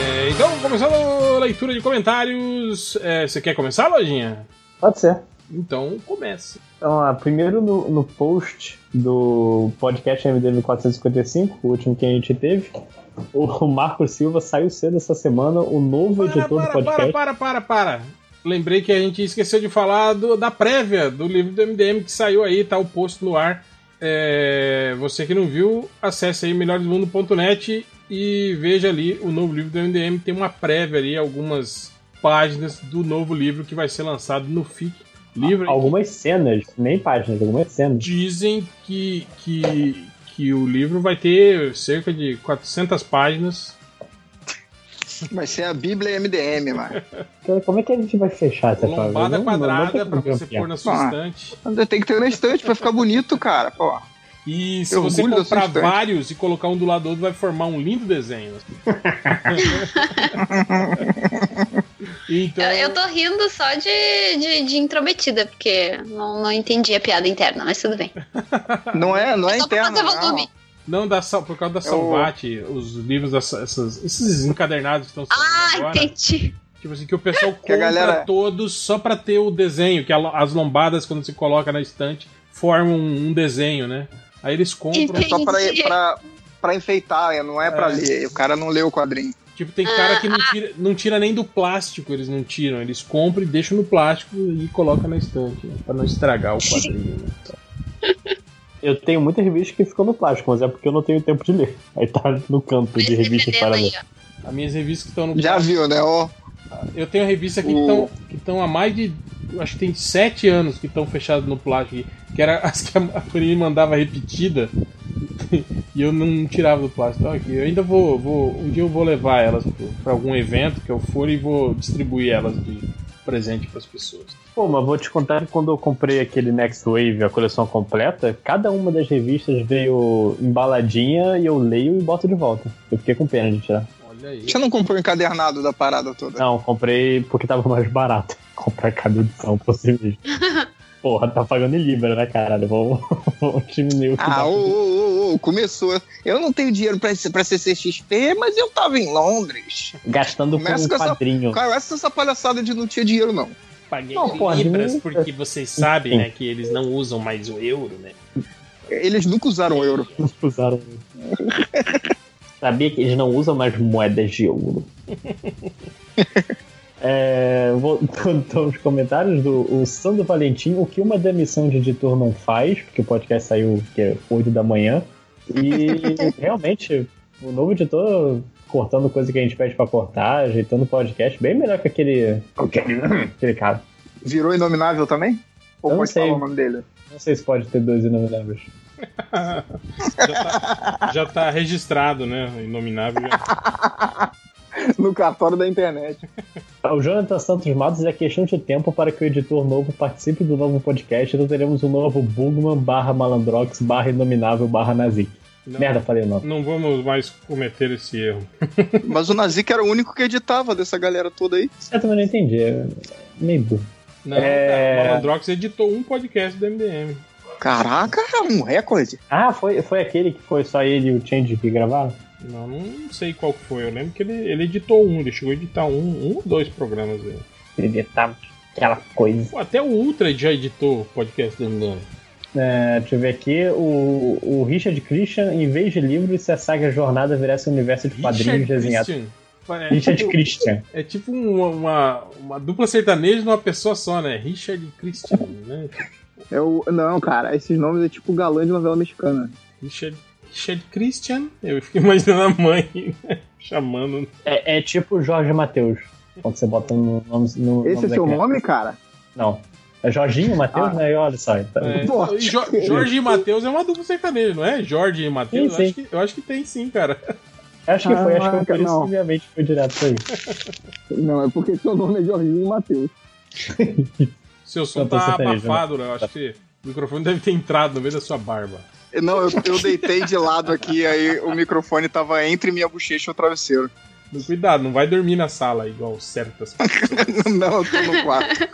É, então, começando a leitura de comentários. É, você quer começar, Lojinha? Pode ser. Então, comece. Então, ah, primeiro no, no post do podcast MDM 455, o último que a gente teve, o Marco Silva saiu cedo essa semana, o novo Para, editor do para, podcast. para, para, para, para. Lembrei que a gente esqueceu de falar do- da prévia do livro do MDM que saiu aí, tá o post no ar. É, você que não viu, acesse aí melhoresmundo.net e veja ali o novo livro do MDM. Tem uma prévia ali, algumas páginas do novo livro que vai ser lançado no FIC. Livro Algumas cenas, nem páginas, algumas cenas. dizem que, que, que o livro vai ter cerca de 400 páginas. Vai ser a Bíblia MDM, mano. Cara, Como é que a gente vai fechar essa? Lombada Não- não- não quadrada tem pra como você pôr na sua Ah. estante. Tem que ter na estante pra ficar bonito, cara. Pô. E se Eu você da comprar vários e colocar um do lado do outro, vai formar um lindo desenho. então, Eu, eu tô rindo só de, de, de intrometida, porque não, não entendi a piada interna, mas tudo bem. Não é, não é interno, fazer não. volume. não da, Sal- por causa da É o- Salvati, os livros, das- essas- esses encadernados que estão saindo Ah, agora. entendi. Tipo assim, que o pessoal Que compra galera- todos só pra ter o desenho, que as lombadas, quando se coloca na estante, formam um, um desenho, né? Aí eles compram. Entendi. Só pra, pra, pra enfeitar, é, não é pra É. ler. O cara não lê o quadrinho. Tipo, tem cara Ah, que não tira, não tira nem do plástico, eles não tiram. Eles compram e deixam no plástico e colocam na estante, né? Pra não estragar o quadrinho. Né? Eu tenho muita revista que ficou no plástico, mas é porque eu não tenho tempo de ler. Aí tá no canto de revistas para ler. As minhas revistas que estão no Já viu, né? Ó, Eu tenho revistas aqui O- que estão que estão há mais de. Acho que tem sete anos que estão fechadas no plástico. Que era as que a Panini mandava repetida. e eu não tirava do plástico. Então aqui, eu ainda vou, vou. Um dia eu vou levar elas para algum evento que eu for e vou distribuir elas de presente para as pessoas. Pô, mas vou te contar que quando eu comprei aquele Next Wave, a coleção completa, cada uma das revistas veio embaladinha e eu leio e boto de volta. Eu fiquei com pena de tirar. Olha aí. você não comprou o encadernado da parada toda? Não, comprei porque tava mais barato. Comprar cada edição possível. Porra, tá pagando em Libra, né, caralho? Vamos, vamos diminuir o que Ah, ô, ô, ô, ô, começou. Eu não tenho dinheiro pra, pra CCXP, mas eu tava em Londres. Gastando com Começa um com essa- quadrinho. Cara, essa essa palhaçada de não tinha dinheiro, não. Paguei Não, em porra, libras diminui- porque vocês sabem, né, que eles não usam mais o euro, né? Eles nunca usaram euro. Não usaram. Sabia que eles não usam mais moedas de ouro. É, voltando aos comentários do Sandro Valentim, o que uma demissão de editor não faz, porque o podcast saiu que é 8 da manhã, e realmente o novo editor cortando coisa que a gente pede pra cortar, ajeitando o podcast, bem melhor que aquele, aquele cara. Virou inominável também? Ou Eu pode sei. falar o nome dele? Não sei se pode ter dois inomináveis. Já tá, já tá registrado, né? Inominável. já. No cartório da internet. O Jonathan Santos Matos é questão de tempo para que o editor novo participe do novo podcast. Então teremos um novo Bugman barra Malandrox barra Inominável barra Nazik. Não, Merda, falei o nome. não vamos mais cometer esse erro. Mas o Nazik era o único que editava dessa galera toda aí. Eu também não entendi. É meio burro. Não, É. cara, o Malandrox editou um podcast do MDM. Caraca, um recorde. Ah, foi, foi aquele que foi só ele e o Change que gravaram? Não, não sei qual que foi. Eu lembro que ele, ele editou um, ele chegou a editar um, um ou dois programas dele. Ele editava aquela coisa. Pô, Até o Ultra já editou o podcast do MDM. É, deixa eu ver aqui. O, o Richard Christian, em vez de livros, se a saga Jornada virasse um universo de quadrinhos desenhados. É, Richard tipo, Christian. é tipo uma, uma, uma dupla sertaneja numa pessoa só, né? Richard Christian, né? É o... Não, cara, esses nomes é tipo galã de novela mexicana. Richard, Richard Christian. Eu fiquei imaginando a mãe né? chamando. É, é tipo Jorge Matheus. Quando você bota no nome. No Esse nome é seu criança. nome, cara? Não. É Jorginho Matheus, Ah. né? E olha só. Então, É, e Jo- Jorge e Matheus é uma dupla sertaneja, não é? Jorge e Matheus? Eu, acho que- eu acho que tem sim, cara. Acho que foi, acho que isso não. que minha mente foi direto pra aí. Não, é porque seu nome é Jorginho Matheus. Seu som Não, tô tá sertanejo, abafado, né? Eu acho que o microfone deve ter entrado no meio da sua barba. Não, eu, eu deitei de lado aqui, aí o microfone tava entre minha bochecha e o travesseiro. Mas Cuidado, não vai dormir na sala igual certas pessoas. Não, eu tô no quarto.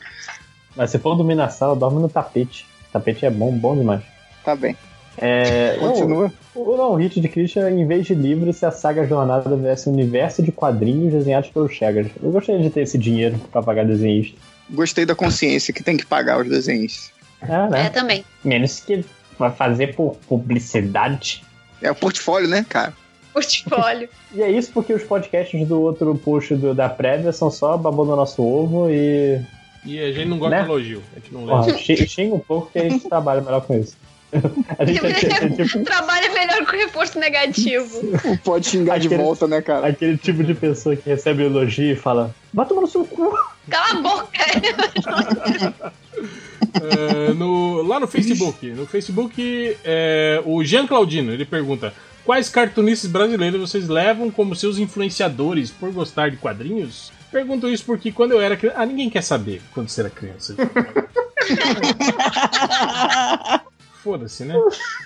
Mas se for dormir na sala, dorme no tapete. tapete é bom, bom demais. Tá bem. É, Continua. O, não, o Hit de Christian, em vez de livro, se a saga Jornada viesse um universo de quadrinhos desenhados pelos Chegas. Eu gostaria de ter esse dinheiro pra pagar desenhista. Gostei da consciência que tem que pagar os desenhos. É, né? também. Menos que vai fazer por publicidade. É o portfólio, né, cara? Portfólio. E é isso porque os podcasts do outro post do- da prévia são só babando no nosso ovo e. E a gente não gosta Né? de elogio. A gente não lê. Xinga um pouco que a gente trabalha melhor com isso. A gente é, é tipo Trabalha melhor com reforço negativo. Pode xingar de Aquele- volta, né, cara? aquele tipo de pessoa que recebe elogio e fala: Vai tomar no seu cu. Cala a boca. É, no- lá no Facebook, no Facebook, é, o Jean Claudino, ele pergunta: Quais cartunistas brasileiros vocês levam como seus influenciadores por gostar de quadrinhos? Pergunto isso porque quando eu era criança. Ah, ninguém quer saber quando você era criança. Foda-se, né?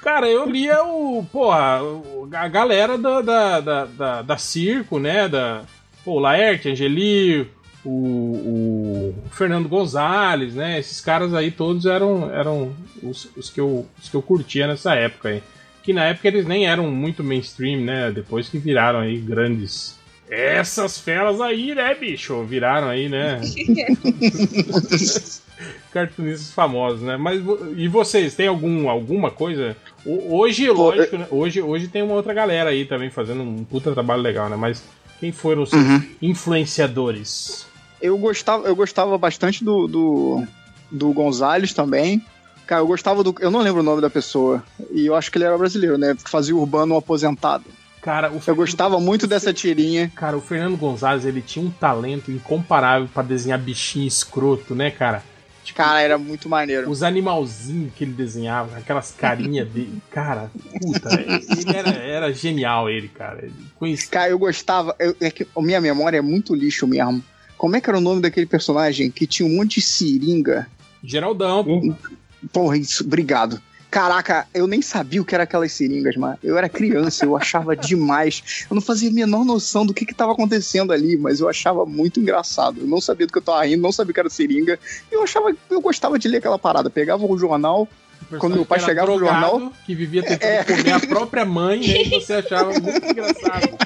Cara, eu lia o. Porra, o- a galera da, da, da, da, da circo, né? Da. Pô, Laerte, Angeli, o, o Fernando Gonzalez, né? Esses caras aí todos eram, eram os, os, que eu, os que eu curtia nessa época aí. Que na época eles nem eram muito mainstream, né? Depois que viraram aí grandes. Essas feras aí, né, bicho? Viraram aí, né? cartunistas famosos, né? Mas e vocês, tem algum, alguma coisa? Hoje, lógico, né? Hoje, hoje tem uma outra galera aí também fazendo um puta trabalho legal, né? Mas quem foram os seus influenciadores? Eu gostava, eu gostava bastante do, do, do Gonzalez também. Cara, eu gostava do. Eu não lembro o nome da pessoa. E eu acho que ele era brasileiro, né? Que fazia o Urbano aposentado. Cara, Eu gostava muito dessa tirinha. Cara, o Fernando Gonzalez, ele tinha um talento incomparável pra desenhar bichinho escroto, né, cara? Tipo, Cara, era muito maneiro. os animalzinhos que ele desenhava, aquelas carinhas dele. Cara, puta, ele era, era genial, ele, cara. Ele conhecia. Cara, eu gostava. eu- é que minha memória é muito lixo mesmo. Como é que era o nome daquele personagem que tinha um monte de seringa? Geraldão, pô. Porra, isso, obrigado. Caraca, eu nem sabia o que era aquelas seringas, mano. Eu era criança, eu achava demais. Eu não fazia a menor noção do que que tava acontecendo ali, mas eu achava muito engraçado. Eu não sabia do que eu tava rindo, não sabia que era seringa. E eu achava, eu gostava de ler aquela parada. Pegava o jornal, Quando meu pai chegava no jornal- Que vivia tentando É. comer a própria mãe, e aí você achava muito engraçado.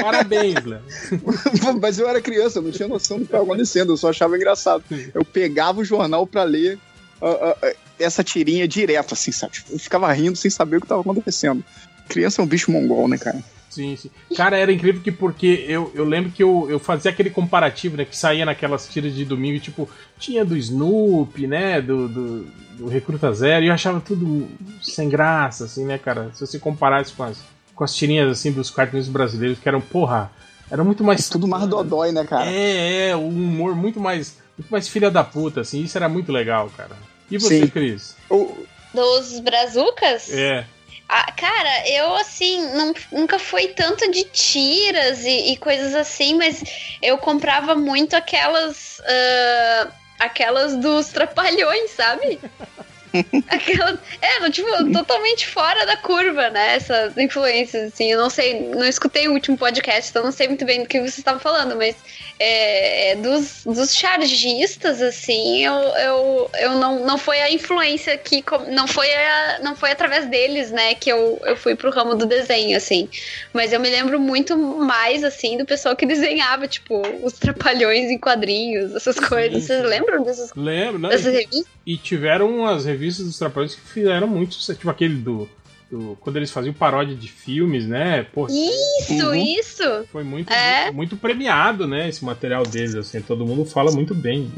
Parabéns, Léo. mas eu era criança, eu não tinha noção do que tava acontecendo, eu só achava engraçado. Eu pegava o jornal pra ler ah, ah, ah, essa tirinha direto, assim, sabe? Tipo, Eu ficava rindo sem saber o que tava acontecendo. Criança é um bicho mongol, né, cara? Sim, sim. Cara, era incrível que porque eu, eu lembro que eu, eu fazia aquele comparativo, né? Que saía naquelas tiras de domingo, tipo, tinha do Snoopy, né? Do, do, do Recruta Zero, e eu achava tudo sem graça, assim, né, cara? Se você comparasse com as, com as tirinhas, assim, dos cartoons brasileiros, que eram, porra, eram muito mais. Tudo mais dodói, né, cara? É, é, um humor muito mais, muito mais filha da puta, assim, isso era muito legal, cara. E você, Sim. Cris? O- Dos brazucas? É. Ah, cara, eu assim, não- nunca fui tanto de tiras e, e coisas assim, mas eu comprava muito aquelas. ah, aquelas dos trapalhões, sabe? Aquelas. É, no, tipo, totalmente fora da curva, né? Essas influências, assim. Eu não sei, não escutei o último podcast, então não sei muito bem do que vocês estavam falando, mas é, é, dos, dos chargistas, assim, eu, eu, eu não, não foi a influência que. Não foi, a, não foi através deles, né, que eu, eu fui pro ramo do desenho, assim. Mas eu me lembro muito mais, assim, do pessoal que desenhava, tipo, os trapalhões em quadrinhos, essas coisas. Vocês lembram dessas, Lembro, né? dessas revistas? E tiveram umas revistas dos Trapalhões que fizeram muito sucesso. Tipo aquele do, do- Quando eles faziam paródia de filmes, né? Pô, Isso, Uhum. isso! foi muito, É. muito premiado, né? Esse material deles, assim. Todo mundo fala muito bem.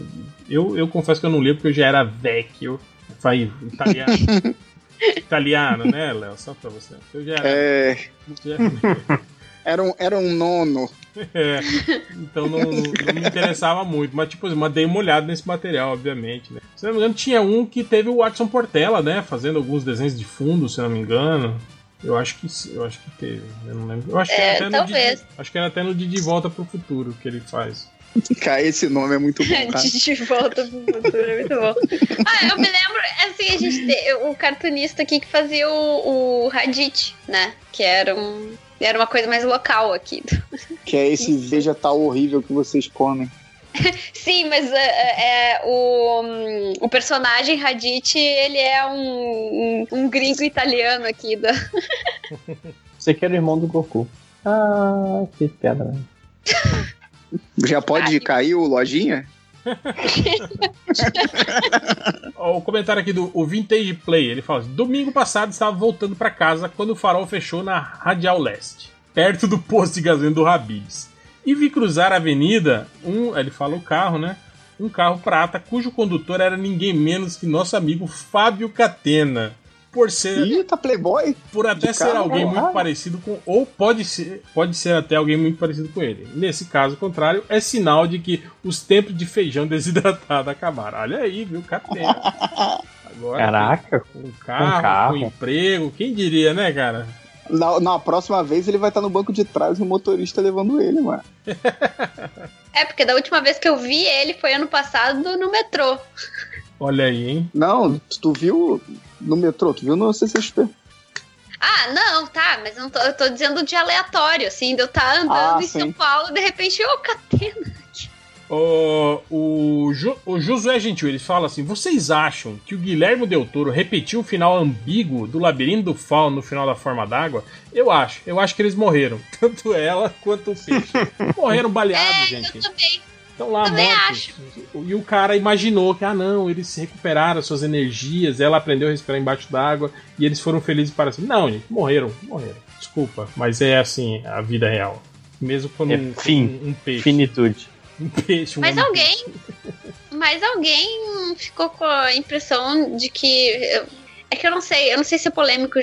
Eu, eu confesso que eu não li porque eu já era vecchio. Vai, italiano. italiano, né, Léo? Só pra você. Eu já era. é, já- era, um, era um nono. é. Então não, não me interessava muito. Mas, tipo, mas dei uma olhada nesse material, obviamente, né? Se não me engano, tinha um que teve o Watson Portela, né? Fazendo alguns desenhos de fundo, se não me engano. Eu acho que sim, eu acho que teve. Eu não lembro. Eu acho que É, era até no talvez. Didi, acho que era até no Didi Volta pro Futuro que ele faz. Cara, esse nome é muito bom, cara. De volta pro futuro, é muito bom. Ah, eu me lembro, assim, a gente tem o cartunista aqui que fazia o, o Raditz, né? Que era um. Era uma coisa mais local aqui. Que é esse vegetal horrível que vocês comem. Sim, mas é, é, o, hum, o personagem Raditz, ele é um, um, um gringo italiano aqui da. Você que era o irmão do Goku. Ah, que pedra. Já pode cair o lojinha? O comentário aqui do o Vintage Play, ele fala: Domingo passado estava voltando para casa quando o farol fechou na Radial Leste, perto do posto de gasolina do Habibs. E vi cruzar a avenida um, ele fala o carro, né? Um carro prata cujo condutor era ninguém menos que nosso amigo Fábio Catena. Por ser Ih, tá playboy? por até De ser carro, alguém porra. muito parecido com. Ou pode ser, pode ser até alguém muito parecido com ele. Nesse caso contrário, é sinal de que os tempos de feijão desidratado acabaram. Olha aí, viu? Catena. Agora, Caraca, Com carro, com, carro. emprego, quem diria, né, cara? Na, na próxima vez ele vai estar no banco de trás e o motorista levando ele, mano. É, porque da última vez que eu vi ele foi ano passado no metrô. Olha aí, hein? Não, tu viu no metrô, tu viu no CCXP. Ah, não, tá, mas não tô, eu tô dizendo de aleatório, assim, de eu estar andando Ah, em sim. São Paulo de repente, ô, catena. O, o, Ju- o Josué Gentil, ele fala assim: vocês acham que o Guilherme Del Toro repetiu o final ambíguo do Labirinto do Fauno no final da Forma d'Água? Eu acho. Eu acho que eles morreram. Tanto ela quanto o peixe. morreram baleados, É, gente. eu também. Estão lá também mortos. E o cara imaginou que, ah, não, eles recuperaram suas energias, ela aprendeu a respirar embaixo d'água e eles foram felizes para sempre. Não, gente, morreram, morreram. Desculpa, mas é assim a vida real. Mesmo quando É um, fim. um, um peixe. finitude. Um peixe, um Mas homem- alguém. Mas alguém ficou com a impressão de que. É que eu não sei, eu não sei se é polêmico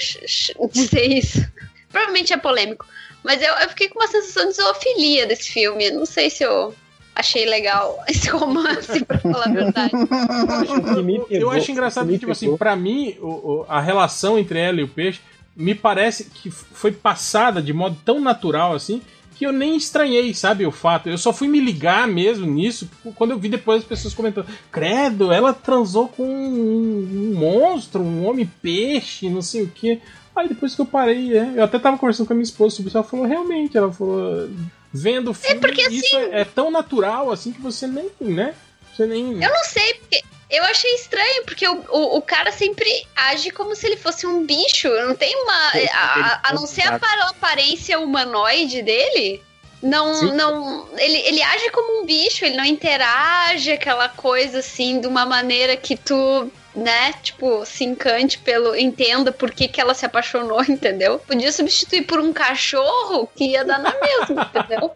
dizer isso. Provavelmente é polêmico. Mas eu, eu fiquei com uma sensação de zoofilia desse filme. Não sei se eu achei legal esse romance, pra falar a verdade. O que me Eu- eu acho engraçado que tipo assim, pra mim, o- o- a relação entre ela e o peixe me parece que foi passada de modo tão natural assim que eu nem estranhei, sabe, o fato. Eu só fui me ligar mesmo nisso quando eu vi depois as pessoas comentando: Credo, ela transou com um, um monstro, um homem-peixe, não sei o que. Aí depois que eu parei, é, eu até tava conversando com a minha esposa sobre isso, ela falou: Realmente, ela falou. Vendo o filme, porque, isso é, é tão natural assim que você nem, né? Você nem. Eu não sei, porque eu achei estranho, porque o, o, o cara sempre age como se ele fosse um bicho. Não tem uma. A, a- não ser a par- aparência humanoide dele. Não, Sim. não. Ele, ele age como um bicho, ele não interage aquela coisa assim de uma maneira que tu, né, tipo, se encante pelo. entenda por que, que ela se apaixonou, entendeu? Podia substituir por um cachorro que ia dar na mesma, entendeu?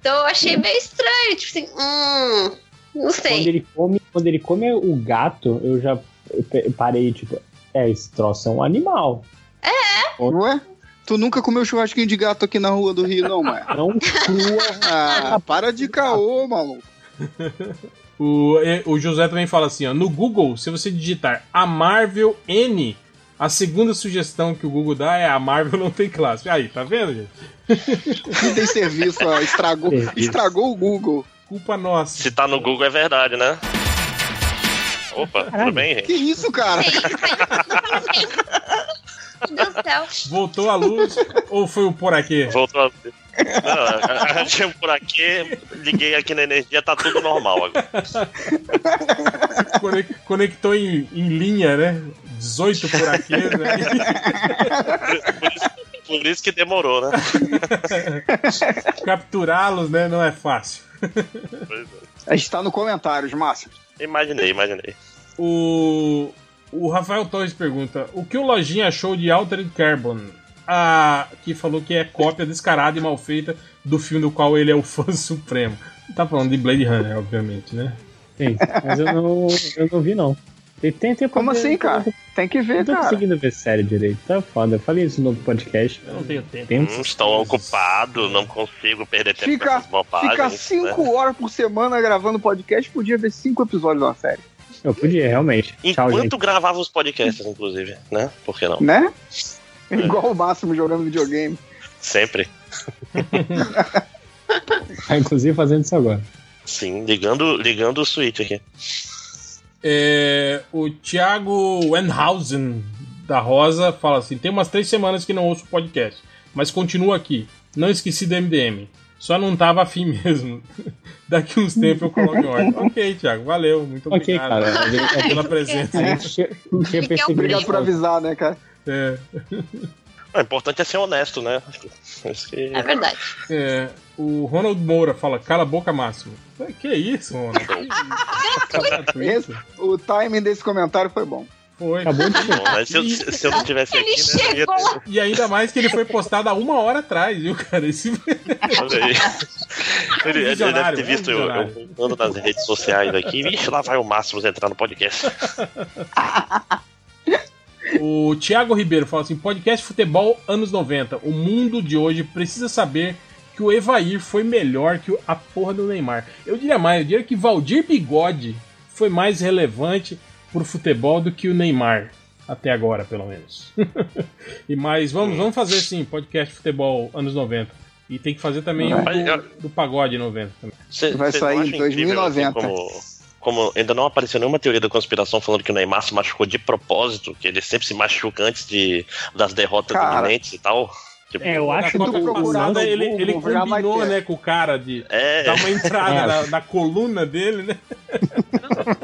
Então eu achei meio estranho, tipo assim, hum. Não sei. Quando ele come, quando ele come o gato, eu já parei, tipo, é, esse troço é um animal. Ué? Tu nunca comeu churrasquinho de gato aqui na rua do Rio, não, mano? Não crua. Ah, para de caô, maluco. O, o José também fala assim, ó, no Google, se você digitar a Marvel N, a segunda sugestão que o Google dá é a Marvel não tem classe. Aí, tá vendo, gente? Não tem serviço, ó. Estragou, estragou o Google. Culpa nossa. Se tá no Google é verdade, né? Opa, tudo bem, Que gente? isso, cara? Meu Deus do céu. Voltou a luz ou foi o por aqui? Voltou a... Não, a gente por aqui, liguei aqui na energia, tá tudo normal agora. Conec- Conectou em, em linha, né? 18 por aqui, né? Por isso, por isso que demorou, né? Capturá-los, né? Não é fácil. Pois é. A gente tá no comentários, Márcio. Imaginei, imaginei. O, o Rafael Torres pergunta: o que o Lojinha achou de Altered Carbon? Ah, que falou que é cópia descarada e mal feita do filme do qual ele é o fã supremo. Tá falando de Blade Runner, obviamente, né? Sim, mas eu não, eu não vi, não. Tem, tem tempo Como de- assim, cara? Tem que ver, Eu tô cara. conseguindo ver série direito. Tá foda. Eu falei isso no outro podcast. Eu não tenho tempo. Tempo. Hum, estou ocupado, não consigo perder tempo Fica, bobagens. fica né? cinco horas por semana gravando podcast, podia ver cinco episódios da série. Eu podia, realmente. Tchau, Enquanto gente. gravava os podcasts, inclusive, né? Por que não? Né? Igual o Máximo jogando videogame. Sempre. Tá, inclusive fazendo isso agora. Sim, ligando, ligando o Switch aqui. É, o Thiago Wenhausen da Rosa fala assim: tem umas três semanas que não ouço o podcast, mas continuo aqui. Não esqueci do MDM. Só não tava afim mesmo. Daqui uns tempos eu coloco em ordem. ok, Thiago, valeu. Muito obrigado cara. pela presença. Tinha, tinha. Obrigado por avisar, né, cara? É, O importante é ser honesto, né? Que... É verdade. é, o Ronald Moura fala: cala a boca, Máximo. Que isso, Ronald? O timing desse comentário foi bom. Foi. Acabou de Bom, mas se, eu, se eu não tivesse Ele aqui, né? ia chegou. ter- E ainda mais que ele foi postado há uma hora atrás, viu, cara? Esse... Olha aí. Ele, ele deve ter visto é um eu, eu andando nas redes sociais aqui. Vixe, lá vai o Máximos entrar no podcast. O Thiago Ribeiro fala assim: podcast futebol anos 90. O mundo de hoje precisa saber que o Evair foi melhor que o- a porra do Neymar. Eu diria mais, eu diria que Valdir Bigode foi mais relevante por futebol do que o Neymar. Até agora, pelo menos. e mais, vamos, vamos fazer sim, podcast futebol anos 90. E tem que fazer também o do, do pagode 90 também. Cê- Vai sair em acham incrível, 2090. assim, como, como ainda não apareceu nenhuma teoria da conspiração falando que o Neymar se machucou de propósito, que ele sempre se machuca antes de, das derrotas Cara. iminentes e tal. Tipo, É, eu acho procurar passada no ele, Google, ele combinou, né, com o cara de é, dar uma entrada É. na, na coluna dele, né?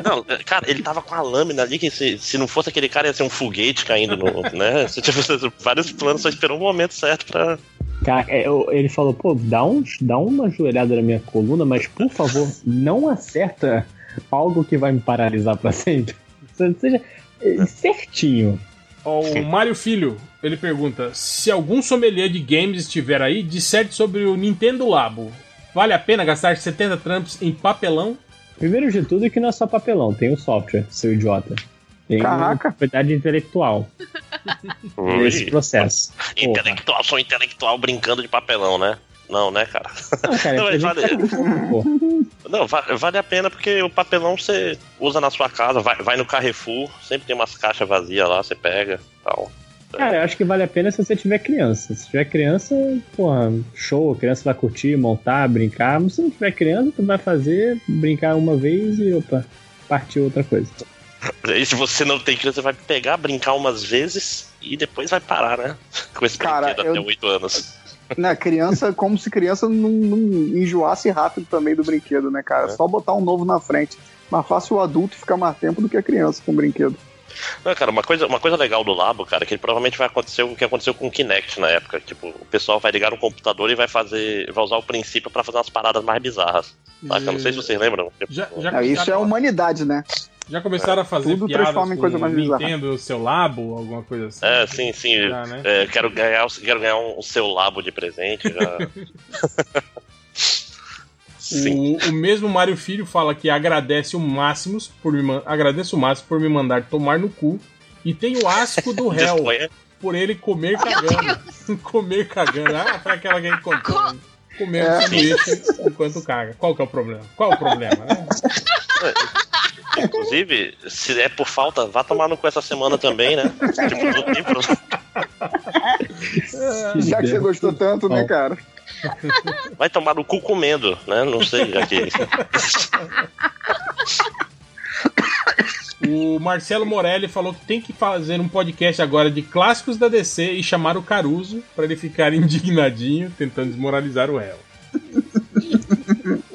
não, cara, ele tava com a lâmina ali que se, se não fosse aquele cara ia ser um foguete caindo no, né? Você, tipo, vários planos, só esperou o momento certo pra. Cara, é, eu- ele falou, pô, dá, uns, dá uma joelhada na minha coluna, mas por favor, não acerta algo que vai me paralisar pra sempre. Seja é, certinho. Ó, o Mário Filho, ele pergunta: se algum sommelier de games estiver aí, disserte sobre o Nintendo Labo. Vale a pena gastar 70 tramps em papelão? Primeiro de tudo que não é só papelão, tem o software, seu idiota. Tem Caraca. propriedade intelectual nesse processo. Porra. Intelectual, sou intelectual brincando de papelão, né? Não, né, cara? Não, cara, Não, vale- tá pô. Não, va- vale a pena porque o papelão você usa na sua casa, vai, vai no Carrefour, sempre tem umas caixas vazias lá, você pega tal. Cara, eu acho que vale a pena se você tiver criança. Se tiver criança, porra, show, a criança vai curtir, montar, brincar. Mas se não tiver criança, tu vai fazer, brincar uma vez e, opa, partir outra coisa. E se você não tem criança, você vai pegar, brincar umas vezes e depois vai parar, né? Com esse Cara, brinquedo eu- até 8 anos. Né, criança, como se criança não, não enjoasse rápido também do brinquedo, né, cara? É. Só botar um novo na frente. Mais fácil o adulto ficar mais tempo do que a criança com brinquedo. Não, cara, uma coisa, uma coisa legal do Labo, cara, é que provavelmente vai acontecer o que aconteceu com o Kinect na época. Tipo, o pessoal vai ligar um computador e vai fazer. vai usar o princípio pra fazer umas paradas mais bizarras. Saca? Não sei se vocês lembram. Já, já, Ah, isso é começaram, humanidade, né? Já começaram a fazer Tudo piadas transforma em com coisa mais bizarra. Nintendo, seu labo, alguma coisa assim? É, sim, sim. Já, né? É, quero ganhar, quero ganhar um, seu Labo de presente. Já. sim. O, o mesmo Mário Filho fala que agradece o Máximos por me agradece o Máximo por me mandar tomar no cu e tem o asco do réu Disponha. por ele comer cagando. comer cagando. Ah, foi aquela que a gente contou. né? Comer um É. sanduíche enquanto caga. Qual que é o problema? Qual é o problema, né? Inclusive, se é por falta, vá tomar no cu essa semana também, né? Tipo, problema. Já que você gostou tanto, né, cara? Vai tomar no cu comendo, né? Não sei, já que. O Marcelo Morelli falou que tem que fazer um podcast agora de clássicos da DC e chamar o Caruso para ele ficar indignadinho, tentando desmoralizar o réu.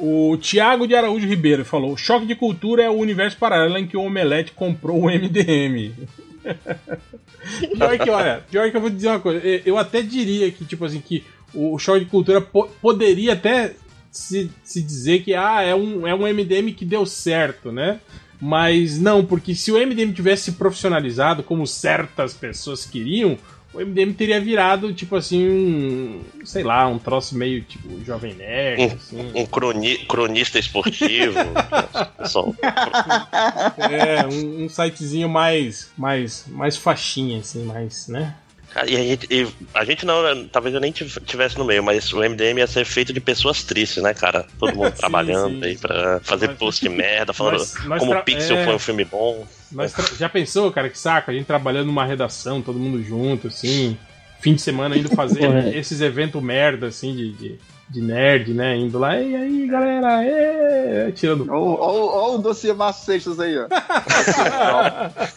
O Thiago de Araújo Ribeiro falou: Choque de cultura é o universo paralelo em que o Omelete comprou o MDM. pior que, olha, pior que eu vou dizer uma coisa. eu- até diria que, tipo assim, que o choque de cultura po- poderia até se, se dizer que ah, é, um, é um MDM que deu certo, né? Mas não, porque se o MDM tivesse se profissionalizado como certas pessoas queriam, o MDM teria virado, tipo assim, um. sei lá, um troço meio tipo Jovem Nerd, assim. Um croni- cronista esportivo. Pessoal, É, um, um sitezinho mais, mais, mais faixinha, assim, mais, né? Cara, e a gente, e a gente não, né, talvez eu nem tiv- tivesse no meio, mas o MDM ia ser feito de pessoas tristes, né, cara? Todo mundo Sim, trabalhando sim. aí pra fazer post de merda, falando nós- nós como Pixel é. foi um filme bom. Tra- já pensou, cara, que saco? A gente trabalhando numa redação, todo mundo junto, assim, fim de semana indo fazer esses eventos merda, assim, de, de, de nerd, né? Indo lá, e aí, galera, é, tirando. Olha o dossiê Márcio Seixas aí, ó.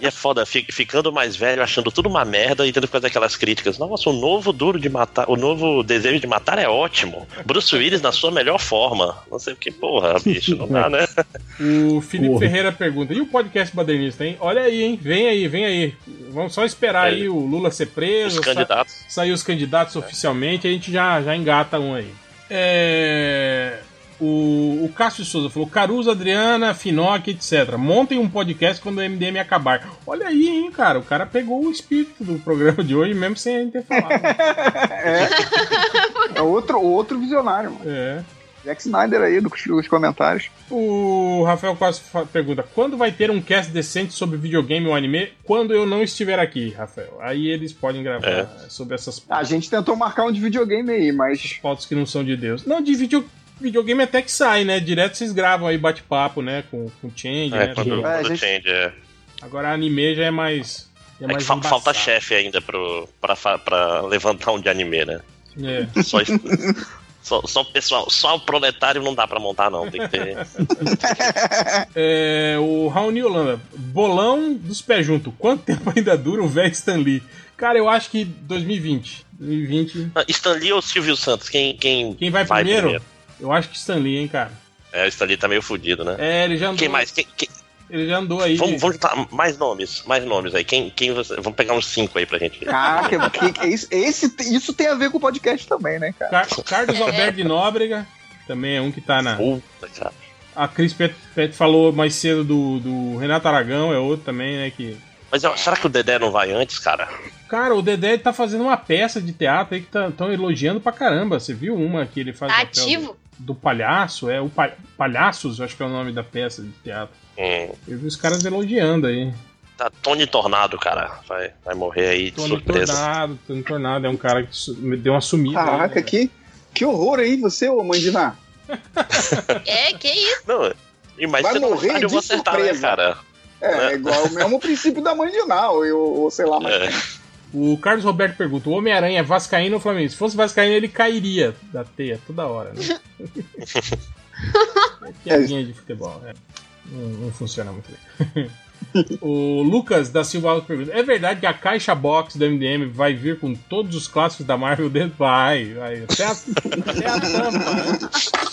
E é foda, fi- ficando mais velho, achando tudo uma merda e tendo que fazer aquelas críticas. Nossa, o novo duro de matar, o novo desejo de matar é ótimo. Bruce Willis na sua melhor forma. Não sei o que, porra, bicho, não dá, né? O Felipe Porra. Ferreira pergunta: e o podcast badernista, hein? Olha aí, hein? Vem aí, vem aí. Vamos só esperar É. aí o Lula ser preso, Os sa- candidatos. sair os candidatos oficialmente, a gente já, já engata um aí. É. O, o Cássio Souza falou: Caruso, Adriana, Finoc, etc. Montem um podcast quando o MDM acabar. Olha aí, hein, cara. O cara pegou o espírito do programa de hoje, mesmo sem a gente ter falado. É, é outro, outro visionário, mano. é. Jack Snyder aí dos, dos comentários. O Rafael fa- pergunta: quando vai ter um cast decente sobre videogame ou anime? Quando eu não estiver aqui, Rafael. Aí eles podem gravar É. sobre essas A gente tentou marcar um de videogame aí, mas pautas que não são de Deus. Não, de, video, Videogame até que sai, né? Direto vocês gravam aí bate-papo, né? Com, com o Change, É, né? quando, Tudo. quando a gente- change, é. Agora anime já é mais. É É que mais falta embaçado. chefe ainda pro, pra, pra levantar um de anime, né? É. Só, isso- só, só o pessoal, só o proletário não dá pra montar, não. Tem que ter. É, o Raoni Holanda, bolão dos pés junto. Quanto tempo ainda dura o velho Stan Lee? Cara, eu acho que 2020. 2020. Ah, Stan Lee ou Silvio Santos? Quem, quem, Quem vai, primeiro? Eu acho que Stan Lee, hein, cara. É, o Stan Lee tá meio fudido, né? É, ele já andou. Quem mais? Quem, quem- Ele já andou aí. Vamos, vamos juntar mais nomes, mais nomes aí. Quem, quem você... Vamos pegar uns cinco aí pra gente. Caraca, que- que- esse, esse- isso tem a ver com o podcast também, né, cara? Car- Carlos Alberto de Nóbrega. Também é um que tá na. Puta, cara. A Cris Pet, Pet falou mais cedo do, do Renato Aragão, é outro também, né? Que... Mas será que o Dedé não vai antes, cara? Cara, o Dedé tá fazendo uma peça de teatro aí que estão elogiando pra caramba. Você viu uma que ele faz Tá ativo? Do, do palhaço? É, o pa- Palhaços, eu acho que é o nome da peça de teatro. Hum, Eu vi os caras elogiando aí. tá Tony Tornado, cara. Vai, vai morrer aí de Tony surpresa. Tornado, Tony Tornado é um cara que deu uma sumida. Caraca, aí, né? que, que horror aí, você, ô Mandina. É, que isso? Não, mais Vai ou morrer tarde eu vou de acertar, né, surpresa. cara? É, é igual o mesmo princípio da Mandinal, eu, ou sei lá, mas É. O Carlos Roberto pergunta: o Homem-Aranha é Vascaíno ou Flamengo? Se fosse Vascaíno, ele cairia da teia toda hora, né? é piadinha de futebol, é. Não, não funciona muito bem. o Lucas da Silva Alves pergunta: é verdade que a caixa box do MDM vai vir com todos os clássicos da Marvel dentro? Vai, vai. Até a, até a tampa, né?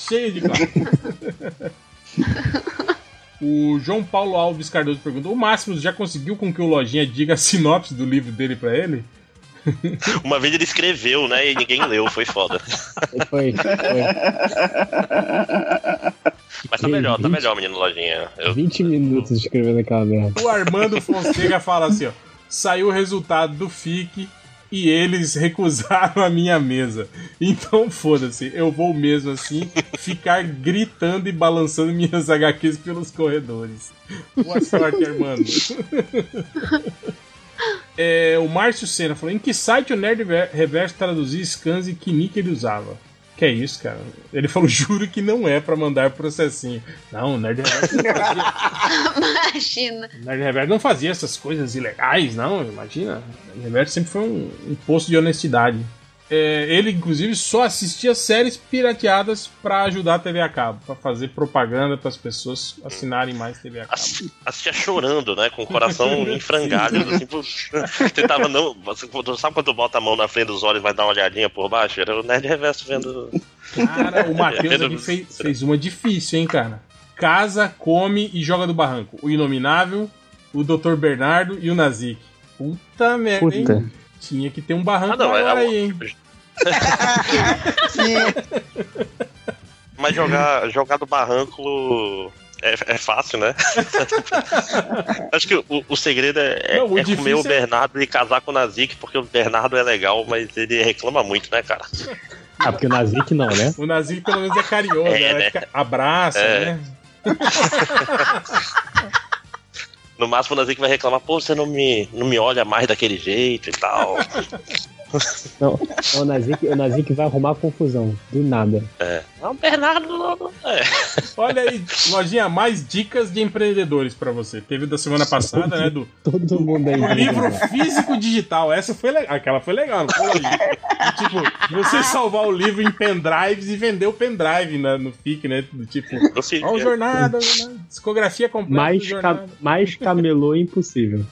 Cheio de clássicos. O João Paulo Alves Cardoso pergunta: O Máximos já conseguiu com que o Lojinha diga a sinopse do livro dele pra ele? Uma vez ele escreveu, né? E ninguém leu, foi foda. Foi, foi. Mas tá melhor, tá melhor, menino Lojinha. Eu, 20 minutos escrevendo aquela merda. O Armando Fonseca fala assim: ó, saiu o resultado do FIC e eles recusaram a minha mesa. Então foda-se, eu vou mesmo assim ficar gritando e balançando minhas HQs pelos corredores. Boa sorte, Armando. É, o Márcio Senna falou: em que site o Nerd Reverso traduzia scans e que nick ele usava? Que é isso, cara? Ele falou: juro que não é pra mandar processinho. Não, o Nerd Reverso não fazia Imagina. o Nerd Reverso não fazia essas coisas ilegais, não, imagina. O Nerd Reverso sempre foi um, um posto de honestidade. É, ele, inclusive, só assistia séries pirateadas pra ajudar a TV a cabo, pra fazer propaganda para as pessoas assinarem mais TV a cabo. ass- assistia chorando, né? Com o coração em frangalhos, assim, pô, tentava não. Você, sabe quando bota a mão na frente dos olhos e vai dar uma olhadinha por baixo? Era o Nerd Reverso vendo. Cara, o Matheus Vendo- aqui fez, fez uma difícil, hein, cara? Casa, come e joga do barranco. O Inominável, o Dr. Bernardo e o Nazik. Puta merda, Puta. hein? Tinha que ter um barranco Ah, não, é- agora é- aí, hein? Mas jogar, jogar do barranco é, é fácil, né? Acho que o, o segredo é, é- Não, o é comer o é- Bernardo e casar com o Nazik, porque o Bernardo é legal, mas ele reclama muito, né, cara? Ah, porque o Nazik não, né? O Nazik pelo menos é carinhoso, É, né? né? Abraça, É. né? No máximo o Nazik vai reclamar, pô, você não me, não me olha mais daquele jeito e tal. Não, o Nazik, o Nazik vai arrumar confusão, do nada. É. Não, o Bernardo não. não- É. Olha aí, lojinha, mais dicas de empreendedores pra você. Teve da semana passada, né? Do, Todo mundo aí. do livro físico digital. Essa foi legal. Aquela foi legal, não foi, Tipo, você salvar o livro em pendrives e vender o pendrive na- no FIC, né? Do tipo, ó, o jornada, né? discografia completa Mais, ca, jornada. mais camelô impossível.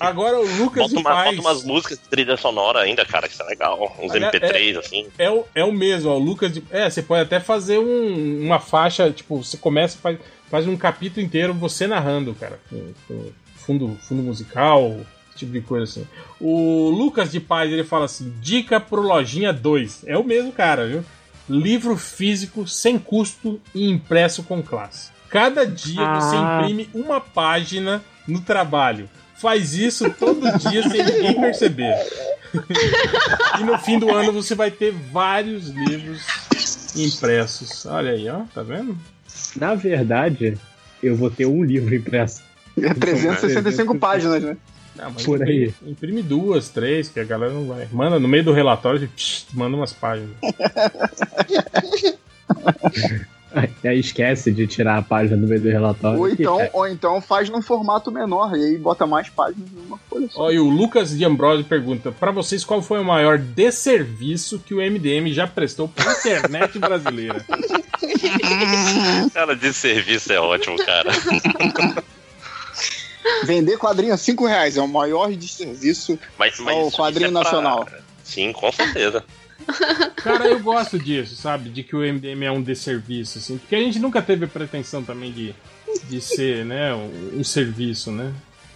Agora o Lucas Bota, de uma, Paz. bota umas músicas de trilha sonora ainda, cara, que isso é legal. Uns Olha, MP3, assim. É o, é o mesmo, ó, o Lucas de. É, você pode até fazer um- uma faixa, tipo, você começa, faz, faz um capítulo inteiro você narrando, cara. Com, com fundo, fundo musical, esse tipo de coisa assim. O Lucas de Paz, ele fala assim: dica pro Lojinha 2. É o mesmo cara, viu? Livro físico sem custo e impresso com classe. Cada dia você Ah. imprime uma página no trabalho. Faz isso todo dia sem ninguém perceber. E no fim do ano você vai ter vários livros impressos. Olha aí, ó, tá vendo? Na verdade, eu vou ter um livro impresso. É 365 páginas, né? Não, mas Por aí. imprime, imprime duas, três, que a galera não vai. Manda no meio do relatório, psh, manda umas páginas. E aí esquece de tirar a página do meio do relatório. Ou então, é- ou então faz num formato menor e aí bota mais páginas numa folha só. Ó, e o Lucas de Ambrosio pergunta: Pra vocês, qual foi o maior desserviço que o MDM já prestou pra internet brasileira? Cara, de serviço é ótimo, cara. Vender quadrinho a 5 reais é o maior desserviço Mas, mas ao isso- quadrinho é pra- nacional. Sim, com certeza. Cara, eu gosto disso, sabe? De que o MDM é um desserviço, assim. Porque a gente nunca teve a pretensão também de, de ser, né, um, um serviço, né?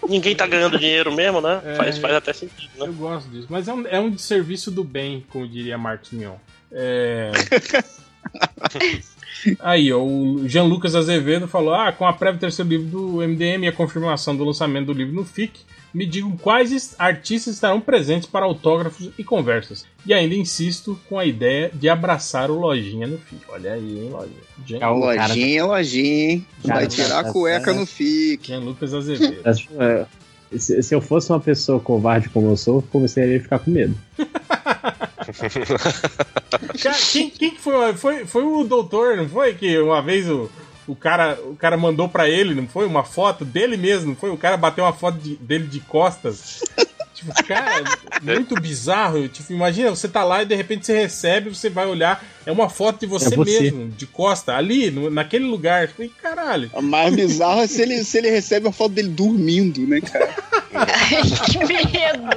Ninguém tá ganhando dinheiro mesmo, né? É. Faz, faz até sentido, né? Eu gosto disso. Mas é um, é um desserviço do bem, como diria Marcos Mion. É... Aí, ó, o Jean Lucas Azevedo falou: Ah, com a prévia do terceiro livro do MDM e a confirmação do lançamento do livro no FIC, me digam quais artistas estarão presentes para autógrafos e conversas. E ainda insisto com a ideia de abraçar o Lojinha no FIC. Olha aí, hein, Lojinha. Jean, É o cara- Lojinha, lojinha, hein? Cara, Vai tirar tá a cueca no FIC. Jean Lucas Azevedo. É, Se, se eu fosse uma pessoa covarde como eu sou, começaria a ficar com medo. Cara, quem, quem que foi, foi? Foi o doutor, não foi? Que uma vez o, o, cara, o cara mandou pra ele, não foi? Uma foto dele mesmo, não foi? O cara bateu uma foto de- dele de costas. Tipo, cara, muito bizarro. Tipo, imagina, você tá lá e de repente você recebe, você vai olhar, é uma foto de você, É você. mesmo, de costa, ali, no- naquele lugar. Tipo, e caralho. O mais bizarro é se ele, se ele recebe a foto dele dormindo, né, cara? que medo.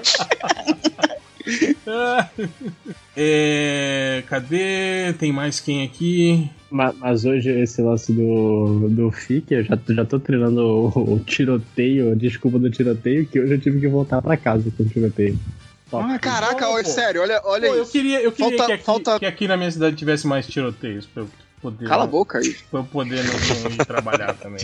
É, cadê? Tem mais quem aqui? Ma- Mas, hoje esse lance do, do FIC, eu já, já tô treinando o, o tiroteio, a desculpa do tiroteio, que hoje eu tive que voltar pra casa com o tiroteio. Ah, caraca, olha, sério, olha, olha Pô, eu isso. queria, eu queria Falta- que, aqui, falta- que aqui na minha cidade tivesse mais tiroteios pra eu poder, Cala a boca aí. pra eu poder não, não ir trabalhar também.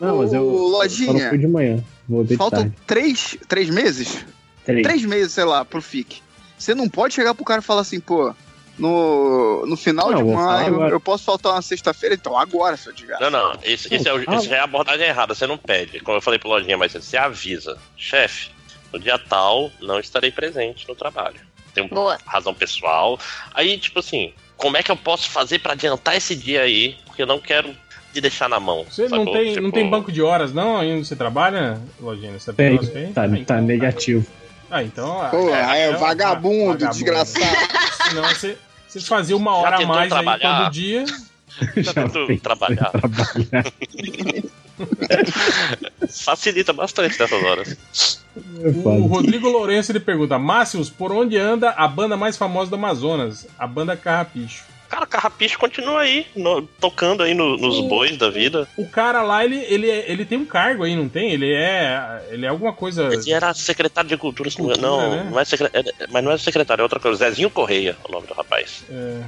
Não, mas eu, eu Lojinha, não fui de manhã. De Faltam três, três meses? Três. Três meses, sei lá, pro FIC. Você não pode chegar pro cara e falar assim, pô, no, no final Não, de eu maio agora. eu posso faltar uma sexta-feira, então agora, seu desgraça. Não, não. Isso, isso é, Ah. isso é a abordagem errada. Você não pede. Como eu falei pro Lojinha, mas você avisa. Chefe, no dia tal, não estarei presente no trabalho. Tem uma Boa. razão pessoal. Aí, tipo assim, como é que eu posso fazer pra adiantar esse dia aí? Porque eu não quero te deixar na mão. Você não tem, Tipo, não tem banco de horas, não? Aí onde você trabalha, Lojinha? Você Tem, tá, tá então- negativo. Ah, então. ah, Pô, é, é, vagabundo, vagabundo. desgraçado. Senão você, você fazia uma Já hora a tentou mais aí trabalhar? todo dia. Já tentou fez trabalhar. trabalhar. Facilita bastante nessas horas. É O. Rodrigo Lourenço ele pergunta: Máximos, por onde anda a banda mais famosa do Amazonas? A banda Carrapicho. Cara, Carrapicho continua aí, no- tocando aí no- nos bois da vida. O cara lá, ele, ele, é- ele tem um cargo aí, não tem? Ele é. Ele é alguma coisa. Ele era secretário de cultura, se não me engano. Cultura, não, né? não é secre... é- mas não é secretário, é outra coisa. Zezinho Correia, o nome do rapaz. é,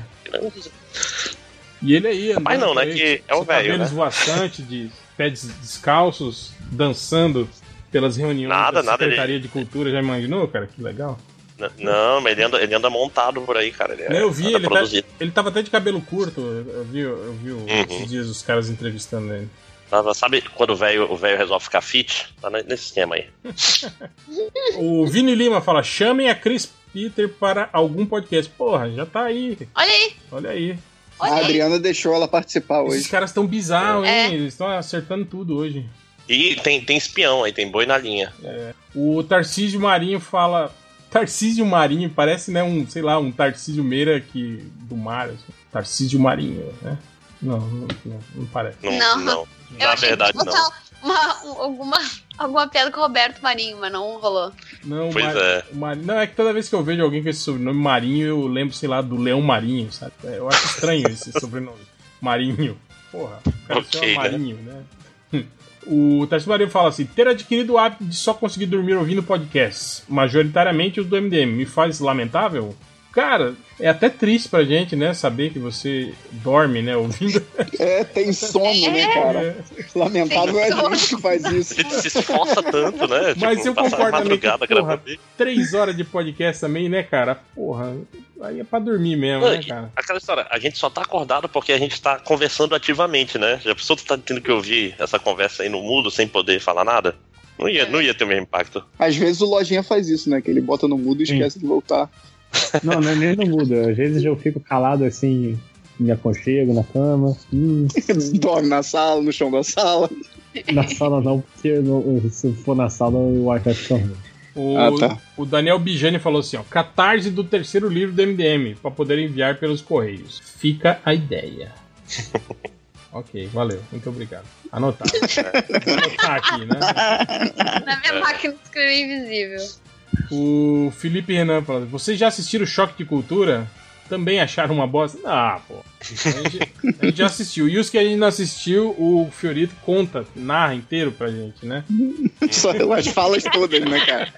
E ele aí, Rapaz, andando não, né, aí, que é o velho, cabelos né? voaçantes, de pés descalços, dançando pelas reuniões Nada, da nada, Secretaria de Cultura. Já imaginou, cara? Que legal. Não, mas ele anda, ele anda montado por aí, cara. Ele é, eu vi, anda ele, tá, ele tava até de cabelo curto. Eu vi, eu vi Uhum. esses dias os caras entrevistando ele. Tava- Sabe quando o velho o velho resolve ficar fit? Tá ne- nesse esquema aí. O Vini Lima fala: chamem a Chris Peter para algum podcast. Porra, já tá aí. Olha aí. Olha aí. Olha A aí. Adriana deixou ela participar Esses hoje. caras estão bizarros, É. hein? Eles estão acertando tudo hoje. E tem, tem espião aí, tem boi na linha. O Tarcísio Marinho fala. Tarcísio Marinho parece, né, um, sei lá, um Tarcísio Meira que, do mar. Assim. Tarcísio Marinho, né? Não, não, não, não parece. Não, Não. não. Na verdade, não. uma, um- alguma, alguma piada com o Roberto Marinho, mas não rolou. Não, Pois Mar- é. Marinho- não, é que toda vez que eu vejo alguém com esse sobrenome Marinho, eu lembro, sei lá, do Leão Marinho, sabe? É, Eu acho estranho esse sobrenome. Marinho. Porra, o cara se Ok, chama né? Marinho, né? O Tarcísio Marinho fala assim: ter adquirido o hábito de só conseguir dormir ouvindo podcasts, majoritariamente os do MDM, me faz lamentável? Cara, é até triste pra gente, né? Saber que você dorme, né? Ouvindo. É, tem sono, né, cara? Lamentável é a gente que faz isso. A gente se esforça tanto, né? Mas eu passar a concordo também que, porra. Três horas de podcast também, né, cara? Porra, aí é pra dormir mesmo, Não, né, cara? Aquela história, a gente só tá acordado porque a gente tá conversando ativamente, né? Já pensou tu tá tendo que ouvir essa conversa aí no mudo sem poder falar nada? Não ia, não ia ter o mesmo impacto. Às vezes o Lojinha faz isso, né? Que ele bota no mudo e Sim. esquece de voltar. Não, não nem no mudo. Às vezes eu fico calado assim, me aconchego na cama. Hum, Dorme na sala, no chão da sala. na sala não, porque no- se for na sala o Wi-Fi fica ruim. O, Ah, tá. o Daniel Bijani falou assim: ó, catarse do terceiro livro do MDM, pra poder enviar pelos correios. Fica a ideia. ok, valeu, muito obrigado. Anotar. Vou anotar aqui, né? Na minha máquina de escrever invisível. O Felipe Renan falando: vocês já assistiram Choque de Cultura? Também acharam uma bosta? Ah, pô. A gente, a gente já assistiu. E os que a gente não assistiu, o Fiorito conta, narra inteiro pra gente, né? Só as falas todas, né, cara?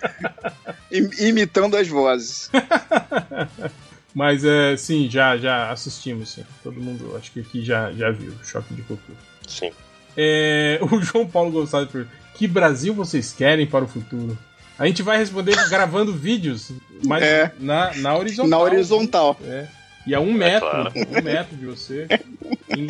Im- Imitando as vozes. Mas é, sim, já, já assistimos, sim. Todo mundo, acho que aqui já, já viu Choque de Cultura. Sim. É, o João Paulo Gonçalves pergunta: Que Brasil vocês querem para o futuro? A gente vai responder gravando vídeos, mas É. na, na horizontal. Na horizontal. É. E a um metro, claro. um metro de você. em-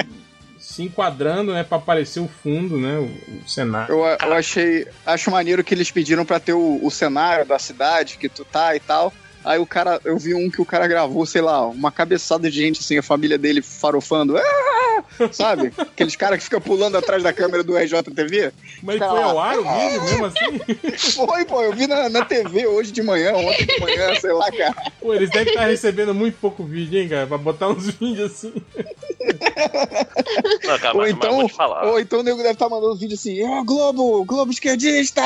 se enquadrando, né, pra aparecer o fundo, né, o, o cenário. Eu, eu achei. Acho maneiro que eles pediram pra ter o, o cenário da cidade que tu tá e tal. Aí o cara, eu vi um que o cara gravou, sei lá, uma cabeçada de gente, assim, a família dele farofando. "Ah!" Sabe? Aqueles caras que ficam pulando atrás da câmera do RJTV. Mas foi ao ar o vídeo mesmo assim? Foi, pô, eu vi na, na TV hoje de manhã, ontem de manhã, sei lá, cara. Pô, eles devem estar recebendo muito pouco vídeo, hein, cara? Pra botar uns vídeos assim. Não, cara, Ou então, ou então o nego deve estar mandando vídeo assim, ó, Globo, Globo esquerdista!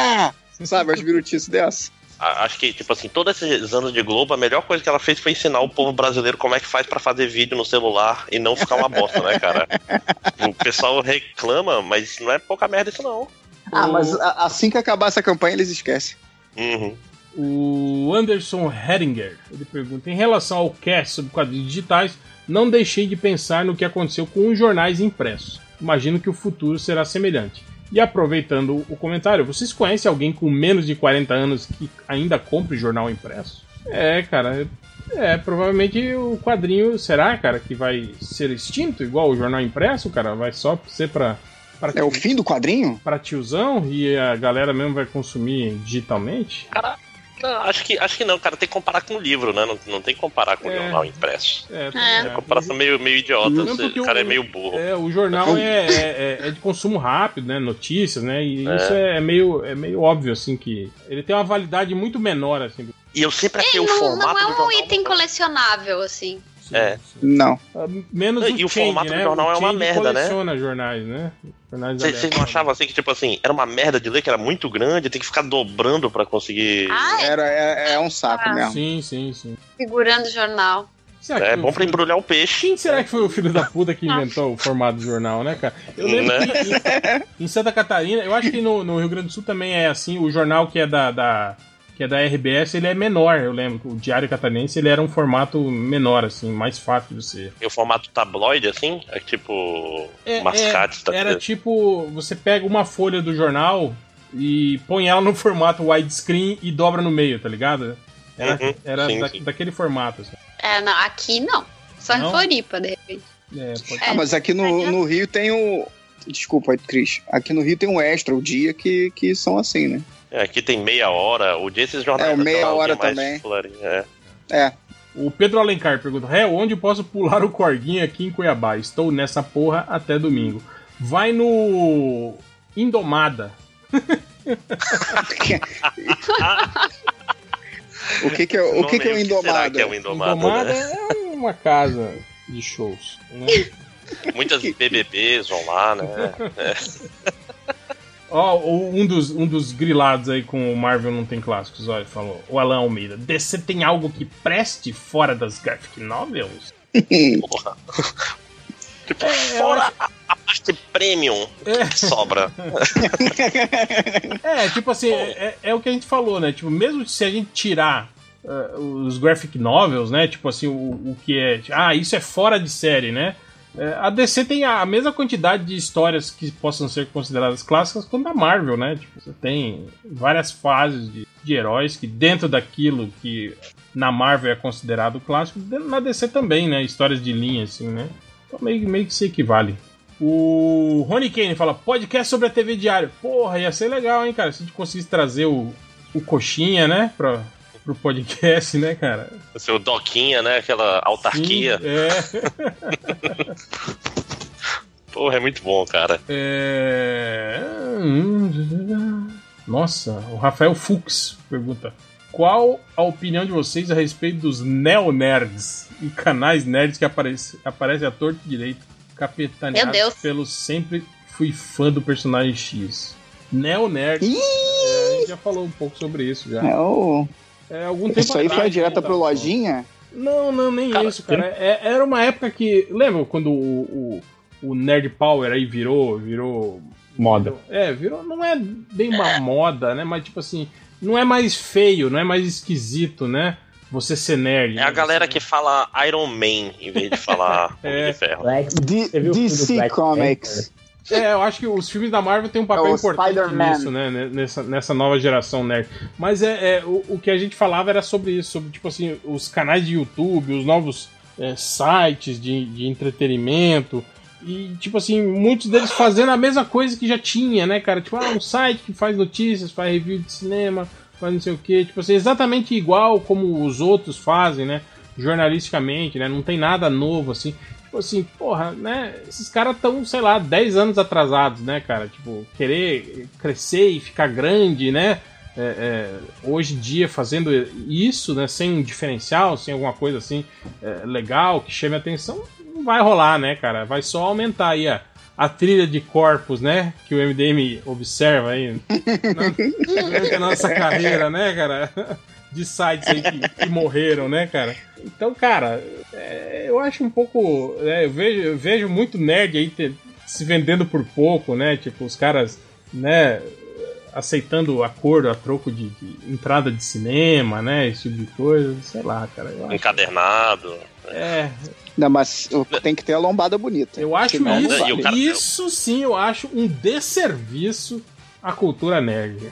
Sabe, as virutices dessa. A- Acho que, tipo assim, todos esses anos de Globo, a melhor coisa que ela fez foi ensinar o povo brasileiro como é que faz pra fazer vídeo no celular e não ficar uma bosta, né, cara? O pessoal reclama, mas não é pouca merda isso, não. Ah, mas a- assim que acabar essa campanha, eles esquecem. Uhum. O Anderson Heringer, ele pergunta: em relação ao cast sobre quadrinhos digitais, não deixei de pensar no que aconteceu com os jornais impressos. Imagino que o futuro será semelhante. E aproveitando o comentário, vocês conhecem alguém com menos de 40 anos que ainda compre jornal impresso? É, cara. É, provavelmente o quadrinho será, cara, que vai ser extinto, igual o jornal impresso, cara? Vai só ser pra. pra É o fim do quadrinho? Pra tiozão e a galera mesmo vai consumir digitalmente? Cara, não, acho que, acho que não, cara. Tem que comparar com o livro, né? Não, não tem que comparar com o É. jornal impresso. É, É. É comparação meio, meio idiota. Não, você- o cara o- é meio burro. É, o jornal é, é, é de consumo rápido, né? Notícias, né? E isso é meio, é meio óbvio, assim, que ele tem uma validade muito menor, assim. E eu sempre achei o formato não é do um jornal. item colecionável, assim. Sim, É. sim. Não. Ah, Menos E o o Change, formato do né? jornal o é uma merda, né? coleciona jornais, né? Vocês não achavam assim que, tipo assim, era uma merda de ler, que era muito grande, tem que ficar dobrando pra conseguir. Ah, é Era, é, é um saco Ah. mesmo. Sim, sim, sim. segurando o jornal. É bom pra embrulhar o peixe. Quem será que foi o filho da puta que inventou o formato do jornal, né, cara? Eu lembro Né? que em, em Santa Catarina, eu acho que no, no Rio Grande do Sul também é assim, o jornal que é da, da- que é da RBS, ele é menor, eu lembro. O Diário Catarinense, ele era um formato menor, assim, mais fácil de você. E o formato tabloide, assim, é tipo. É, mascates é, da Era tipo, você pega uma folha do jornal e põe ela no formato widescreen e dobra no meio, tá ligado? Era, Uhum, era sim, da- sim. daquele formato, assim. É, não, aqui não. Só Não? em Floripa, de repente. É, pode- Ah, mas aqui no, no Rio tem o. Desculpa, Cris. Aqui no Rio tem um extra, o dia que, que são assim, né? É, aqui tem meia hora, o dia esses jornais É, o meia hora também. é. É. O Pedro Alencar pergunta: Ré, onde eu posso pular o corguinho aqui em Cuiabá? Estou nessa porra até domingo. Vai no. Indomada. O que que é o, que que é o Indomada? que é o Indomada, Indomada né? é uma casa de shows. Né? Muitas BBBs vão lá, né? Ó, o- um dos, um dos grilados aí com o Marvel não tem clássicos, olha, falou. O Alan Almeida. DC tem algo que preste fora das graphic novels? Porra. tipo, É, fora a, a parte premium É. que sobra. É, tipo assim, é, é o que a gente falou, né? Tipo, mesmo se a gente tirar ah, os graphic novels, né? Tipo assim, o, o que é. Ah, isso é fora de série, né? É, a DC tem a, mesma quantidade de histórias que possam ser consideradas clássicas quanto a Marvel, né? Tipo, você tem várias fases de, de heróis que dentro daquilo que na Marvel é considerado clássico, na DC também, né? Histórias de linha, assim, né? Então meio, meio que se equivale. O Rony Kane fala: podcast sobre a TV Diário. Porra, ia ser legal, hein, cara? Se a gente conseguisse trazer o, o Coxinha, né? Pra, pro podcast, né, cara? O seu Doquinha, né? Aquela autarquia. Sim, é. Porra, é muito bom, cara. É... Nossa, o Rafael Fux pergunta: Qual a opinião de vocês a respeito dos neo-nerds e canais nerds que aparecem aparece à torta e direito, Meu capitaneados Deus. pelo sempre fui fã do personagem X? Neo-nerd. É, a gente já falou um pouco sobre isso já. É, o... É, algum tempo Isso aí atrás, foi direta né, pro lojinha? Não, não, nem isso, cara. É- era uma época que. Lembra quando o, o, o Nerd Power aí virou. virou. Moda. É, virou. Não é bem uma moda, né? Mas tipo assim. Não é mais feio, não é mais esquisito, né? Você ser nerd. É a galera que fala Iron Man em vez de falar Homem É. de Ferro. Black, DC Black Comics. É, eu acho que os filmes da Marvel têm um papel É importante nisso, né? ne- Nessa, nessa nova geração nerd. Mas é, é, o, o que a gente falava era sobre isso, sobre tipo assim, os canais de YouTube, os novos é, sites de, de entretenimento. E, tipo assim, muitos deles fazendo a mesma coisa que já tinha, né, cara? Tipo, ah, um site que faz notícias, faz review de cinema, faz não sei o quê. Tipo assim, exatamente igual como os outros fazem, né? Jornalisticamente, né? Não tem nada novo, assim. Tipo assim, porra, né? Esses caras estão, sei lá, 10 anos atrasados, né, cara? Tipo, querer crescer e ficar grande, né? É, é, hoje em dia fazendo isso, né? Sem um diferencial, sem alguma coisa assim é, legal que chame a atenção, não vai rolar, né, cara? Vai só aumentar aí a, a trilha de corpos, né? Que o MDM observa aí na, durante a nossa carreira, né, cara? De sites aí que, que morreram, né, cara? Então, cara, é, eu acho um pouco. né, eu, vejo, eu vejo muito nerd aí te- se vendendo por pouco, né? Tipo, os caras, né? Aceitando acordo a troco de, de entrada de cinema, né? Esse tipo de coisa. Sei lá, cara. Eu acho, Encadernado. é, Não, mas tem que ter a lombada bonita. eu acho isso. vale. O cara- Isso sim, eu acho um desserviço à cultura nerd.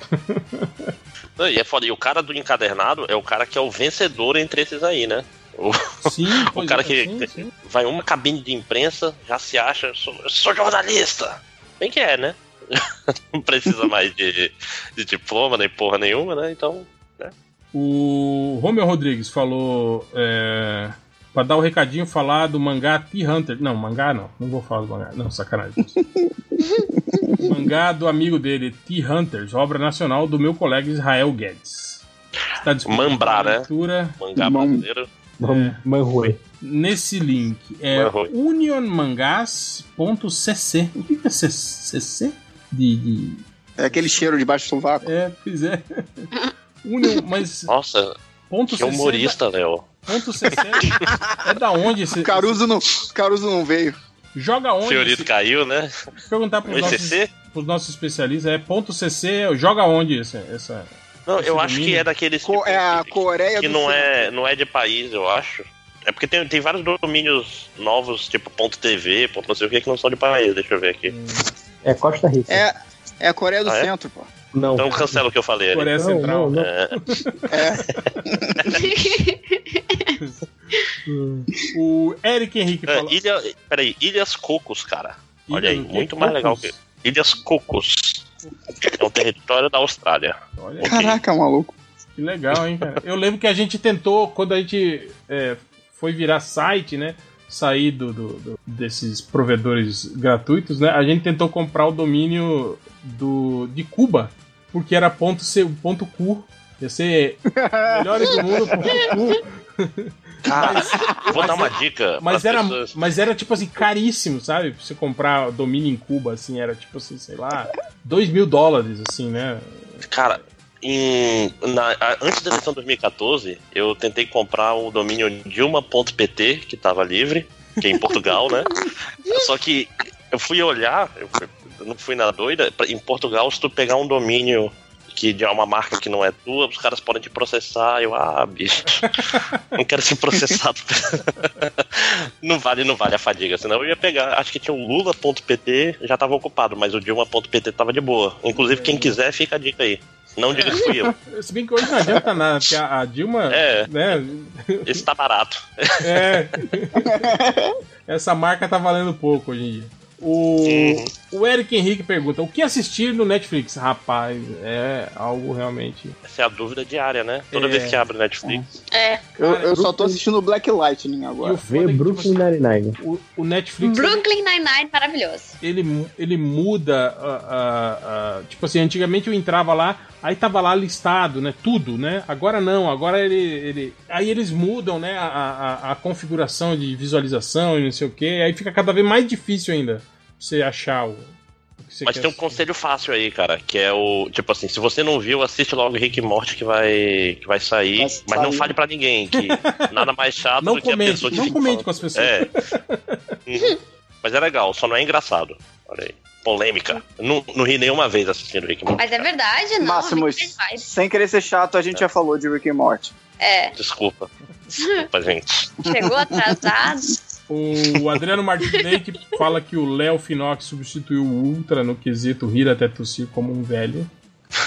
Não, E é foda. E o cara do encadernado é o cara que é o vencedor entre esses aí, né? O, Sim, o cara é, que sim, sim. vai uma cabine de imprensa, já se acha, eu sou, sou jornalista. Bem que é, né? Não precisa mais de, de diploma nem porra nenhuma, né? Então. O Romeo Rodrigues falou. É, pra dar o recadinho, falar do mangá T-Hunter. Não, mangá não. Não vou falar do mangá. Não, sacanagem. Mangá do amigo dele, T-Hunters, obra nacional do meu colega Israel Guedes. Está disponível Mambrá, para né? leitura Mangá Bom. brasileiro. É. Manrui. nesse link. É Marroi. unionmangás.cc. O que é CC? De, de. É aquele cheiro debaixo do sovaco. É, pois é. Union, mas. Nossa, Ponto que CC humorista, Léo. Ponto CC é da onde esse. Caruso não, Caruso não veio. Joga onde? Fiorito esse- caiu, né? Perguntar pros O nossos, ECC? pros nossos especialistas. É ponto CC, joga onde esse, essa. Não, Esse eu acho domínio. que é daqueles. Co- tipo, é a que- Coreia que do não Sul. é, não é de país, eu acho. É porque tem, tem vários domínios novos, tipo ponto .tv, ponto não sei o que, que não são de país, deixa eu ver aqui. É Costa Rica. É, é a Coreia do Ah, é? Centro, pô. Não. Então cancela o que eu falei ali. Coreia Não, Central. não, não. É, O Eric Henrique é, falou. Ilha, peraí, Ilhas Cocos, cara. Olha aí, muito mais legal que. Ilhas Cocos. É um território da Austrália. Olha. Caraca, maluco. que legal, hein, cara. Eu lembro que a gente tentou, quando a gente é, foi virar site, né? Sair do, do- do- desses provedores gratuitos, né? A gente tentou comprar o domínio do, de Cuba, porque era ponto, C, ponto cu. Ia ser melhores do mundo ponto cu. Cara, vou mas dar uma dica. Mas era, pessoas. mas era tipo assim, caríssimo, sabe? Pra você comprar domínio em Cuba, assim, era tipo assim, sei lá, 2 mil dólares, assim, né? Cara, em- na- antes da eleição de 2014, eu tentei comprar o domínio Dilma.pt, que tava livre, que é em Portugal, né? Só que eu fui olhar, eu, fui- não fui na doida, pra- em Portugal, se tu pegar um domínio que de uma marca que não é tua, os caras podem te processar. Eu, ah, bicho, não quero ser processado. não vale, não vale a fadiga, senão eu ia pegar. Acho que tinha o Lula.pt, já tava ocupado, mas o Dilma.pt tava de boa. Inclusive, quem quiser, fica a dica aí. Não diga que fui eu. Se bem que hoje não adianta nada, porque a, Dilma, É. né? Esse tá barato. É. Essa marca tá valendo pouco hoje em dia. O, o Eric Henrique pergunta: o que assistir no Netflix? Rapaz, é algo realmente. Essa é a dúvida diária, né? Toda É. vez que abre Netflix. É. Eu, Cara, eu só tô assistindo Black Lightning E agora. o Vê foda é que, Brooklyn tipo, Nine-Nine. o, o Netflix. Brooklyn Nine-Nine, maravilhoso. ele, ele muda. ah, ah, ah, tipo assim, antigamente eu entrava lá, aí tava lá listado, né? Tudo, né? Agora não, agora ele. ele aí eles mudam, né? A, a, a configuração de visualização e não sei o que, aí fica cada vez mais difícil ainda você achar o. você Mas tem um assistir. conselho fácil aí, cara, que é o. Tipo assim, se você não viu, assiste logo Rick e Morty que vai, que vai sair. Vai mas não fale pra ninguém, que nada mais chato Não do que a comente, pessoa que não fica comente falando. com as pessoas. É. Uhum. Mas é legal, só não é engraçado. Olha aí. Polêmica. Não, não ri nenhuma vez assistindo Rick e Morty. Mas é verdade, não. Máximos, faz. sem querer ser chato, a gente já falou de Rick and Morty. É. Desculpa. Desculpa, gente. Chegou atrasado. O Adriano Martins Leite fala que o Léo Finox substituiu o Ultra no quesito rir até tossir como um velho.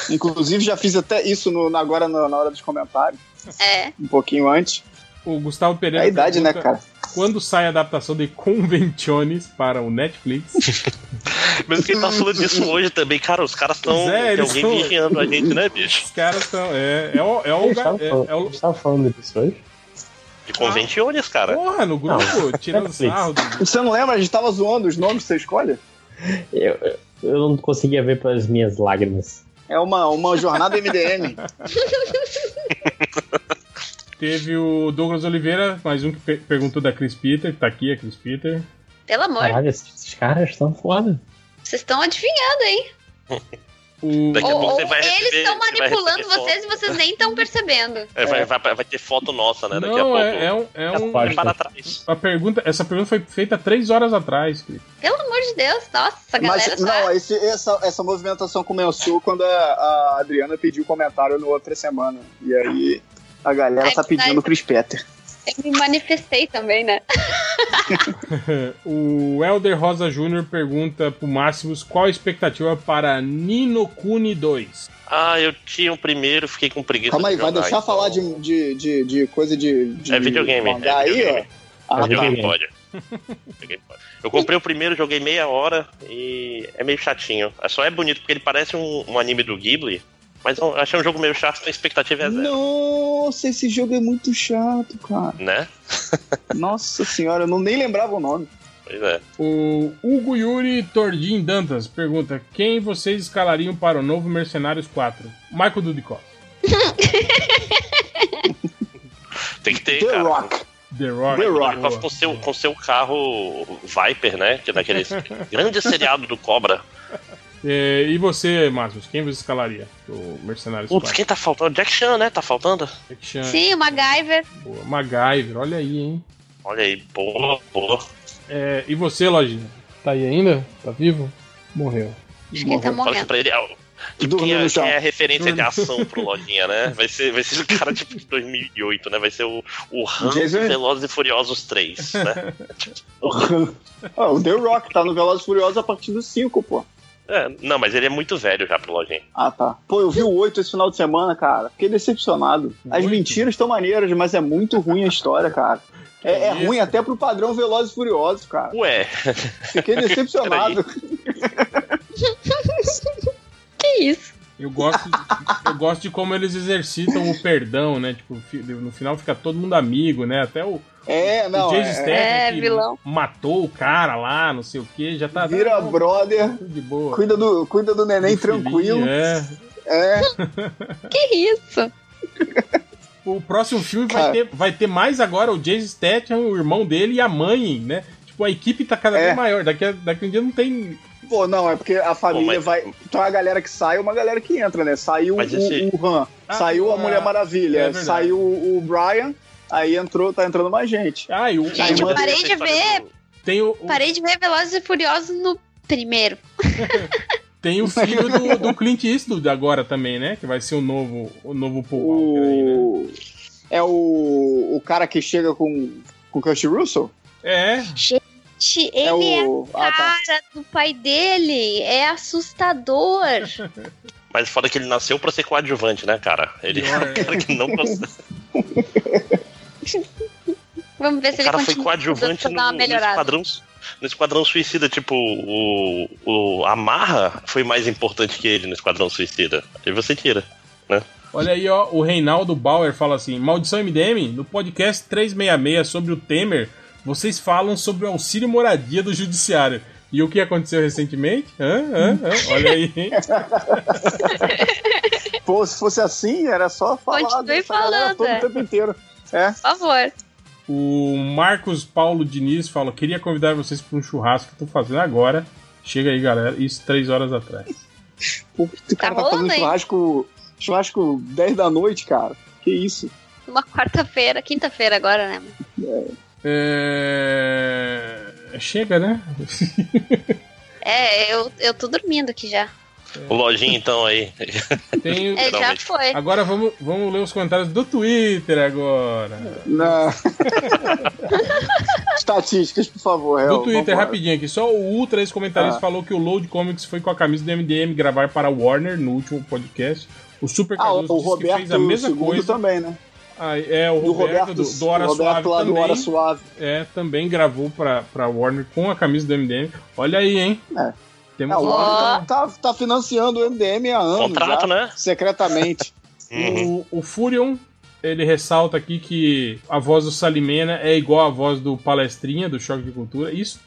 Inclusive, já fiz até isso no- na- agora no- na hora dos comentários, É. um pouquinho antes. O Gustavo É Pereira. a idade, né, cara? Quando sai a adaptação de Conventiones para o Netflix? Mesmo que ele tá falando disso hoje também, cara, os caras estão. É, tem alguém são- vigiando a gente, né, bicho? Os caras estão. É, é, o, é, o, é, é falando disso hoje? De convenciones, cara. Porra, no grupo, tirando Netflix. sarro. Você não lembra? A gente tava zoando os nomes que você escolhe? Eu, eu- eu não conseguia ver pelas minhas lágrimas. É uma, uma jornada MDM. Teve o Douglas Oliveira, mais um que per- perguntou da Chris Peter, tá aqui a Chris Peter. Pelo amor. Caralho, esses, esses caras estão foda. Vocês estão adivinhando, hein? O, Daqui a Ou, pouco você vai eles receber- estão você vai manipulando receber vocês e vocês nem estão percebendo. É, vai, vai, vai ter foto nossa, né? Daqui a não, pouco. é, é um. É um para trás. a pergunta, essa pergunta foi feita três horas atrás. Felipe. Pelo amor de Deus, nossa, a galera Mas tá. não, esse- essa, essa movimentação começou quando a, a Adriana pediu comentário no outra semana. E aí a galera É tá pedindo o Chris Petter. Eu me manifestei também, né? o Elder Rosa Jr. pergunta pro Máximos qual a expectativa para Nino Kuni 2. Ah, eu tinha o primeiro, fiquei com preguiça. Calma aí, de vai jogar, deixar então- falar de, de, de, de coisa de, de É videogame, é aí, videogame. ó. Ah, É tá. videogame. Pode. Eu comprei o primeiro, joguei meia hora e é meio chatinho. É só é bonito porque ele parece um, um anime do Ghibli, mas eu achei um jogo meio chato, a expectativa é zero, Nossa, esse jogo é muito chato, cara. né? Nossa senhora, eu não nem lembrava o nome. Pois é. O Hugo Yuri Tordim Dantas pergunta quem vocês escalariam para o novo Mercenários 4? Michael Dudikoff. Tem que ter, The cara. Rock. The Rock. The Rock. boa. Com seu, com seu carro Viper, né? Que é daquele grande seriado do Cobra. É, e você, Máximos, quem você escalaria? O Mercenários Putz, 4. quem tá faltando? Jack Chan, né? Tá faltando? Jack Chan, Sim, o MacGyver. boa. MacGyver, olha aí, hein? Olha aí, boa, boa. É, e você, Lojinha? Tá aí ainda? Tá vivo? Morreu. Acho que ele tá morrendo. pra ele. Quem é, quem é a referência de ação pro Lojinha, né? Vai ser, vai ser o cara tipo de 2008, né? Vai ser o, o Han Jason- Velozes e Furiosos 3, né? Ah, o The Rock tá no Velozes e Furiosos a partir do 5, pô. É, não, mas ele é muito velho já pro Lojinha. Ah, tá. Pô, eu vi o 8 esse final de semana, cara. Fiquei decepcionado. As mentiras estão maneiras, mas é muito ruim a história, cara. É, é ruim até pro padrão Velozes e Furiosos, cara. Ué, Fiquei decepcionado. Que isso? Eu gosto, eu gosto de como eles exercitam o perdão, né? Tipo, no final fica todo mundo amigo, né? Até o, É, não. o Jason É, Statham É, vilão. matou o cara lá, não sei o que, já tá vira tá- brother, de boa. cuida do, cuida do neném Do filhinho, tranquilo. É. É. Que isso? O próximo filme vai ter, vai ter mais agora o Jason Statham, o irmão dele e a mãe, né? Tipo, a equipe tá cada É. vez maior. Daqui a, daqui a um dia não tem. Pô, não, é porque a família mas- vai. Então a galera que sai é uma galera que entra, né? Saiu Mas o, esse- o Han, Ah, saiu a Mulher é Maravilha, verdade. saiu o Brian, aí entrou, tá entrando mais gente. Ah, e o, Gente, o- eu parei de ver. tem o, o- Parei de ver Velozes e Furiosos no primeiro. tem o filho do, do Clint Eastwood agora também, né? Que vai ser o novo, o novo Paul Walker aí, né? O. É o. O cara que chega com. Com o Kurt Russell? É, Gente, ele é, o. a Ah, tá. cara do pai dele. É assustador. mas foda que ele nasceu pra ser coadjuvante, né, cara? Ele é um cara que não consegue. Vamos ver se O ele cara foi continua coadjuvante no, dar uma no. Esquadrão, no Esquadrão Suicida, tipo, o, o a Marra foi mais importante que ele no Esquadrão Suicida. Aí você tira, né? Olha aí, ó, o Reinaldo Bauer fala assim: Maldição MDM, no podcast 366 sobre o Temer, vocês falam sobre o auxílio moradia do judiciário. E o que aconteceu recentemente? Hã? Hã? Hã? Olha aí, hein? Pô, se fosse assim, era só falar Continue falando, todo é. o tempo inteiro. É. Por favor. O Marcos Paulo Diniz fala: queria convidar vocês para um churrasco que eu tô fazendo agora. Chega aí, galera. Isso três horas atrás. Pô, o cara tá, rolando, fazendo hein? churrasco, churrasco 10 da noite, cara. Que isso? Uma quarta-feira, quinta-feira agora, né? É... Chega, né? É, eu, eu tô dormindo aqui já. O lojinha, então, aí. Tem... É, já foi. Agora vamos, vamos ler os comentários do Twitter agora. Na... Estatísticas, por favor. Do Twitter, rapidinho aqui. Só o Ultra, esse comentarista, Ah. falou que o Load Comics foi com a camisa do MDM gravar para a Warner no último podcast. O Super Ah, o, o disse que Roberto fez a mesma coisa. também, né? Ah, é, o Do Roberto, do, do Hora o Roberto Suave lá do também. Hora Suave. É, também gravou pra, pra Warner com a camisa do MDM. Olha aí, hein? É. Temos o um- Warner tá, tá financiando o MDM há anos Contrato, já, né? secretamente. Uhum. O, o Furion, ele ressalta aqui que a voz do Salimena é igual à voz do Palestrinha, do Choque de Cultura. Isso,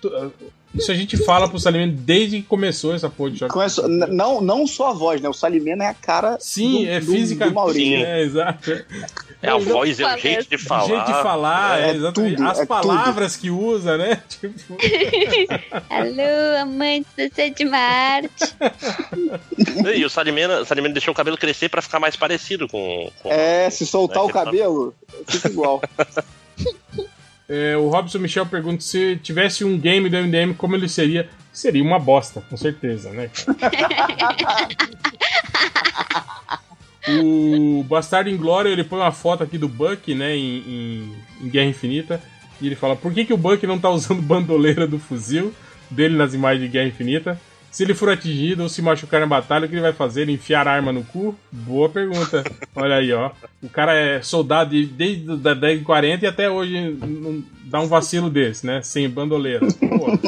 isso a gente fala pro Salimena desde que começou essa porra de Choque Com essa- n- não, não só a voz, né? O Salimena é a cara Sim, do, é do- física. do Maurício. Sim. É, exato. É a voz, é o jeito de falar. O jeito de falar, É é, exatamente. tudo, As é palavras que usa, né? Tipo, Alô, amantes da sétima arte. E o Salimena, o Salimena deixou o cabelo crescer pra ficar mais parecido com. com É, se soltar É, o tá- cabelo, fica igual. é, o Robson Michel pergunta se tivesse um game do MDM, como ele seria? Seria uma bosta, com certeza, né? o Bastardo Inglório, ele põe uma foto aqui do Buck, né, em, em- em Guerra Infinita, e ele fala, por que, que o Buck não tá usando bandoleira do fuzil dele nas imagens de Guerra Infinita? Se ele for atingido ou se machucar na batalha, o que ele vai fazer? Ele enfiar a arma no cu? Boa pergunta. Olha aí, ó. O cara é soldado de- desde da década de 40 e até hoje não dá um vacilo desse, né? Sem bandoleira. Pô.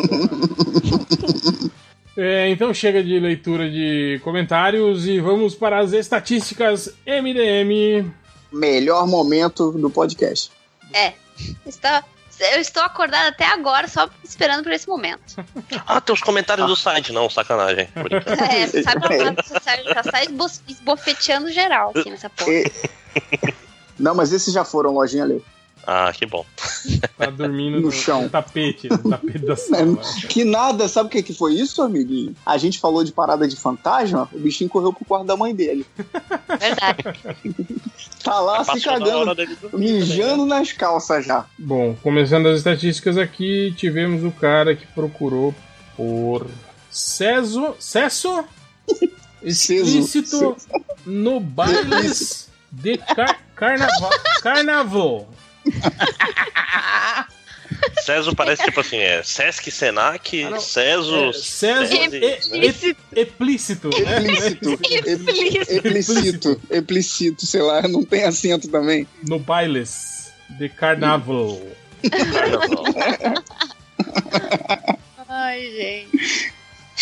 É, então chega de leitura de comentários e vamos para as estatísticas MDM. Melhor momento do podcast. É. Está, eu estou acordada até agora, só esperando por esse momento. Ah, tem os comentários do site, não, sacanagem. É, você sabe pra você sai, já sai esbo- esbofeteando geral aqui nessa porra. E- Não, mas esses já foram, lojinha ali. Ah, que bom. Tá dormindo No chão. no tapete, no tapete da sala. Que nada, sabe o que, que foi isso, amiguinho? A gente falou de parada de fantasma, o bichinho correu pro quarto da mãe dele. Verdade. Tá lá se cagando, dormir mijando nas calças já. Bom, começando as estatísticas aqui, tivemos o cara que procurou por Ceso, Cesso explícito no bailes de car carnaval. Carnaval. Ceso parece tipo assim, é Sesc Senac, Ah. Ceso. É, Ceso Cese- e- e- explícito? Explícito. Explícito. Explícito, sei lá, não tem acento também. No bailes de carnaval. Carnaval. Ai, gente.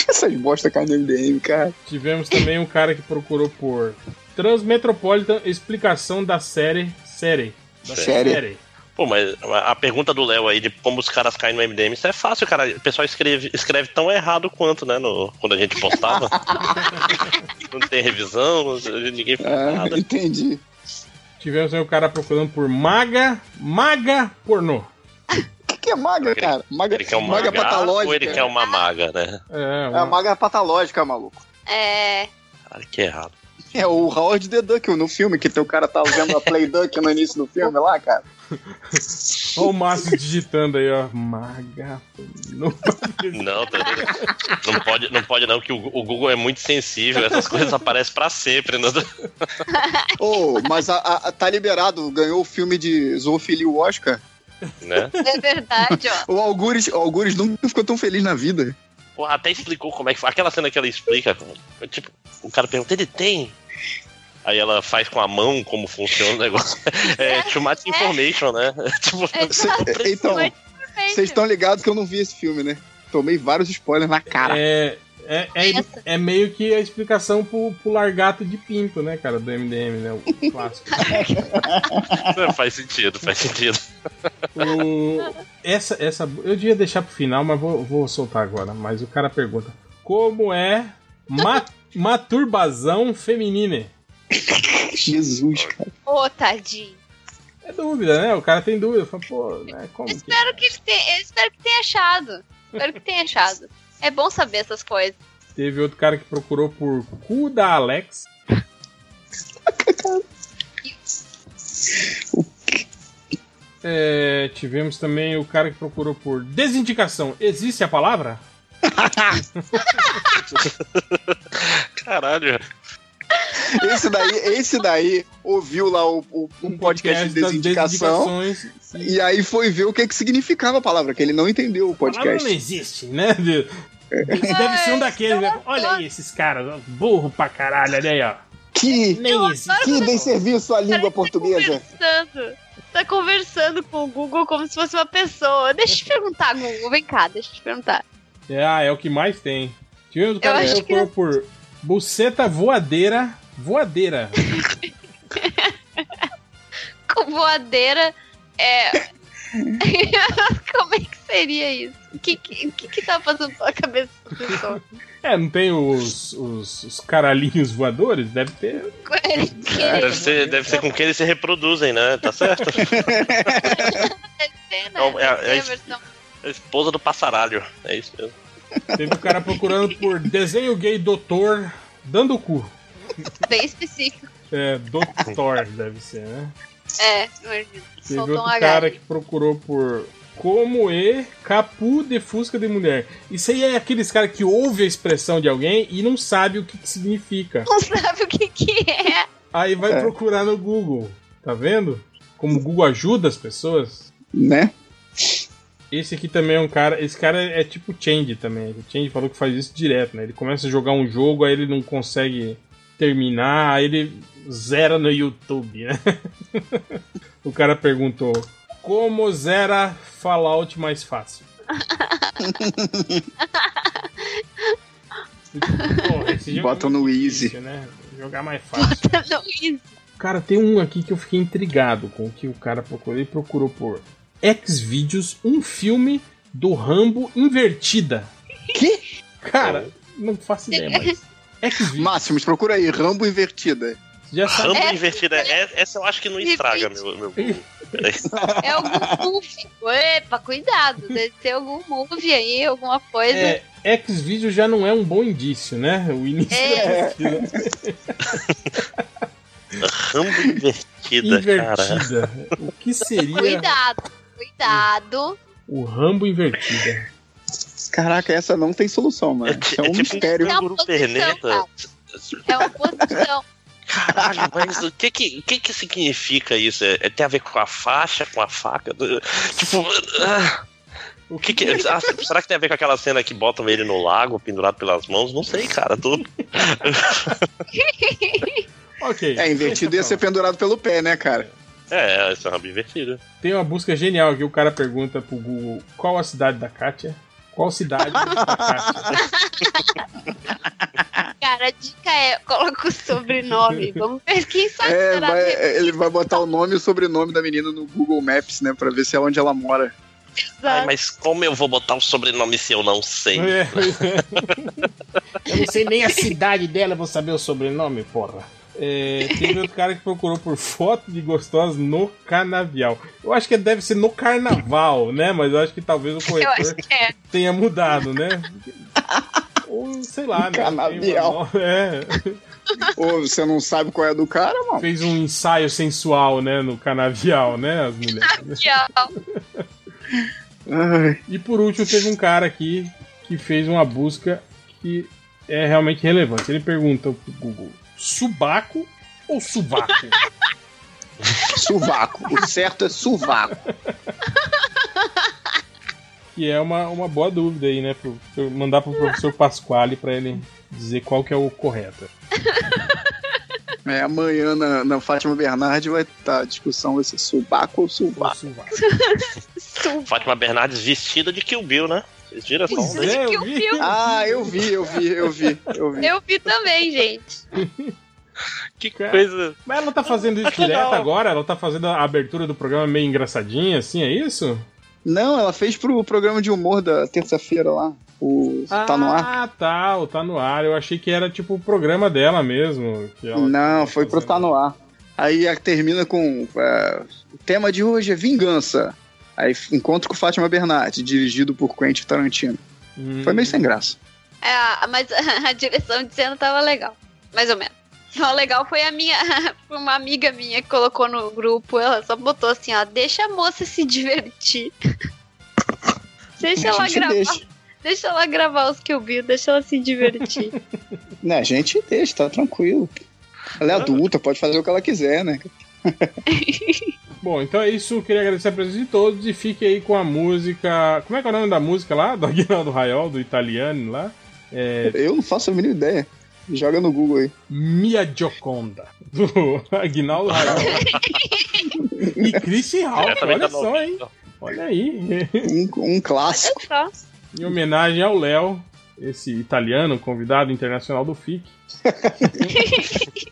Essas bosta cai no MDM, cara. Tivemos também um cara que procurou por Transmetropolitan explicação da série. Série. Da Série. Pô, mas a pergunta do Léo aí de como os caras caem no MDM, isso é fácil, cara. O pessoal escreve, escreve tão errado quanto, né? No, quando a gente postava. não tem revisão, ninguém fala É, nada. entendi. Tivemos aí o cara procurando por maga. Maga pornô. O que, que é maga, cara? Maga, Ele quer um maga patológica. ou ele quer uma maga, né? É, É uma- a maga patológica, maluco. É. Cara, que errado. É o Howard the Duck no filme, que teu cara tá vendo a Play Duck no início do filme lá, cara. Olha o Márcio digitando aí, ó. Maga. Não, tá vendo? não pode, não pode não, que o, o Google é muito sensível, essas coisas aparecem pra sempre. Né? Ô, mas a, a- tá liberado, ganhou o filme de zoofilia o Oscar. né? É verdade, ó. O Algures, o Algures nunca ficou tão feliz na vida. Pô, até explicou como é que foi. Aquela cena que ela explica, tipo, o cara pergunta, ele tem? Aí ela faz com a mão como funciona o negócio. É, too much information, né? tipo, Exato. Então, Vocês estão ligados que eu não vi esse filme, né? Tomei vários spoilers na cara. É, é, é, é meio que a explicação pro, pro largato de pinto, né, cara, do MDM, né? O clássico. É, faz sentido, faz sentido. O- essa, essa, eu devia deixar pro final, mas vou, vou soltar agora. Mas o cara pergunta: Como é ma maturbação feminina? Jesus, cara. Ô, tadinho. É dúvida, né? O cara tem dúvida. Fala, pô, né? Como que... Espero que, ele tenha, eu espero que tenha achado. Espero que tenha achado. É bom saber essas coisas. Teve outro cara que procurou por cu da Alex. É, tivemos também o cara que procurou por desindicação. Existe a palavra? Caralho. Esse daí, esse daí ouviu lá o, o- um podcast de das desindicação e aí foi ver o que, que significava a palavra, que ele não entendeu o A palavra não podcast. existe, né? De- Deve ser um daqueles. né? Olha aí esses caras, ó, burro pra caralho, olha aí, ó. Que, Nem existe. que desserviço à língua portuguesa. Conversando. Tá conversando com o Google como se fosse uma pessoa. Deixa eu te perguntar, Google. Vem cá, deixa eu te perguntar. É, ah, é o que mais tem. Tivemos o cara Eu que procurou por buceta voadeira. Voadeira. Com voadeira é. como é que seria isso? O que, que, que, tá passando pela cabeça da pessoa? É, não tem os, os, os caralhinhos voadores? Deve ter. Querer Deve ser, deve ser com que eles se reproduzem, né? Tá certo? ter, né? Não, é- é a A esposa do passaralho. É isso mesmo. Teve o cara procurando por desenho gay doutor dando o cu. Bem específico. É, doutor deve ser, né? É, imagina. Teve Soltou um outro H. cara que procurou por como e capu de fusca de mulher. Isso aí é aqueles caras que ouve a expressão de alguém e não sabe o que, que significa. Não sabe o que, que é. Aí vai É. procurar no Google. Tá vendo? Como o Google ajuda as pessoas. Né? Esse aqui também é um cara. Esse cara é tipo Change também. O Change falou que faz isso direto, né? Ele começa a jogar um jogo, aí ele não consegue terminar, aí ele zera no YouTube, né? o cara perguntou: Como zera Fallout mais fácil? Porra, esse jogo Bota é muito no difícil, easy. né? Jogar mais fácil. Não, isso. Cara, tem um aqui que eu fiquei intrigado com o que o cara procurou. Ele procurou por Xvideos, um filme do Rambo invertida. Que? Cara, não faço ideia mais. Xvideos, Máximos, procura aí, Rambo invertida. já sabe. Rambo É, invertida. É, essa eu acho que não estraga, meu, meu. É algum movie. Epa, cuidado. Deve ter algum movie aí, alguma coisa. É, Xvideos já não é um bom indício, né? O início É. Rambo invertida, cara. Invertida. O que seria Cuidado, cuidado. o Rambo invertida? Caraca, essa não tem solução, mano. É, Isso é é um tipo mistério. um Não, canguru posição, perneta. É uma posição. Caralho, mas o que que, o que que significa isso? É, é- tem a ver com a faixa, com a faca? Do- Tipo. ah, o que que. ah, será que tem a ver com aquela cena que botam ele no lago, pendurado pelas mãos? Não sei, cara. Tô... Ok. É, invertido ia ser pendurado pelo pé, né, cara? É, esse é Rambo invertido. Tem uma busca genial que o cara pergunta pro Google qual a cidade da Kátia? Qual cidade? Cara, a dica é: coloca o sobrenome. Vamos ver quem sabe. É, será vai- mesmo. ele vai botar o nome e o sobrenome da menina no Google Maps, né? Pra ver se é onde ela mora. Ai, mas como eu vou botar o sobrenome se eu não sei? É, é. Eu não sei nem a cidade dela, vou saber o sobrenome, porra. É, teve outro cara que procurou por foto de gostosa no canavial. Eu acho que deve ser no carnaval, né? Mas eu acho que talvez o corretor é. tenha mudado, né? Ou sei lá, né? Canavial. Uma- É, Ou você não sabe qual é a do cara, mano? fez um ensaio sensual, né? No canavial, né? As mulheres. Ai, E por último, teve um cara aqui que fez uma busca que é realmente relevante. Ele pergunta pro Google: subaco ou suvaco? suvaco. O certo é suvaco. que é uma, uma boa dúvida aí, né? Pro, pra eu mandar pro professor Pasquale pra ele dizer qual que é o correto. É, amanhã na, na Fátima Bernardi vai estar a discussão vai ser subaco ou suvaco. Fátima Bernardes vestida de Kill Bill, né? Vocês viram essa onda? É, Que eu o vi. Ah, eu vi, eu vi, eu vi, eu vi. Eu vi também, gente. Que coisa. Mas ela tá fazendo isso direto agora? Ela tá fazendo a abertura do programa meio engraçadinha, assim, é isso? Não, ela fez pro programa de humor da terça-feira lá. O Tá no ar? Ah, tá, o Tá no ar. Eu achei que era tipo o programa dela mesmo. que ela- Não, foi pro Tá no ar. Aí termina com. é, o tema de hoje é vingança. Aí encontro com Fátima Bernardi, dirigido por Quentin Tarantino. Hum. Foi meio sem graça. É, mas a direção de cena tava legal. Mais ou menos. O legal foi a minha. uma amiga minha que colocou no grupo. Ela só botou assim, ó. Deixa a moça se divertir. deixa ela gravar. deixa. Deixa ela gravar os que eu vi, deixa ela se divertir. Né, a gente deixa, tá tranquilo. Ela é adulta, pode fazer o que ela quiser, né? Bom, então é isso. Queria agradecer a presença de todos e fique aí com a música. Como é que é o nome da música lá? Do Aguinaldo Raiol, do italiano lá? É. Eu não faço a mínima ideia. Joga no Google aí. Mia Gioconda, do Aguinaldo Raiol. e Chrissy Hall, Diretamente olha só, hein? novela. Olha aí. Um, um clássico. Em homenagem ao Léo, esse italiano, convidado internacional do FIC.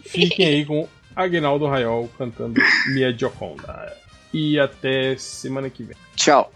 Fiquem aí com Aguinaldo Raiol cantando Mia Gioconda. E até semana que vem. Tchau.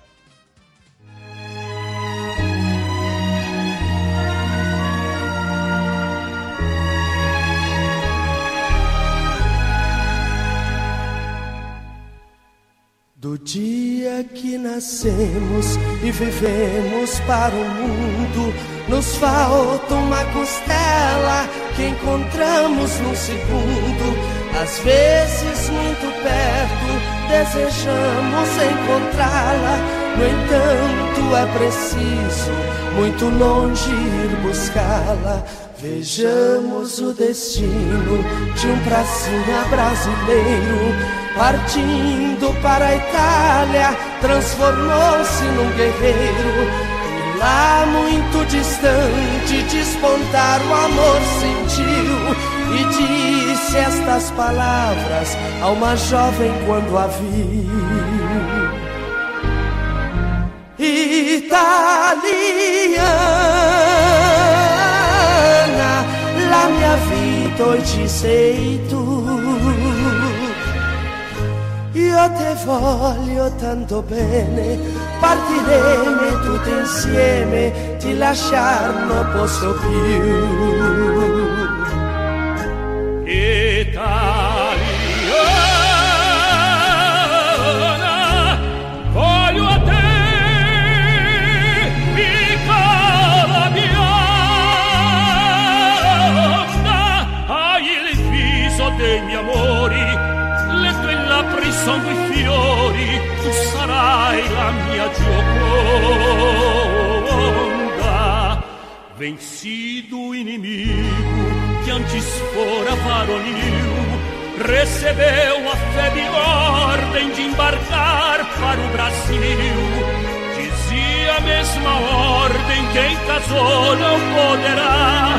Do dia que nascemos e vivemos para o mundo, nos falta uma costela que encontramos num segundo. Às vezes, muito perto, desejamos encontrá-la. No entanto, é preciso muito longe ir buscá-la. Vejamos o destino de um pracinha brasileiro. Partindo para a Itália, transformou-se num guerreiro. E lá, muito distante, despontar o amor sentiu. E disse estas palavras a uma jovem quando a viu. Italiana, la mia vita oggi sei tu. Io te voglio tanto bene, partiremo tutti insieme, ti lasciar non posso più. Vencido o inimigo que antes fora varonil, recebeu a febre ordem de embarcar para o Brasil. Dizia a mesma ordem: quem casou não poderá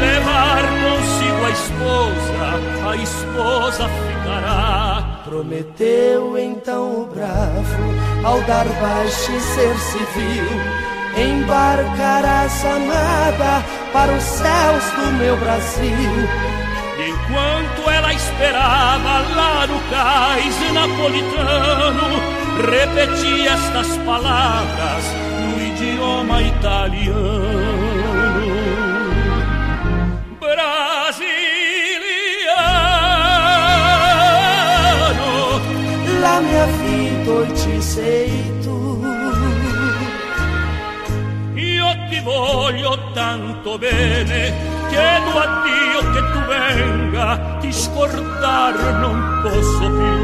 levar consigo a esposa, a esposa ficará. Prometeu então o bravo, ao dar baixa e ser civil, embarcarás amada para os céus do meu Brasil. Enquanto ela esperava lá no cais napolitano, repetia estas palavras no idioma italiano. Brasiliano, La mia vita oggi sei voglio tanto bene, chiedo a Dio che tu venga, ti scordar non posso più.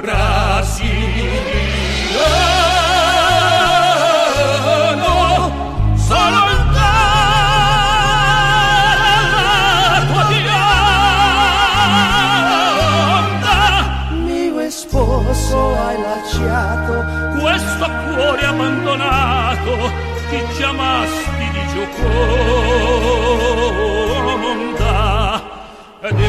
Brasile eh. abbandonato ti chiamasti di Gioconda ed